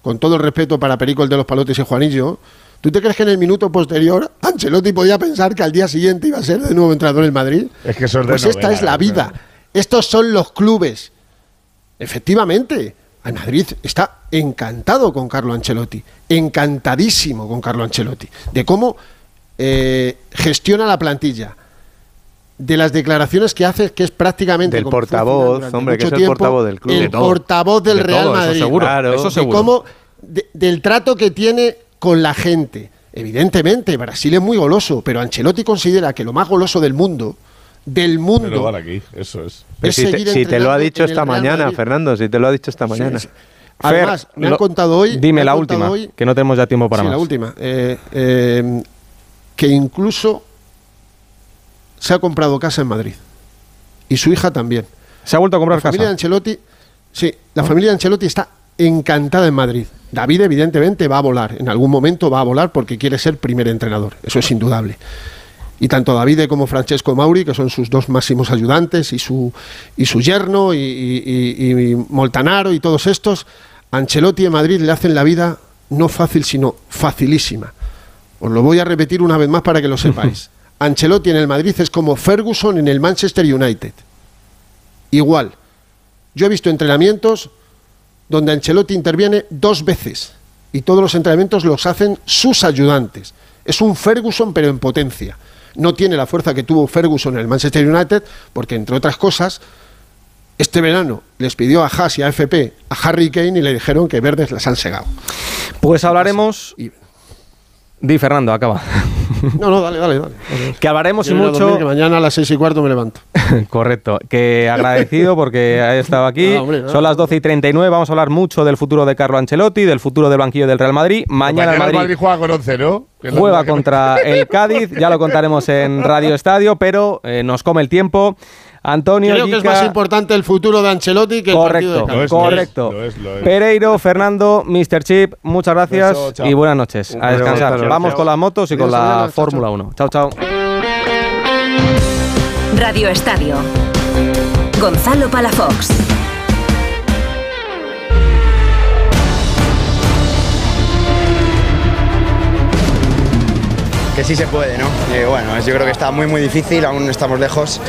con todo el respeto para Perico el de los Palotes y Juanillo, ¿tú te crees que en el minuto posterior Ancelotti podía pensar que al día siguiente iba a ser de nuevo entrenador del Madrid? Es que eso es de Pues esta es la vida. Estos son los clubes. Efectivamente, el Madrid está encantado con Carlo Ancelotti, encantadísimo con Carlo Ancelotti, de cómo eh, gestiona la plantilla, de las declaraciones que hace, que es prácticamente Del portavoz, hombre, que es el portavoz del club. el De todo. portavoz del De Real todo, eso Madrid, seguro, Claro. eso de seguro. cómo de- del trato que tiene con la gente. Evidentemente, Brasil es muy goloso, pero Ancelotti considera que lo más goloso del mundo, del mundo, aquí, eso es. Si, te, seguir si te lo ha dicho esta mañana. Fernando, si te lo ha dicho esta mañana. Sí, sí. Además, Fer, me han lo- contado hoy. me Dime la última, hoy- que no tenemos ya tiempo para sí, más. la última. eh, eh, que incluso se ha comprado casa en Madrid. Y su hija también. Se ha vuelto a comprar La familia de casa. Ancelotti, sí, la familia de Ancelotti está encantada en Madrid. David, evidentemente, va a volar. En algún momento va a volar porque quiere ser primer entrenador. Eso es indudable. Y tanto David como Francesco Mauri, que son sus dos máximos ayudantes, y su, y su yerno, y, y- Moltanaro, y todos estos, Ancelotti en Madrid le hacen la vida no fácil, sino facilísima. Os lo voy a repetir una vez más para que lo sepáis. (laughs) Ancelotti en el Madrid es como Ferguson en el Manchester United. Igual. Yo he visto entrenamientos donde Ancelotti interviene dos veces y todos los entrenamientos los hacen sus ayudantes. Es un Ferguson pero en potencia. No tiene la fuerza que tuvo Ferguson en el Manchester United porque, entre otras cosas, este verano les pidió a Haas y a FP a Harry Kane y le dijeron que verdes las han segado. Pues hablaremos. Di, Fernando, acaba. No, no, dale, dale, dale. que hablaremos y dormir, mucho. que mañana a las seis y cuarto me levanto. (laughs) Correcto. Que agradecido porque ha estado aquí. Hombre, no. Son las 12 y 39. Vamos a hablar mucho del futuro de Carlo Ancelotti, del futuro del banquillo del Real Madrid. Mañana, Mañana el el Madrid, Madrid juega con 11, ¿no? Juega contra el Cádiz. Ya lo contaremos en Radio Estadio, pero eh, nos come el tiempo. Antonio, Creo que es más importante el futuro de Ancelotti que el partido de Correcto, Cádiz. correcto. lo es, lo es. Pereiro, Fernando, Mr. Chip, muchas gracias Beso, y buenas noches. Un A descansar. Vamos Chao. con las motos y con la Fórmula 1. Chao, chao. Radio Estadio. Gonzalo Palafox. Que sí se puede, ¿no? Bueno, yo creo que está muy muy difícil, aún estamos lejos.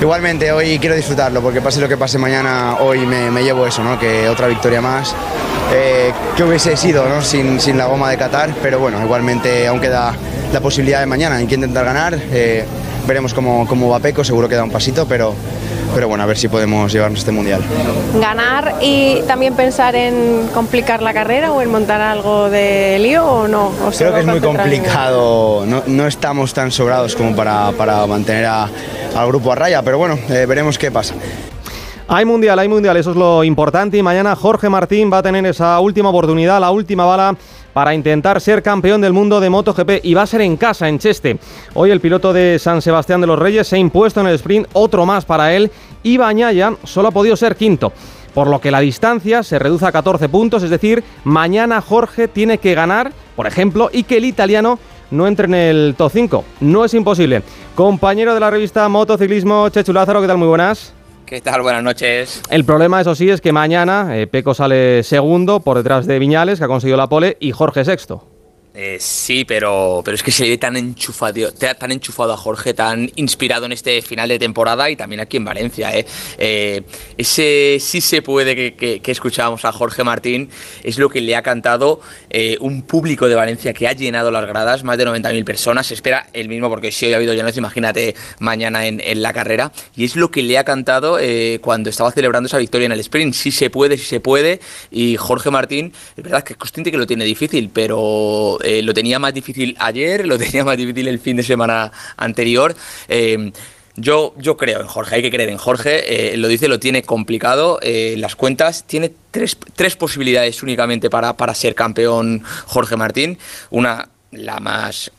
Igualmente hoy quiero disfrutarlo, porque pase lo que pase mañana, hoy me, me llevo eso, ¿no? Que otra victoria más. Eh, que hubiese sido, ¿no? Sin, sin la goma de Qatar, pero bueno, igualmente aún queda la posibilidad de mañana, hay que intentar ganar. eh, veremos cómo, cómo va Peco, seguro que da un pasito, pero, pero bueno, a ver si podemos llevarnos este mundial. ¿Ganar y también pensar en complicar la carrera o en montar algo de lío o no? ¿O Creo que es muy complicado, no, no estamos tan sobrados como para, para mantener a- al grupo a raya, pero bueno, eh, veremos qué pasa. Hay mundial, hay mundial, eso es lo importante. Y mañana Jorge Martín va a tener esa última oportunidad, la última bala para intentar ser campeón del mundo de MotoGP y va a ser en casa, en Cheste. Hoy el piloto de San Sebastián de los Reyes se ha impuesto en el sprint, otro más para él y Bañaya solo ha podido ser quinto. Por lo que la distancia se reduce a 14 puntos, es decir, mañana Jorge tiene que ganar, por ejemplo, y que el italiano no entre en el top 5. No es imposible. Compañero de la revista Motociclismo, Chechu Lázaro, ¿qué tal? Muy buenas. ¿Qué tal? Buenas noches. El problema, eso sí, es que mañana eh, Peco sale segundo por detrás de Viñales, que ha conseguido la pole, y Jorge sexto. Eh, sí, pero, pero es que se le ve tan enchufado, tan enchufado a Jorge, tan inspirado en este final de temporada y también aquí en Valencia. ¿eh? Eh, ese sí se puede que, escuchábamos a Jorge Martín es lo que le ha cantado eh, un público de Valencia que ha llenado las gradas, más de 90.000 personas. Se espera el mismo, porque si hoy ha habido llenos, imagínate mañana en, en la carrera. Y es lo que le ha cantado eh, cuando estaba celebrando esa victoria en el sprint. Sí se puede, sí se puede. Y Jorge Martín, es verdad que es consciente que lo tiene difícil, pero eh, lo tenía más difícil ayer, lo tenía más difícil el fin de semana anterior. Eh, yo, yo creo en Jorge, hay que creer en Jorge, eh, lo dice, lo tiene complicado, eh, las cuentas, tiene tres, tres posibilidades únicamente para, para ser campeón Jorge Martín, una, la más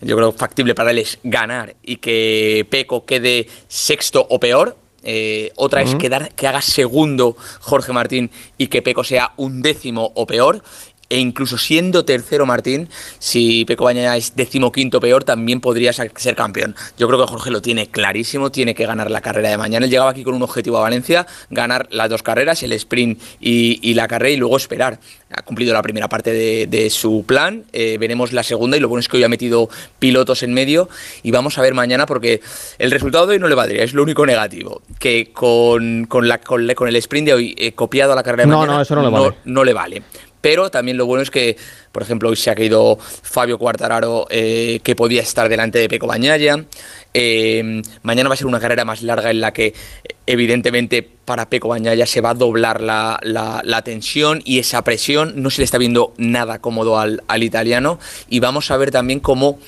yo creo factible para él es ganar y que Peco quede sexto o peor. Eh, otra es quedar, que haga segundo Jorge Martín y que Peco sea un décimo o peor. E incluso siendo tercero Martín, si Peco Bañaya es decimoquinto peor, también podría ser campeón. Yo creo que Jorge lo tiene clarísimo, tiene que ganar la carrera de mañana. Él llegaba aquí con un objetivo a Valencia, ganar las dos carreras, el sprint y, y la carrera, y luego esperar. Ha cumplido la primera parte de, de su plan, eh, veremos la segunda, y lo bueno es que hoy ha metido pilotos en medio, y vamos a ver mañana, porque el resultado de hoy no le valdría, es lo único negativo. Que con, con, la, con, la- con el sprint de hoy eh, copiado a la carrera de No, mañana, no, eso no le vale. no le vale. Pero también lo bueno es que, por ejemplo, hoy se ha caído Fabio Quartararo, eh, que podía estar delante de Peco Bañaya. Eh, mañana va a ser una carrera más larga en la que, evidentemente, para Peco Bañaya se va a doblar la, la- la tensión y esa presión. No se le está viendo nada cómodo al, al italiano. Y vamos a ver también cómo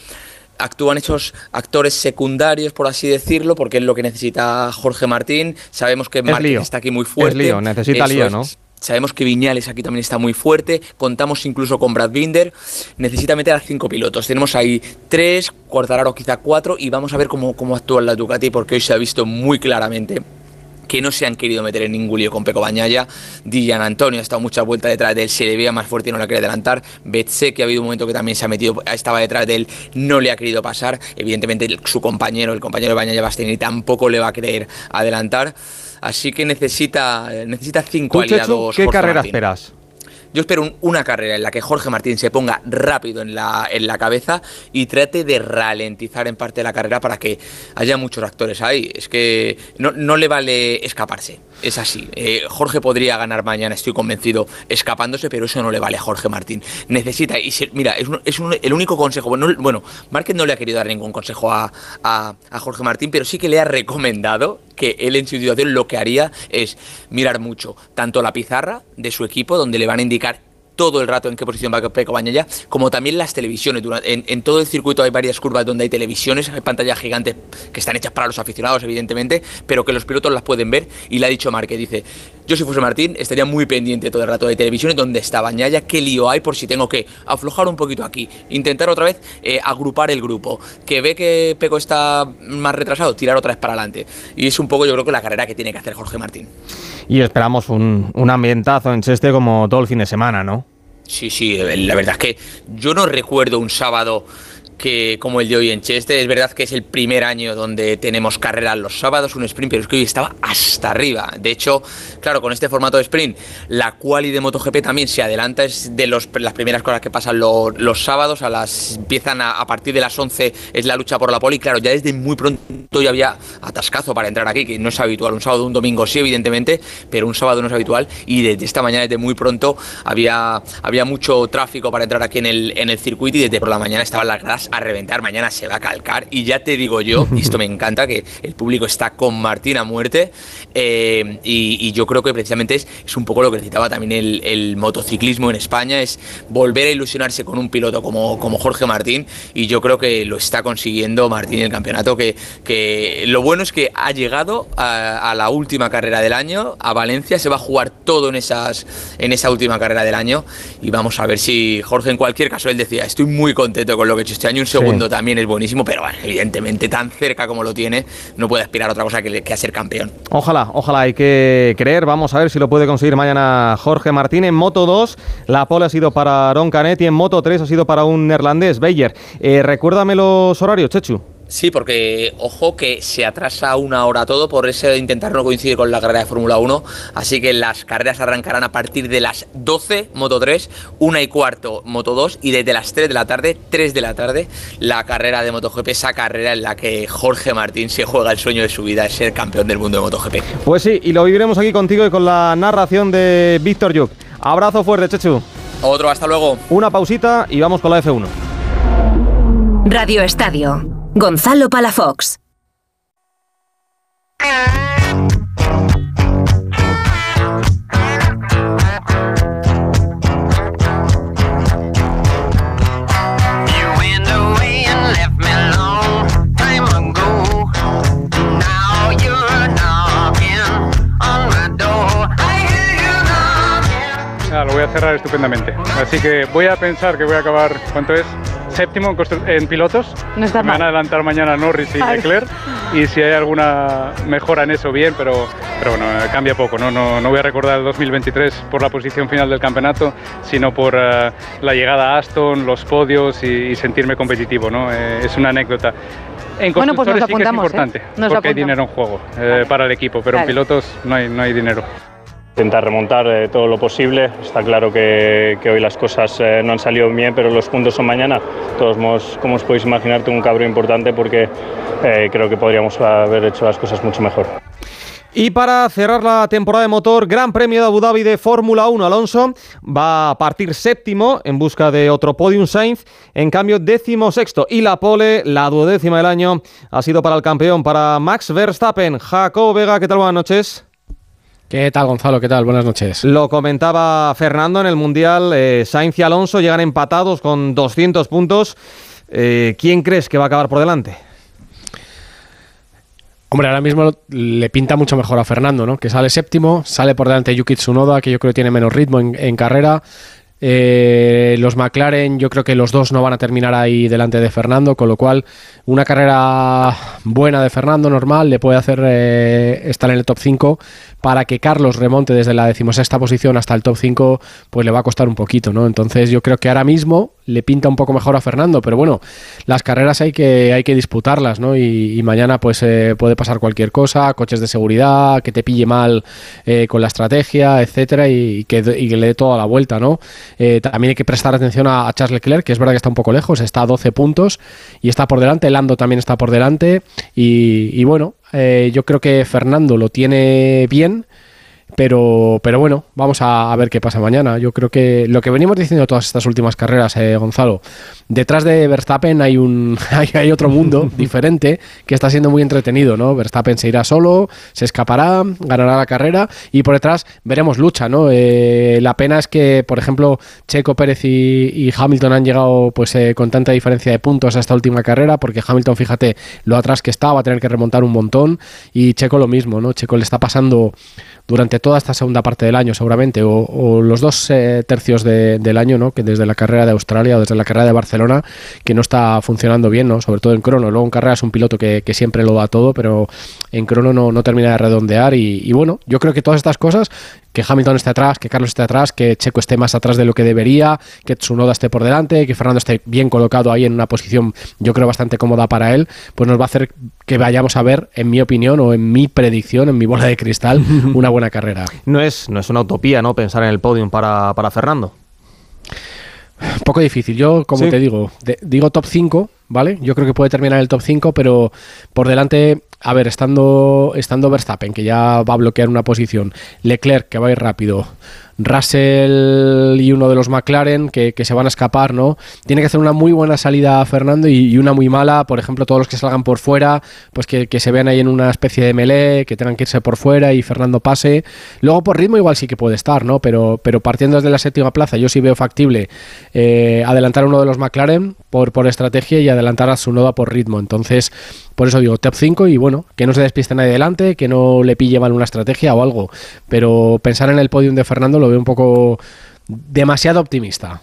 actúan esos actores secundarios, por así decirlo, porque es lo que necesita Jorge Martín. Sabemos que Márquez lío. está aquí muy fuerte. Es lío, necesita Eso lío, es. Sabemos que Viñales aquí también está muy fuerte. Contamos incluso con Brad Binder. Necesita meter a cinco pilotos. Tenemos ahí tres, Quartararo quizá cuatro. Y vamos a ver cómo, cómo actúa la Ducati, porque hoy se ha visto muy claramente que no se han querido meter en ningún lío con Peco Bañaya. Dijan Antonio ha estado muchas vueltas detrás de él, se le veía más fuerte y no la quería adelantar. Betse, que ha habido un momento que también se ha metido, estaba detrás de él, no le ha querido pasar. Evidentemente su compañero, el compañero de Bañaya Bastianini, tampoco le va a querer adelantar. Así que necesita, necesita cinco ¿Tú, Chechu, aliados. qué carrera Martín. esperas? Yo espero un- una carrera en la que Jorge Martín se ponga rápido en la, en la cabeza y trate de ralentizar en parte la carrera para que haya muchos actores ahí. Es que no, no le vale escaparse. Es así. Eh, Jorge podría ganar mañana, estoy convencido, escapándose, pero eso no le vale a Jorge Martín. Necesita, y se- mira, es, un- es un- el único consejo. Bueno, no- bueno, Márquez no le ha querido dar ningún consejo a, a- a Jorge Martín, pero sí que le ha recomendado que él en su situación lo que haría es mirar mucho tanto la pizarra de su equipo, donde le van a indicar todo el rato en qué posición va Peco Bañaya, como también las televisiones. En, todo el circuito hay varias curvas donde hay televisiones, hay pantallas gigantes que están hechas para los aficionados, evidentemente, pero que los pilotos las pueden ver. Y le ha dicho Márquez, dice, yo si fuese Martín estaría muy pendiente todo el rato de televisiones, donde está Bañaya, qué lío hay por si tengo que aflojar un poquito aquí, intentar otra vez eh, agrupar el grupo, que ve que Peco está más retrasado, tirar otra vez para adelante. Y es un poco yo creo que la carrera que tiene que hacer Jorge Martín. Y esperamos un, un ambientazo en Cheste como todo el fin de semana, ¿no? Sí, sí, la verdad es que yo no recuerdo un sábado que como el de hoy en Cheste. Es verdad que es el primer año donde tenemos carreras los sábados, un sprint, pero es que hoy estaba hasta arriba. De hecho, claro, con este formato de sprint, la quali de MotoGP también se adelanta, es de los, las primeras cosas que pasan lo- los sábados, a las empiezan a, partir de las 11 es la lucha por la pole y claro, ya desde muy pronto justo y había atascazo para entrar aquí, que no es habitual. Un sábado, un domingo sí, evidentemente, pero un sábado no es habitual. Y desde esta mañana, desde muy pronto, había, había mucho tráfico para entrar aquí en el, en el circuito y desde por la mañana estaban las gradas a reventar. Mañana se va a calcar y ya te digo yo, y esto me encanta, que el público está con Martín a muerte eh, y, yo creo que precisamente es, es un poco lo que necesitaba también el, motociclismo en España, es volver a ilusionarse con un piloto como, como Jorge Martín y yo creo que lo está consiguiendo Martín el campeonato, que, que lo bueno es que ha llegado a, a la última carrera del año, a Valencia, se va a jugar todo en, esas, en esa última carrera del año y vamos a ver si Jorge en cualquier caso, él decía, estoy muy contento con lo que he hecho este año, un segundo también es buenísimo, pero bueno, evidentemente tan cerca como lo tiene, no puede aspirar a otra cosa que, que a ser campeón. Ojalá, ojalá, hay que creer. Vamos a ver si lo puede conseguir mañana Jorge Martín. En Moto 2, la pole ha sido para Aaron Canet y en Moto 3 ha sido para un neerlandés, Beyer. Eh, recuérdame los horarios, Chechu. Sí, porque ojo que se atrasa una hora todo por ese de intentar no coincidir con la carrera de Fórmula 1, así que las carreras arrancarán a partir de las 12 Moto 3, 1 y cuarto Moto 2 y desde las 3 de la tarde, 3 de la tarde, la carrera de MotoGP, esa carrera en la que Jorge Martín se juega el sueño de su vida, es ser campeón del mundo de MotoGP. Pues sí, y lo viviremos aquí contigo y con la narración de Víctor Yuk. Abrazo fuerte, Chechu. Otro, hasta luego. Una pausita y vamos con la F1. Radio Estadio. Gonzalo Palafox. Ah, lo voy a cerrar estupendamente. Así que voy a pensar que voy a acabar, ¿cuánto es? Séptimo en, en pilotos. No está Me van a adelantar mañana Norris y. Leclerc. Y si hay alguna mejora en eso, bien, pero, pero bueno, eh, cambia poco. ¿no? No, no voy a recordar el 2023 por la posición final del campeonato, sino por eh, la llegada a Aston, los podios y, y sentirme competitivo. ¿no? Eh, es una anécdota. En Bueno, pues nos constructores sí que es apuntamos, ¿eh? importante, Nos lo porque hay apuntamos. dinero en juego eh, para el equipo, pero Vale. en pilotos no hay, no hay dinero. Intentar remontar eh, todo lo posible. Está claro que, hoy las cosas eh, no han salido bien, pero los puntos son mañana. Todos como os podéis imaginar, tengo un cabreo importante porque eh, creo que podríamos haber hecho las cosas mucho mejor. Y para cerrar la temporada de motor, Gran Premio de Abu Dhabi de Fórmula 1, Alonso va a partir séptimo en busca de otro podium Sainz, en cambio décimo sexto. Y la pole, la duodécima del año, ha sido para el campeón, para Max Verstappen. Jacob Vega, ¿qué tal? Buenas noches. ¿Qué tal, Gonzalo? ¿Qué tal? Buenas noches. Lo comentaba Fernando en el Mundial, eh, Sainz y Alonso llegan empatados con 200 puntos. Eh, ¿Quién crees que va a acabar por delante? Hombre, ahora mismo le pinta mucho mejor a Fernando, ¿no? Que sale séptimo, sale por delante Yuki Tsunoda, que yo creo que tiene menos ritmo en, en carrera. Eh, los McLaren, yo creo que los dos no van a terminar ahí delante de Fernando, con lo cual una carrera buena de Fernando, normal, le puede hacer eh, estar en el top 5 para que Carlos remonte desde la decimosexta posición hasta el top 5, pues le va a costar un poquito, ¿no? Entonces yo creo que ahora mismo le pinta un poco mejor a Fernando, pero bueno, las carreras hay que, hay que disputarlas, ¿no? Y, mañana pues eh, puede pasar cualquier cosa, coches de seguridad, que te pille mal eh, con la estrategia, etcétera, y, que, le dé toda la vuelta, ¿no? Eh, también hay que prestar atención a, Charles Leclerc, que es verdad que está un poco lejos, está a 12 puntos y está por delante, Lando también está por delante, y bueno, eh, yo creo que Fernando lo tiene bien. Pero, pero bueno, vamos a, a ver qué pasa mañana. Yo creo que lo que venimos diciendo todas estas últimas carreras, eh, Gonzalo, detrás de Verstappen hay un (laughs) hay, hay otro mundo (laughs) diferente que está siendo muy entretenido, ¿no? Verstappen se irá solo, se escapará, ganará la carrera y por detrás veremos lucha, ¿no? Eh, la pena es que, por ejemplo, Checo Pérez y, y Hamilton han llegado pues eh, con tanta diferencia de puntos a esta última carrera, porque Hamilton, fíjate, lo atrás que está, va a tener que remontar un montón y Checo lo mismo, ¿no? Checo le está pasando durante toda esta segunda parte del año seguramente, o, o los dos eh, tercios de- del año, ¿no? que desde la carrera de Australia o desde la carrera de Barcelona, que no está funcionando bien, ¿no? sobre todo en crono. Luego en carrera es un piloto que, que siempre lo da todo, pero en crono no, no termina de redondear. Y, y bueno, yo creo que todas estas cosas, que Hamilton esté atrás, que Carlos esté atrás, que Checo esté más atrás de lo que debería, que Tsunoda esté por delante, que Fernando esté bien colocado ahí en una posición, yo creo, bastante cómoda para él, pues nos va a hacer que vayamos a ver, en mi opinión o en mi predicción, en mi bola de cristal, (laughs) una buena carrera. No es, no es una utopía, ¿no? Pensar en el podium para, para Fernando. Un poco difícil. Yo, como Sí. te digo, de- digo top 5, ¿vale? Yo creo que puede terminar en el top 5, pero por delante a ver, estando, estando Verstappen, que ya va a bloquear una posición, Leclerc, que va a ir rápido, Russell y uno de los McLaren que, se van a escapar, ¿no? Tiene que hacer una muy buena salida Fernando y, una muy mala, por ejemplo, todos los que salgan por fuera, pues que, se vean ahí en una especie de melee, que tengan que irse por fuera y Fernando pase. Luego por ritmo igual sí que puede estar, ¿no? Pero, pero partiendo desde la séptima plaza, yo sí veo factible eh, adelantar a uno de los McLaren por, por estrategia y adelantar a su Noda por ritmo. Entonces, por eso digo top 5 y bueno, que no se despiste nadie delante, que no le pille mal una estrategia o algo. Pero pensar en el podium de Fernando lo veo un poco demasiado optimista.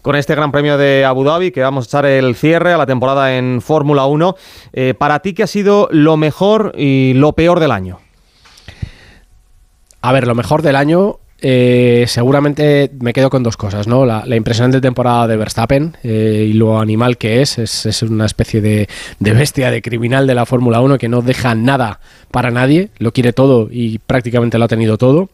Con este Gran Premio de Abu Dhabi, que vamos a echar el cierre a la temporada en Fórmula 1, eh, para ti, ¿qué ha sido lo mejor y lo peor del año? A ver, lo mejor del año eh, seguramente me quedo con dos cosas, ¿no? La, impresionante temporada de Verstappen eh, y lo animal que es, es, una especie de, de, bestia, de criminal de la Fórmula 1 que no deja nada para nadie, lo quiere todo y prácticamente lo ha tenido todo.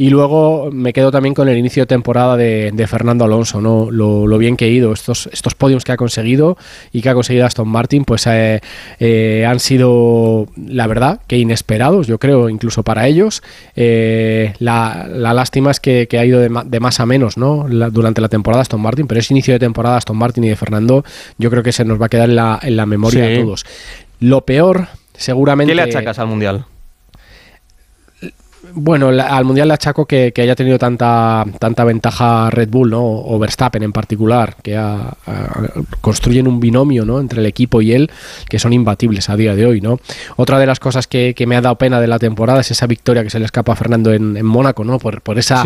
Y luego me quedo también con el inicio de temporada de, Fernando Alonso, ¿no? Lo, bien que ha ido, estos, estos podiums que ha conseguido y que ha conseguido Aston Martin, pues eh, eh, han sido, la verdad, que inesperados, yo creo, incluso para ellos. Eh, la, lástima es que, ha ido de, más a menos, ¿no? durante la temporada Aston Martin, pero ese inicio de temporada Aston Martin y de Fernando, yo creo que se nos va a quedar en la, en la memoria de todos. Lo peor, seguramente. ¿Qué le achacas al mundial? Bueno, al Mundial le achaco que, haya tenido tanta, tanta ventaja Red Bull, ¿no? O Verstappen en particular, que construyen un binomio, ¿no? Entre el equipo y él, que son imbatibles a día de hoy, ¿no? Otra de las cosas que, me ha dado pena de la temporada es esa victoria que se le escapa a Fernando en, Mónaco, ¿no? Por esa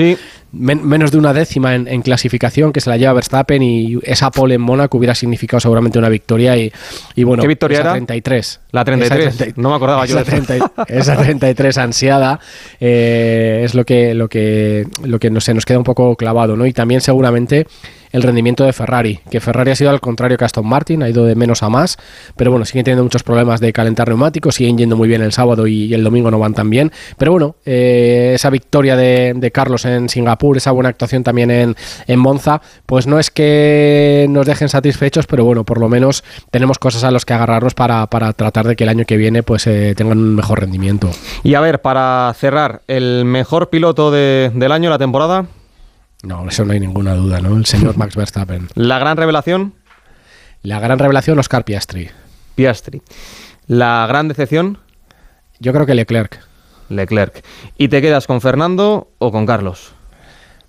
menos de una décima en, clasificación que se la lleva Verstappen y esa pole en Mónaco hubiera significado seguramente una victoria y, y bueno, ¿Qué victoria esa era? 33. La 33, no me acordaba yo. de esa 33 ansiada. Eh, es lo que, lo que, lo que no, se nos queda un poco clavado, ¿no? Y también seguramente el rendimiento de Ferrari, que Ferrari ha sido al contrario que Aston Martin, ha ido de menos a más, pero bueno, siguen teniendo muchos problemas de calentar neumáticos, siguen yendo muy bien el sábado y, el domingo no van tan bien, pero bueno, eh, esa victoria de, Carlos en Singapur, esa buena actuación también en, Monza, pues no es que nos dejen satisfechos, pero bueno, por lo menos tenemos cosas a los que agarrarnos para, tratar de que el año que viene pues eh, tengan un mejor rendimiento. Y a ver, para cerrar, el mejor piloto del año, la temporada. No, eso no hay ninguna duda, ¿no? El señor Max Verstappen. ¿La gran revelación? La gran revelación, Oscar Piastri. Piastri. ¿La gran decepción? Yo creo que Leclerc. Leclerc. ¿Y te quedas con Fernando o con Carlos?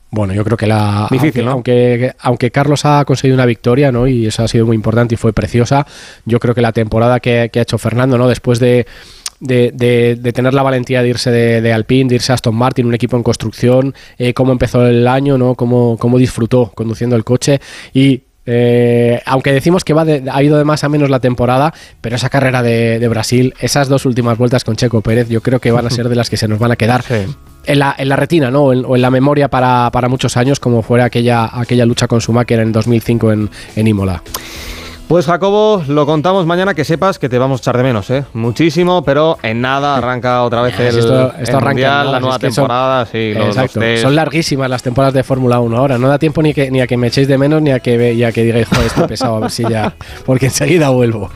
Bueno, yo creo que la. Difícil, aunque, aunque, Carlos ha conseguido una victoria, ¿no? Y eso ha sido muy importante y fue preciosa. Yo creo que la temporada que, que ha hecho Fernando, ¿no? Después de de, de, tener la valentía de irse de, Alpine, de irse a Aston Martin, un equipo en construcción, eh, cómo empezó el año, ¿no? cómo, cómo disfrutó conduciendo el coche y eh, aunque decimos que va ha ido de más a menos la temporada, pero esa carrera de, Brasil, esas dos últimas vueltas con Checo Pérez, yo creo que van a ser de las que se nos van a quedar en, la, en, la, retina, ¿no? O en, la memoria para, para, muchos años, como fuera aquella, aquella lucha con Schumacher en 2005 en, en Imola. Pues Jacobo, lo contamos mañana, que sepas que te vamos a echar de menos, ¿eh? Muchísimo, pero en nada arranca otra vez el, esto, esto mundial, la nueva temporada, son, sí, son larguísimas las temporadas de Fórmula 1 ahora, no da tiempo ni, que, ni a que me echéis de menos ni a que, ya que digáis, joder, estoy pesado, a ver si ya, porque enseguida vuelvo.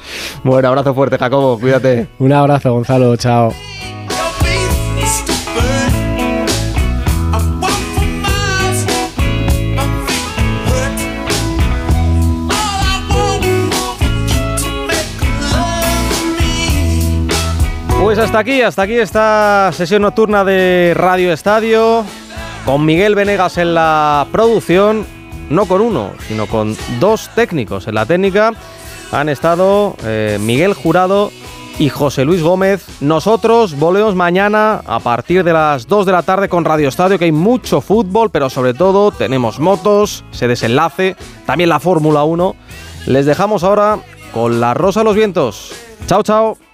Bueno, abrazo fuerte, Jacobo, cuídate. Un abrazo, Gonzalo, chao. Pues hasta aquí, hasta aquí esta sesión nocturna de Radio Estadio, con Miguel Venegas en la producción, no con uno, sino con dos técnicos en la técnica. Han estado eh, Miguel Jurado y José Luis Gómez. Nosotros volvemos mañana a partir de las 2 de la tarde con Radio Estadio, que hay mucho fútbol, pero sobre todo tenemos motos, ese desenlace, también la Fórmula 1. Les dejamos ahora con la Rosa a los Vientos. Chao, chao.